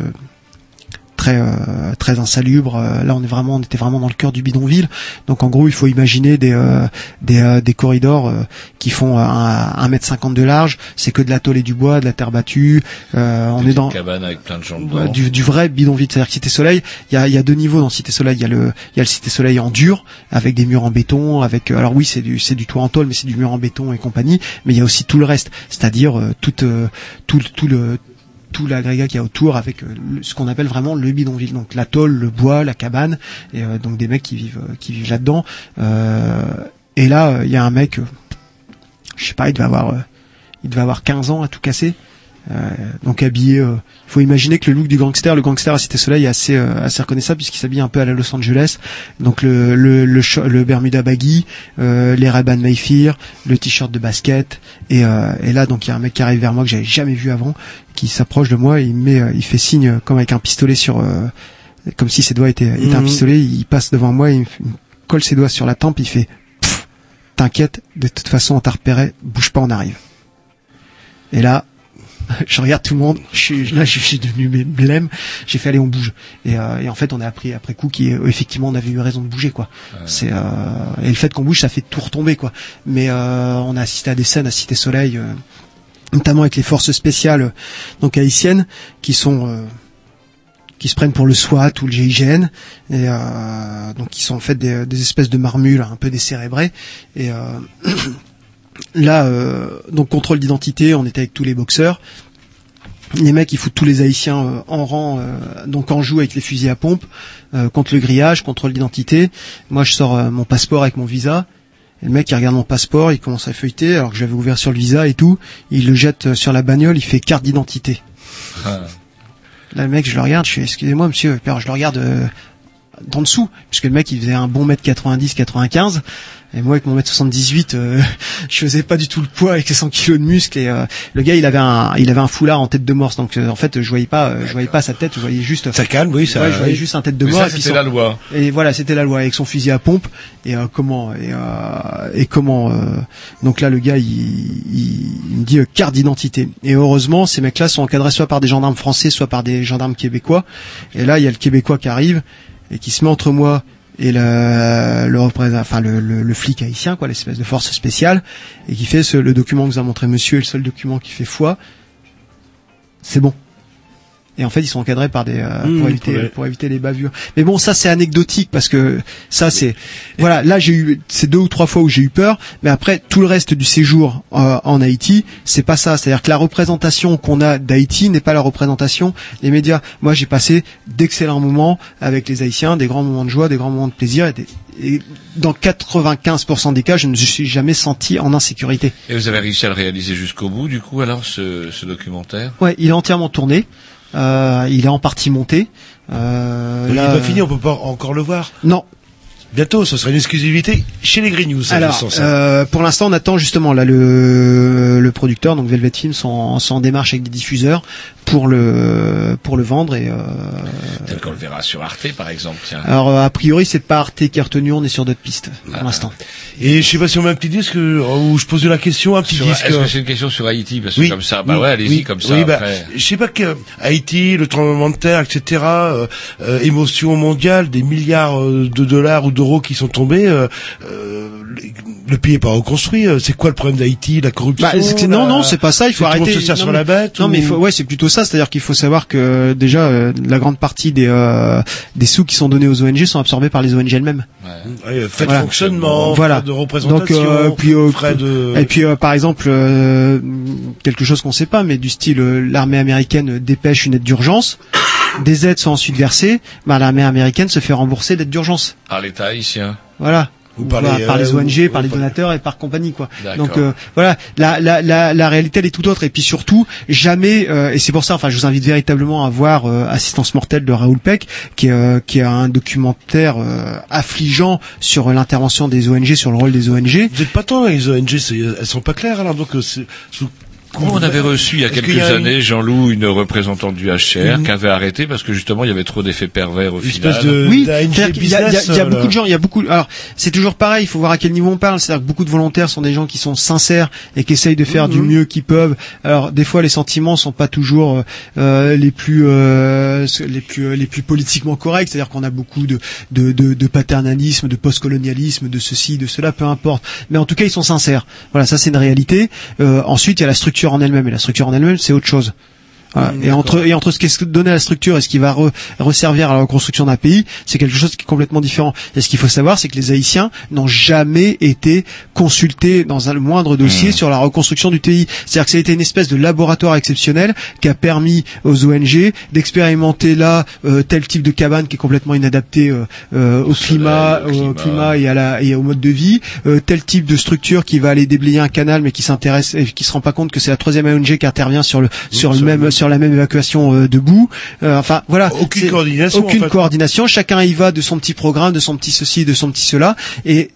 très euh, très insalubre. Euh, là on est vraiment on était vraiment dans le cœur du bidonville. Donc en gros il faut imaginer des euh, des, euh, des corridors euh, qui font euh, un, mètre cinquante de large. C'est que de la tôle et du bois, de la terre battue. Euh, on est dans cabane avec plein de gens dedans. du, du vrai bidonville. C'est-à-dire que Cité Soleil, il y a, il y a deux niveaux dans Cité Soleil. Il y a le, il y a le Cité Soleil en dur, avec des murs en béton, avec, alors oui, c'est du, c'est du toit en tôle, mais c'est du mur en béton et compagnie. Mais il y a aussi tout le reste, c'est-à-dire euh, tout, tout, tout le, tout l'agrégat qu'il y a autour avec euh, ce qu'on appelle vraiment le bidonville. Donc la tôle, le bois, la cabane, et euh, donc des mecs qui vivent, euh, qui vivent là-dedans. Euh, et là, il y a un mec, je sais pas, il devait avoir, il devait avoir 15 ans à tout casser. Euh, donc habillé, euh, il faut imaginer que le look du gangster, le gangster à Cité Soleil est assez euh, assez reconnaissable puisqu'il s'habille un peu à la Los Angeles. Donc le le le, le Bermuda baggy, euh, les Ray-Ban Mayfair, le t-shirt de basket et euh, et là donc il y a un mec qui arrive vers moi que j'avais jamais vu avant, qui s'approche de moi et il me met euh, il fait signe euh, comme avec un pistolet sur euh, comme si ses doigts étaient, étaient un Mhm. pistolet, il passe devant moi, il me, colle ses doigts sur la tempe, il fait t'inquiète, de toute façon on t'a repéré, bouge pas, on arrive. Et là, [LAUGHS] je regarde tout le monde, je suis, là je suis devenu blême, j'ai fait aller on bouge. Et, euh, et en fait on a appris après coup qu'effectivement on avait eu raison de bouger quoi. C'est euh, et le fait qu'on bouge ça fait tout retomber quoi. Mais euh, on a assisté à des scènes à Cité Soleil, euh, notamment avec les forces spéciales euh, donc haïtiennes qui sont euh, qui se prennent pour le SWAT ou le GIGN et euh, donc qui sont en fait des, des espèces de marmules un peu décérébrés et euh, [CLEARS THROAT] là euh, donc contrôle d'identité on était avec tous les boxeurs. Les mecs ils foutent tous les haïtiens euh, en rang euh, donc en joue avec les fusils à pompe euh, contre le grillage contrôle d'identité. Moi je sors euh, mon passeport avec mon visa. Et le mec il regarde mon passeport il commence à feuilleter alors que j'avais ouvert sur le visa et tout. Il le jette sur la bagnole il fait carte d'identité. Ah. Là, le mec, je le regarde, je fais, excusez-moi, monsieur, je le regarde euh, d'en dessous, puisque le mec, il faisait un bon mètre 90, 95, et moi, avec mon mètre 78, euh, [LAUGHS] je faisais pas du tout le poids avec les 100 kilos de muscles, et euh, le gars, il avait un, il avait un foulard en tête de morse, donc euh, en fait, je voyais pas, euh, je voyais pas sa tête, je voyais juste, Ça calme, oui, ça. ouais, je voyais juste un tête de puis c'était la loi. Et voilà, c'était la loi avec son fusil à pompe. Et euh, comment et, euh, et comment euh, donc là le gars il, il, il me dit euh, carte d'identité. Et heureusement ces mecs-là sont encadrés soit par des gendarmes français, soit par des gendarmes québécois. Et là il y a le québécois qui arrive et qui se met entre moi et le le enfin le, le, le flic haïtien quoi, l'espèce de force spéciale et qui fait ce, le document que vous a montré monsieur est le seul document qui fait foi. C'est bon. Et en fait, ils sont encadrés par des euh, Mmh, pour éviter pour éviter les bavures. Mais bon, ça c'est anecdotique parce que ça c'est voilà. Là, j'ai eu c'est deux ou trois fois où j'ai eu peur, mais après tout le reste du séjour euh, en Haïti, c'est pas ça. C'est-à-dire que la représentation qu'on a d'Haïti n'est pas la représentation des médias. Moi, j'ai passé d'excellents moments avec les Haïtiens, des grands moments de joie, des grands moments de plaisir. Et, des- et dans 95% des cas, je ne me suis jamais senti en insécurité. Et vous avez réussi à le réaliser jusqu'au bout, du coup, alors, ce, ce documentaire? Ouais, il est entièrement tourné. Euh, il est en partie monté. Euh, Il est là, pas fini, on peut pas encore le voir. Non. Bientôt, ce sera une exclusivité chez les Green News. Alors, ça. euh, pour l'instant, on attend justement là le, le producteur, donc Velvet Films, sont, sont en démarche avec des diffuseurs pour le pour le vendre et euh, Tel qu'on le verra sur Arte, par exemple. Tiens. alors euh, a priori c'est pas Arte qui est retenu, on est sur d'autres pistes Ah. pour l'instant. Et je sais pas si on met un petit disque euh, où je posais la question, un petit Sur- disque. Est-ce que c'est une question sur Haïti Parce que Oui. comme ça, bah Oui. ouais, allez-y Oui. comme ça. Oui, bah, je sais pas que Haïti, le tremblement de terre, etc. euh, euh, émotion mondiale, des milliards euh, de dollars ou d'euros qui sont tombés. euh, euh, le- pays est pas reconstruit. euh, C'est quoi le problème d'Haïti La corruption Bah, c'est- non, non, c'est pas ça. Il faut arrêter. se sert non, sur mais- la bête. Non, ou- mais faut, ouais, c'est plutôt ça. C'est-à-dire qu'il faut savoir que déjà euh, la grande partie des euh, des sous qui sont donnés aux ONG sont absorbés par les ONG elles-mêmes. Ouais, de Voilà. fonctionnement, Voilà. de représentation, Donc, euh, puis, euh, frais de. Et puis euh, par exemple euh, quelque chose qu'on sait pas, mais du style euh, l'armée américaine dépêche une aide d'urgence, des aides sont ensuite versées, bah, l'armée américaine se fait rembourser l'aide d'urgence. Par l'État haïtien. Voilà. Ou par Voilà, les, par les euh, ONG, ou- par ou les donateurs et par compagnie quoi. D'accord. Donc euh, voilà, la, la, la, la réalité elle est tout autre et puis surtout jamais euh, et c'est pour ça enfin je vous invite véritablement à voir euh, Assistance mortelle de Raoul Peck qui est euh, qui est un documentaire euh, affligeant sur l'intervention des ONG sur le rôle des ONG. Vous êtes pas tant les ONG, c'est- elles sont pas claires alors donc euh, c'est. sous- Nous, on avait reçu il y a quelques qu'il y a une- années, Jean-Loup, une représentante du HCR Mhm. qui avait arrêté parce que justement il y avait trop d'effets pervers au Une final. espèce de- Oui, y il y a- y beaucoup de gens, il y a beaucoup. Alors, c'est toujours pareil. Il faut voir à quel niveau on parle. C'est-à-dire que beaucoup de volontaires sont des gens qui sont sincères et qui essayent de faire du Mhm. mieux qu'ils peuvent. Alors, des fois, les sentiments sont pas toujours euh, euh, les plus euh, les plus euh, les plus politiquement corrects. C'est-à-dire qu'on a beaucoup de de, de de paternalisme, de postcolonialisme, de ceci, de cela, peu importe. Mais en tout cas, ils sont sincères. Voilà, ça c'est une réalité. Euh, ensuite, il y a la structure en elle-même et la structure en elle-même, c'est autre chose. Voilà. Mm, et entre et entre ce qui est donné à la structure et ce qui va re- resservir à la reconstruction d'un pays, c'est quelque chose qui est complètement différent. Et ce qu'il faut savoir, c'est que les Haïtiens n'ont jamais été consultés dans un le moindre dossier sur la reconstruction du pays. C'est-à-dire que ça a été une espèce de laboratoire exceptionnel qui a permis aux ONG d'expérimenter là euh, tel type de cabane qui est complètement inadapté euh, euh, au, climat, au au climat. et à la et au mode de vie, euh, tel type de structure qui va aller déblayer un canal mais qui s'intéresse et qui se rend pas compte que c'est la troisième ONG qui intervient sur le sur le même sur la même évacuation euh, de boue. Euh, enfin voilà, Aucune coordination, aucune en fait. coordination. Chacun y va de son petit programme, de son petit ceci, de son petit cela et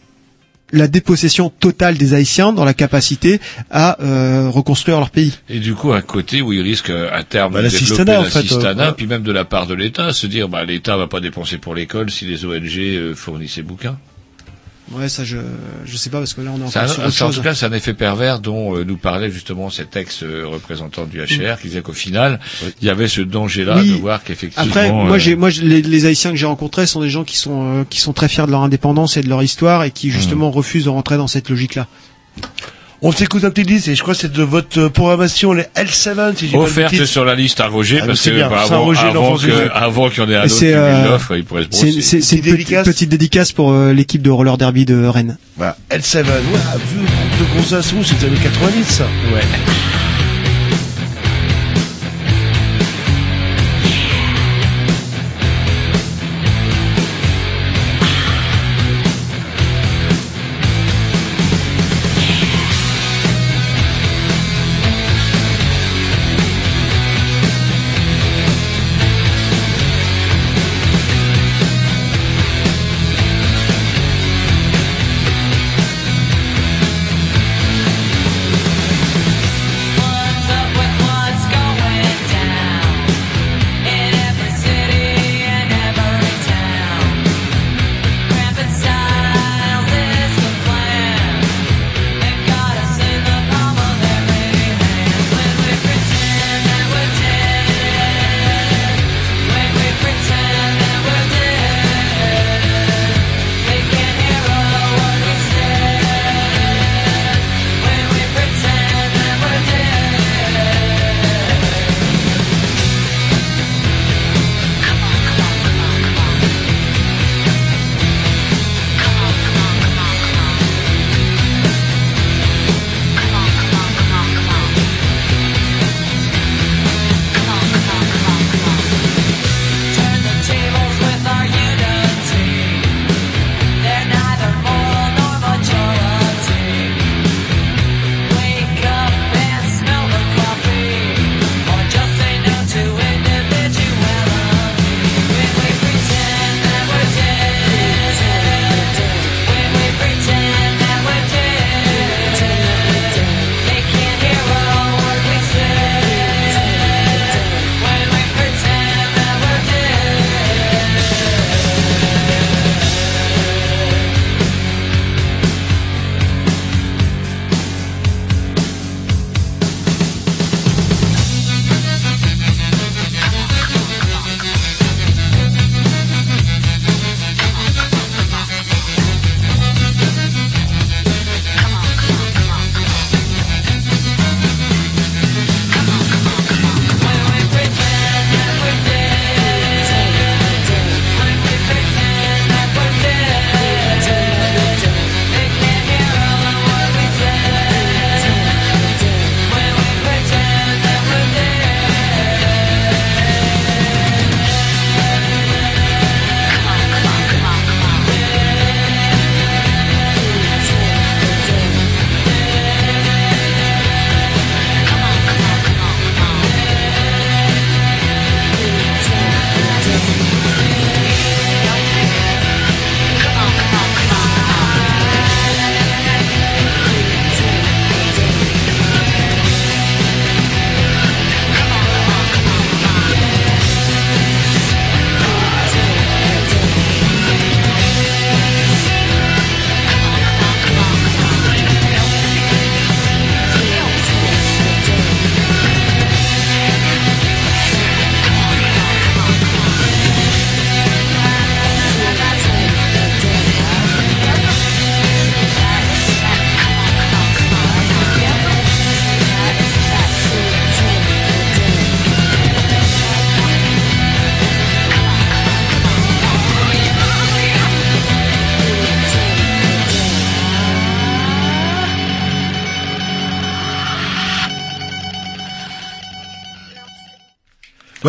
la dépossession totale des Haïtiens dans la capacité à euh, reconstruire leur pays. Et du coup, un côté où il risque euh, à terme Bah, de développer l'assistanat, en fait, l'assistanat, euh, puis même de la part de l'État, se dire bah l'État va pas dépenser pour l'école si les ONG euh, fournissent ces bouquins. Ouais, ça je je sais pas parce que là on est encore sur autre c'est- en chose. tout cas, c'est un effet pervers dont euh, nous parlait justement cet ex-représentant du HCR qui disait qu'au final, il y avait ce danger-là Oui. de voir qu'effectivement... Après, moi, euh, j'ai, moi, les, les Haïtiens que j'ai rencontrés sont des gens qui sont, euh, qui sont très fiers de leur indépendance et de leur histoire et qui justement Mmh. refusent de rentrer dans cette logique-là. On s'écoute un petit disque et je crois que c'est de votre euh, programmation les L7 si j'ai pas le offerte sur la liste à Roger Ah, parce c'est que bien, bah, c'est avant, Roger avant que, avant qu'il y en ait un autre qui c'est, euh, l'offre, il pourrait se C'est, brosser. c'est, c'est une Petite petite, dédicace. petite dédicace pour euh, l'équipe de roller derby de Rennes. Voilà, L7. Ouais, vu le groupe de assauts, c'était les années 90 ça. Ouais.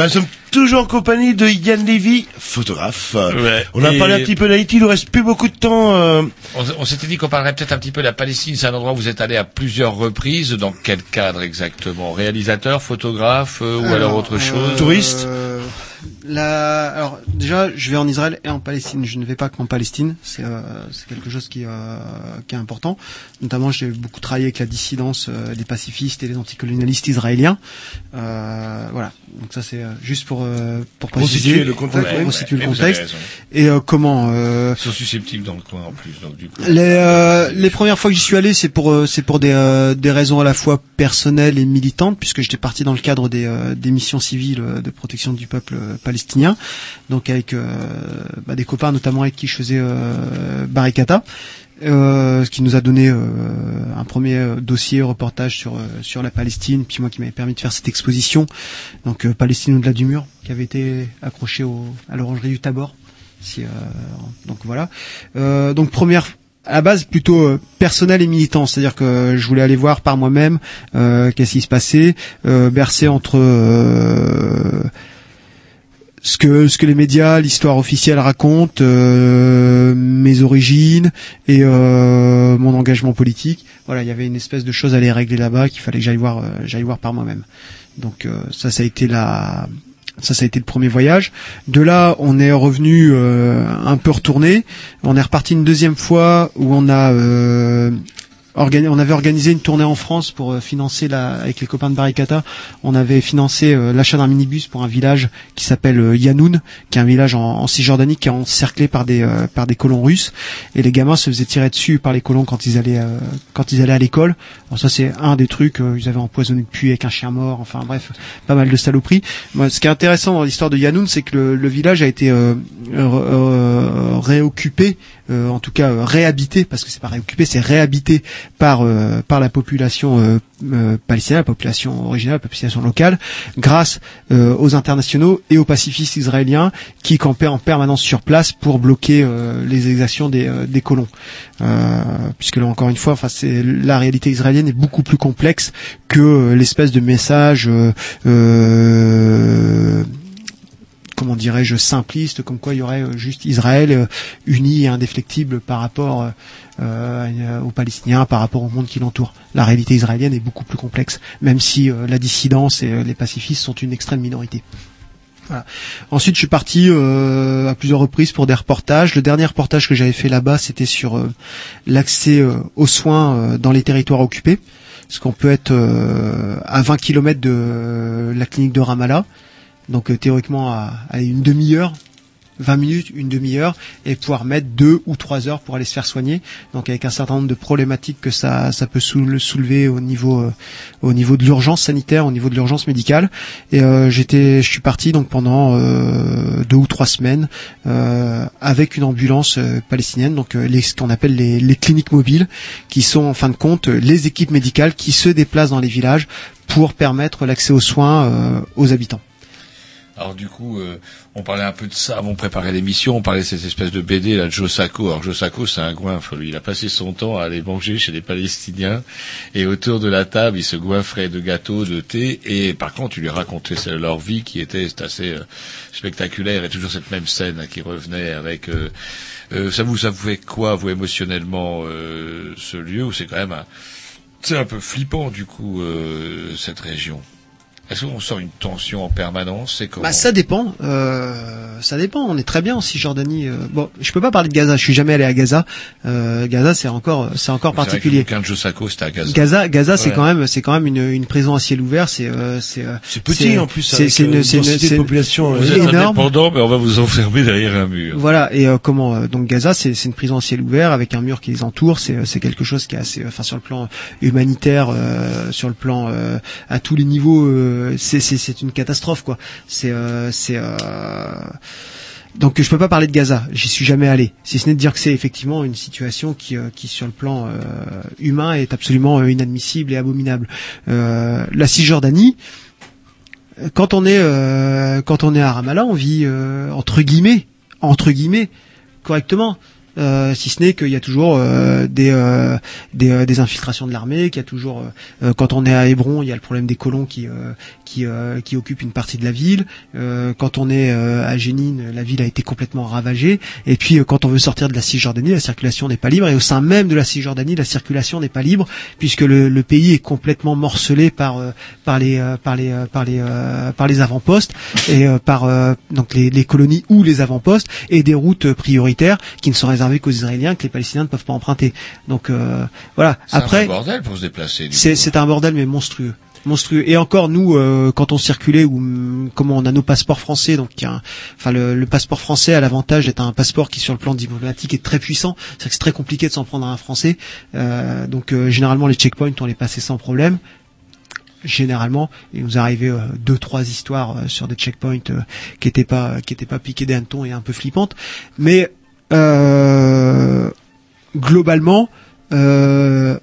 Voilà, nous sommes toujours en compagnie de Yann Lévy, photographe. Ouais. On a Et- parlé un petit peu d'Haïti, il nous reste plus beaucoup de temps. euh, On, on s'était dit qu'on parlerait peut-être un petit peu de la Palestine. C'est un endroit où vous êtes allé à plusieurs reprises. Dans quel cadre exactement? Réalisateur, photographe euh, ou alors autre chose? Euh, la- alors déjà, je vais en Israël et en Palestine. Je ne vais pas qu'en Palestine. C'est euh, quelque chose qui, euh, qui est important. Notamment, j'ai beaucoup travaillé avec la dissidence, euh, les pacifistes et les anticolonialistes israéliens. Euh, voilà. Donc ça, c'est euh, juste pour euh, pour préciser, le contexte. Ouais, Ouais, le contexte. Et euh, comment euh, Ils sont susceptibles dans le coin en plus. Donc du coup. les, euh, les premières fois que j'y suis allé, c'est pour euh, c'est pour des, euh, des raisons à la fois personnelles et militantes, puisque j'étais parti dans le cadre des, euh, des missions civiles de protection du peuple euh, palestinien, donc avec euh, bah, des copains notamment avec qui je faisais euh, Barricata, euh, ce qui nous a donné euh, un premier euh, dossier reportage sur sur la Palestine, puis moi qui m'avait permis de faire cette exposition, donc Palestine au-delà du mur, qui avait été accroché au, à l'orangerie du Tabor. Si, donc voilà. Donc première à la base plutôt euh, personnel et militant, c'est-à-dire que je voulais aller voir par moi-même euh, qu'est-ce qui se passait, euh, bercé entre ce que ce que les médias, l'histoire officielle racontent, euh, mes origines et euh, mon engagement politique. Voilà, il y avait une espèce de chose à les régler là-bas qu'il fallait que j'aille voir, euh, j'aille voir par moi-même. Donc euh, ça, ça a été la ça, ça a été le premier voyage. De là, on est revenu euh, un peu retourné. On est reparti une deuxième fois où on a euh, on avait organisé une tournée en France pour euh, financer la, avec les copains de Barricata. On avait financé euh, l'achat d'un minibus pour un village qui s'appelle euh, Yanoun, qui est un village en, Cisjordanie qui est encerclé par des par des colons russes. Et les gamins se faisaient tirer dessus par les colons quand ils allaient quand ils allaient à l'école. Alors ça c'est un des trucs. ils avaient empoisonné le puits avec un chien mort. Enfin bref, pas mal de saloperies. Moi, ce qui est intéressant dans l'histoire de Yanoun, c'est que le, le village a été euh, réoccupé, euh, en tout cas euh, réhabité, parce que c'est pas réoccupé, c'est réhabité par euh, par la population euh, euh, palestinienne, la population originale, la population locale, grâce aux internationaux et aux pacifistes israéliens qui campaient en permanence sur place pour bloquer les exactions des, des colons. Puisque là encore une fois, enfin c'est la réalité israélienne est beaucoup plus complexe que l'espèce de message. Comment dirais-je simpliste comme quoi il y aurait euh, juste Israël euh, uni et indéflectible par rapport euh, aux Palestiniens par rapport au monde qui l'entoure. La réalité israélienne est beaucoup plus complexe même si la dissidence et les pacifistes sont une extrême minorité. Ensuite, je suis parti à plusieurs reprises pour des reportages. Le dernier reportage que j'avais fait là-bas, c'était sur l'accès aux soins dans les territoires occupés. Parce qu'on peut être à 20 km de la clinique de Ramallah, donc euh, théoriquement à, à une demi-heure, 20 minutes, une demi-heure, et pouvoir mettre deux ou trois heures pour aller se faire soigner. Donc avec un certain nombre de problématiques que ça, ça peut soule- soulever au niveau, euh, au niveau de l'urgence sanitaire, au niveau de l'urgence médicale. Et euh, j'étais, je suis parti donc pendant euh, deux ou trois semaines euh, avec une ambulance euh, palestinienne, donc les, ce qu'on appelle les, les cliniques mobiles, qui sont en fin de compte les équipes médicales qui se déplacent dans les villages pour permettre l'accès aux soins aux habitants. Alors du coup, euh, on parlait un peu de ça avant de préparer l'émission, on parlait de cette espèce de BD là de Joe Sacco. Alors Joe Sacco, c'est un goinfre, lui. Il a passé son temps à aller manger chez les Palestiniens et autour de la table, il se goinfrait de gâteaux, de thé et par contre, il lui racontait leur vie qui était assez euh, spectaculaire et toujours cette même scène qui revenait avec euh, ça vous ça vous fait quoi vous émotionnellement ce lieu? C'est quand même un c'est un peu flippant du coup cette région? Est-ce qu'on sent une tension en permanence comment Bah ça dépend, euh, ça dépend. On est très bien en Cisjordanie. euh, bon, je peux pas parler de Gaza. Je suis jamais allé à Gaza. Euh, Gaza, c'est encore, c'est encore vrai particulier. De Josako, c'était à Gaza. Gaza, Gaza, c'est quand même, c'est quand même une, une prison à ciel ouvert. C'est, euh, c'est, euh, C'est petit, en plus, C'est, euh, une, c'est une, population, euh, Vous c'est êtes énorme. indépendant, mais on va vous enfermer derrière un mur. Voilà et euh, comment euh, donc Gaza c'est c'est une prison à ciel ouvert avec un mur qui les entoure c'est euh, c'est quelque chose qui est assez euh, enfin sur le plan humanitaire euh, sur le plan euh, à tous les niveaux c'est une catastrophe quoi c'est euh, euh, donc je peux pas parler de Gaza, j'y suis jamais allé. Si ce n'est de dire que c'est effectivement une situation qui, euh, qui sur le plan humain est absolument inadmissible et abominable. La Cisjordanie, quand on est quand on est à Ramallah, on vit entre guillemets entre guillemets correctement. Euh, si ce n'est qu'il y a toujours euh, des, euh, des, euh, des infiltrations de l'armée, qu'il y a toujours, euh, euh, quand on est à Hébron, il y a le problème des colons qui, qui, qui occupent une partie de la ville. Quand on est à Jénine, la ville a été complètement ravagée. Et puis quand on veut sortir de la Cisjordanie, la circulation n'est pas libre. Et au sein même de la Cisjordanie, la circulation n'est pas libre puisque le, le pays est complètement morcelé par par les par les par les par les avant-postes et par donc les, les colonies ou les avant-postes et des routes prioritaires qui ne sont réservées qu'aux Israéliens que les Palestiniens ne peuvent pas emprunter. Donc euh, voilà. C'est Après, un bordel pour se déplacer. du c'est c'est un bordel mais monstrueux. Monstrueux. Et encore nous euh, quand on circulait ou hum, comment on a nos passeports français donc il y a un- enfin le, le passeport français a l'avantage d'être un passeport qui sur le plan diplomatique est très puissant. C'est que c'est très compliqué de s'en prendre à un français. Euh, donc euh, généralement les checkpoints on les passait sans problème. Généralement. Il nous arrivait euh, deux trois histoires euh, sur des checkpoints euh, qui étaient pas qui étaient pas piqués des hannetons et un peu flippantes. Mais euh, globalement euh,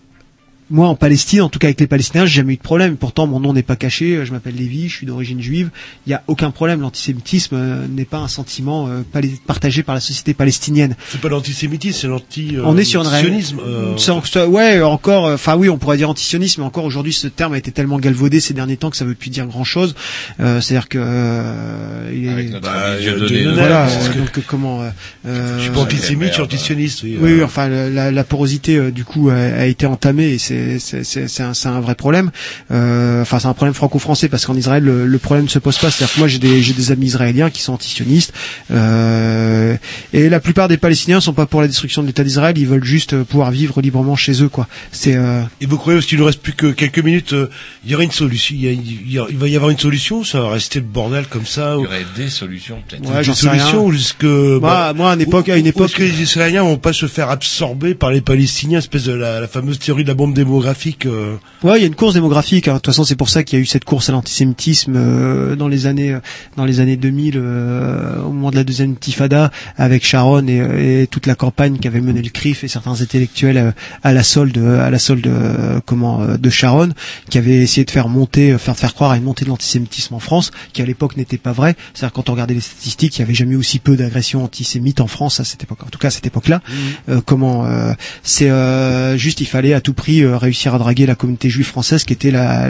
moi en Palestine, en tout cas avec les Palestiniens, j'ai jamais eu de problème. Pourtant, mon nom n'est pas caché. Je m'appelle Lévi, je suis d'origine juive. Il y a aucun problème. L'antisémitisme euh, n'est pas un sentiment euh, partagé par la société palestinienne. C'est pas l'antisémitisme, c'est l'anti. euh, on est sur une sionisme, euh, C'est en- c'est- ouais, encore. euh, Enfin, oui, on pourrait dire antisionisme, mais encore aujourd'hui, ce terme a été tellement galvaudé ces derniers temps que ça veut plus dire grand chose. C'est-à-dire que euh, il est- Avec notre Bah, euh, Dieudonné, voilà. euh, que- donc euh, comment euh, euh, Je suis pas antisémite, je suis antisioniste. Oui, oui, euh, oui, enfin la, la- la porosité euh, du coup a, a été entamée et c'est c'est c'est c'est un, c'est un vrai problème. Euh, Enfin c'est un problème franco-français parce qu'en Israël le, le problème ne se pose pas. C'est-à-dire que moi j'ai des j'ai des amis israéliens qui sont antisionistes euh, et la plupart des Palestiniens sont pas pour la destruction de l'État d'Israël. Ils veulent juste euh, pouvoir vivre librement chez eux quoi. C'est euh, Et vous croyez qu'il ne reste plus que quelques minutes, euh, il y aura une solution, il, y a- il y a- il va y avoir une solution, ou ça va rester le bordel comme ça. Il ou- y aurait des solutions peut-être. Ouais, des solutions jusque. Moi- moi, à une époque- à une époque- Est-ce que les Israéliens vont pas se faire absorber par les Palestiniens, espèce de la, la fameuse théorie de la bombe démographique euh, Ouais, il y a une course démographique. hein. De toute façon, c'est pour ça qu'il y a eu cette course à l'antisémitisme euh, dans les années dans les années 2000, euh, au moment de la deuxième intifada, avec Sharon et, et toute la campagne qu'avait mené le CRIF et certains intellectuels euh, à la solde à la solde euh, comment euh, de Sharon, qui avaient essayé de faire monter, euh, faire faire croire à une montée de l'antisémitisme en France, qui à l'époque n'était pas vrai. C'est-à-dire quand on regardait les statistiques, il y avait jamais eu aussi peu d'agressions antisémites en France à cette époque. En tout cas, à cette époque-là, Euh, comment euh, c'est euh, juste il fallait à tout prix euh, réussir à draguer la communauté juive française qui était la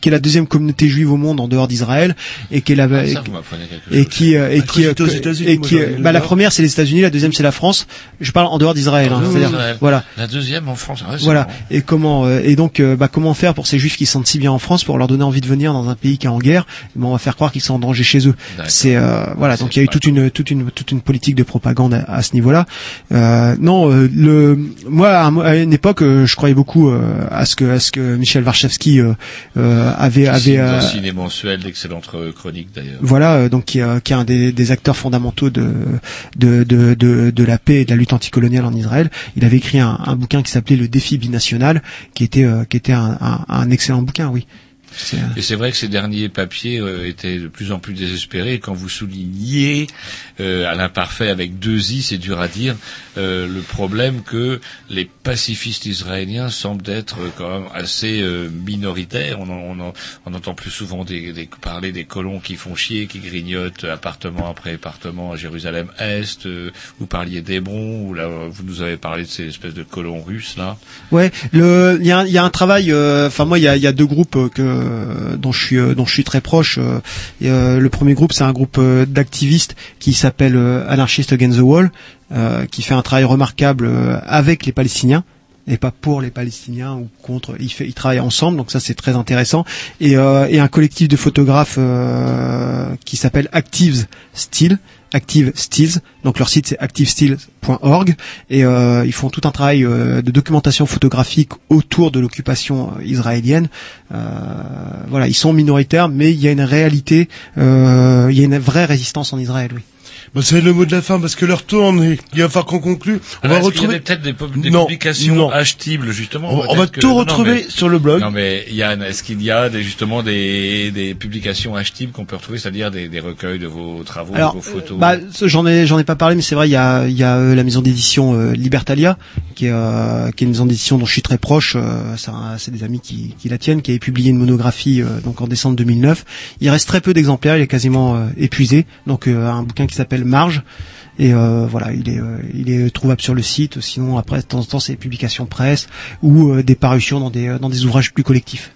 qui est la deuxième communauté juive au monde en dehors d'Israël et qui est la Ah, et, qui euh, et Ah, qui euh, et qui j'aurais euh, eu bah, la première c'est les États-Unis la deuxième c'est la France je parle en dehors d'Israël hein, Ah, c'est-à-dire voilà La deuxième en France. Ah ouais, c'est voilà. Et comment euh, et donc bah, comment faire pour ces juifs qui se sentent si bien en France pour leur donner envie de venir dans un pays qui est en guerre? Bon, on va faire croire qu'ils sont en danger chez eux. C'est euh, voilà. Donc il y a eu toute une toute une toute une politique de propagande à, à ce niveau-là. Euh, non, euh, le moi à, un- à une époque je croyais beaucoup euh, à ce que à ce que Michel Warszawski euh, euh, avait avait dans Ciné mensuel d'excellentes chroniques d'ailleurs. voilà, donc qui, est- qui est un des, des acteurs fondamentaux de, de, de, de, de la paix et de la lutte anticoloniale en Israël. Il avait écrit un, un bouquin qui s'appelait Le défi binational, qui était, qui était un, un, un excellent bouquin, oui. Et c'est vrai que ces derniers papiers euh, étaient de plus en plus désespérés. Quand vous soulignez euh, à l'imparfait avec deux i, c'est dur à dire, euh, le problème que les pacifistes israéliens semblent être euh, quand même assez euh, minoritaires. On, en- on, en- on entend plus souvent des, des- parler des colons qui font chier, qui grignotent appartement après appartement à Jérusalem-Est. Vous parliez d'Hébron, ou là vous nous avez parlé de ces espèces de colons russes là. Ouais, il y a, y a un travail. euh, Enfin moi, il y a, y a deux groupes que dont je suis euh, dont je suis très proche. euh, euh, le premier groupe, c'est un groupe euh, d'activistes qui s'appelle euh, Anarchist Against the Wall, euh, qui fait un travail remarquable euh, avec les Palestiniens et pas pour les Palestiniens ou contre. Ils, ils travaillent ensemble, donc ça c'est très intéressant. Et, euh, et un collectif de photographes euh, qui s'appelle Actives Still. Active Stills, donc leur site c'est activestills.org et euh, ils font tout un travail euh, de documentation photographique autour de l'occupation euh, israélienne. Euh, voilà, ils sont minoritaires, mais il y a une réalité, euh, il y a une vraie résistance en Israël. Oui. Bah, c'est le mot de la fin parce que leur tourne et il va falloir qu'on conclue. On Alors, va retrouver. peut-être des, pub- des Non, publications non. achetables justement. On, va que- tout non, retrouver mais- sur le blog. Non mais Yann, est-ce qu'il y a des, justement des, des publications achetables qu'on peut retrouver, c'est-à-dire des, des recueils de vos travaux, Alors, de vos photos bah, ce- j'en ai j'en ai pas parlé, mais c'est vrai, il y a il y a euh, la maison d'édition euh, Libertalia, qui est euh, qui est une maison d'édition dont je suis très proche. euh, c'est des amis qui qui la tiennent, qui avait publié une monographie euh, donc en décembre 2009. Il reste très peu d'exemplaires, il est quasiment euh, épuisé. Donc euh, un bouquin qui s'appelle Marge Et euh, voilà, il est, euh, il est trouvable sur le site. Sinon, après, de temps en temps, c'est des publications presse ou euh, des parutions dans des, euh, dans des ouvrages plus collectifs.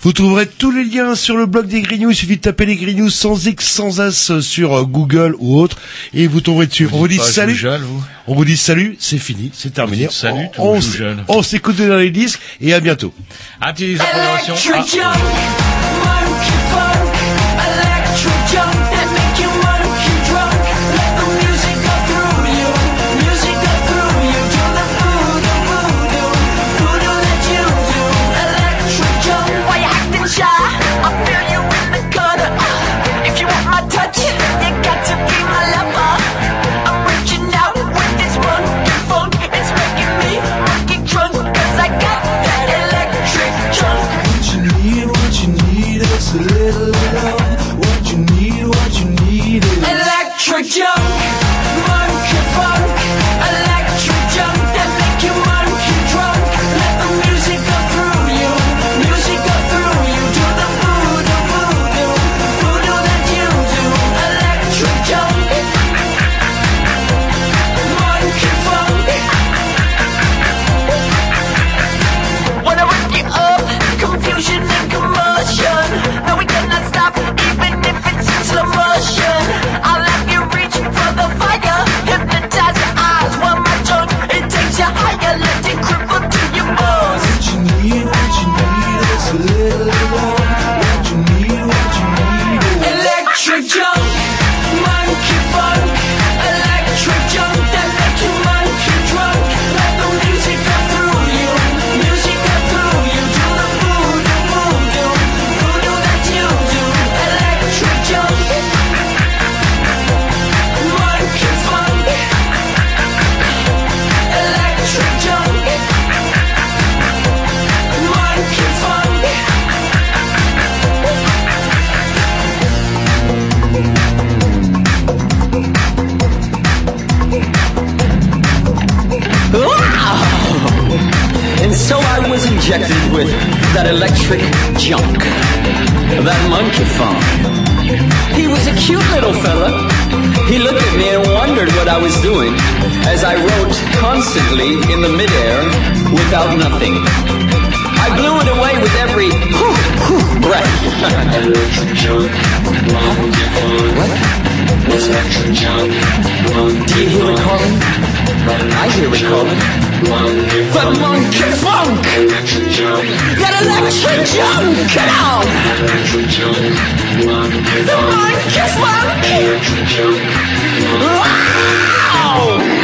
Vous trouverez tous les liens sur le blog des Grignoux. Il suffit de taper les Grignoux sans X, sans As sur euh, Google ou autre. Et vous tomberez dessus. On vous dit pas salut. Joujal, vous On vous dit salut. C'est fini. C'est terminé. salut, On- on s'écoute dans les disques et à bientôt. Un petit Joe. Injected with that electric junk, that monkey funk. He was a cute little fella. He looked at me and wondered what I was doing as I wrote constantly in the midair without nothing. I blew it away with every whew, whew, breath. electric junk, monkey funk. What? Electric junk, Do you hear it calling? I hear it calling. The monkey funk! That electric junk! Come on! The monkey funk! Wow!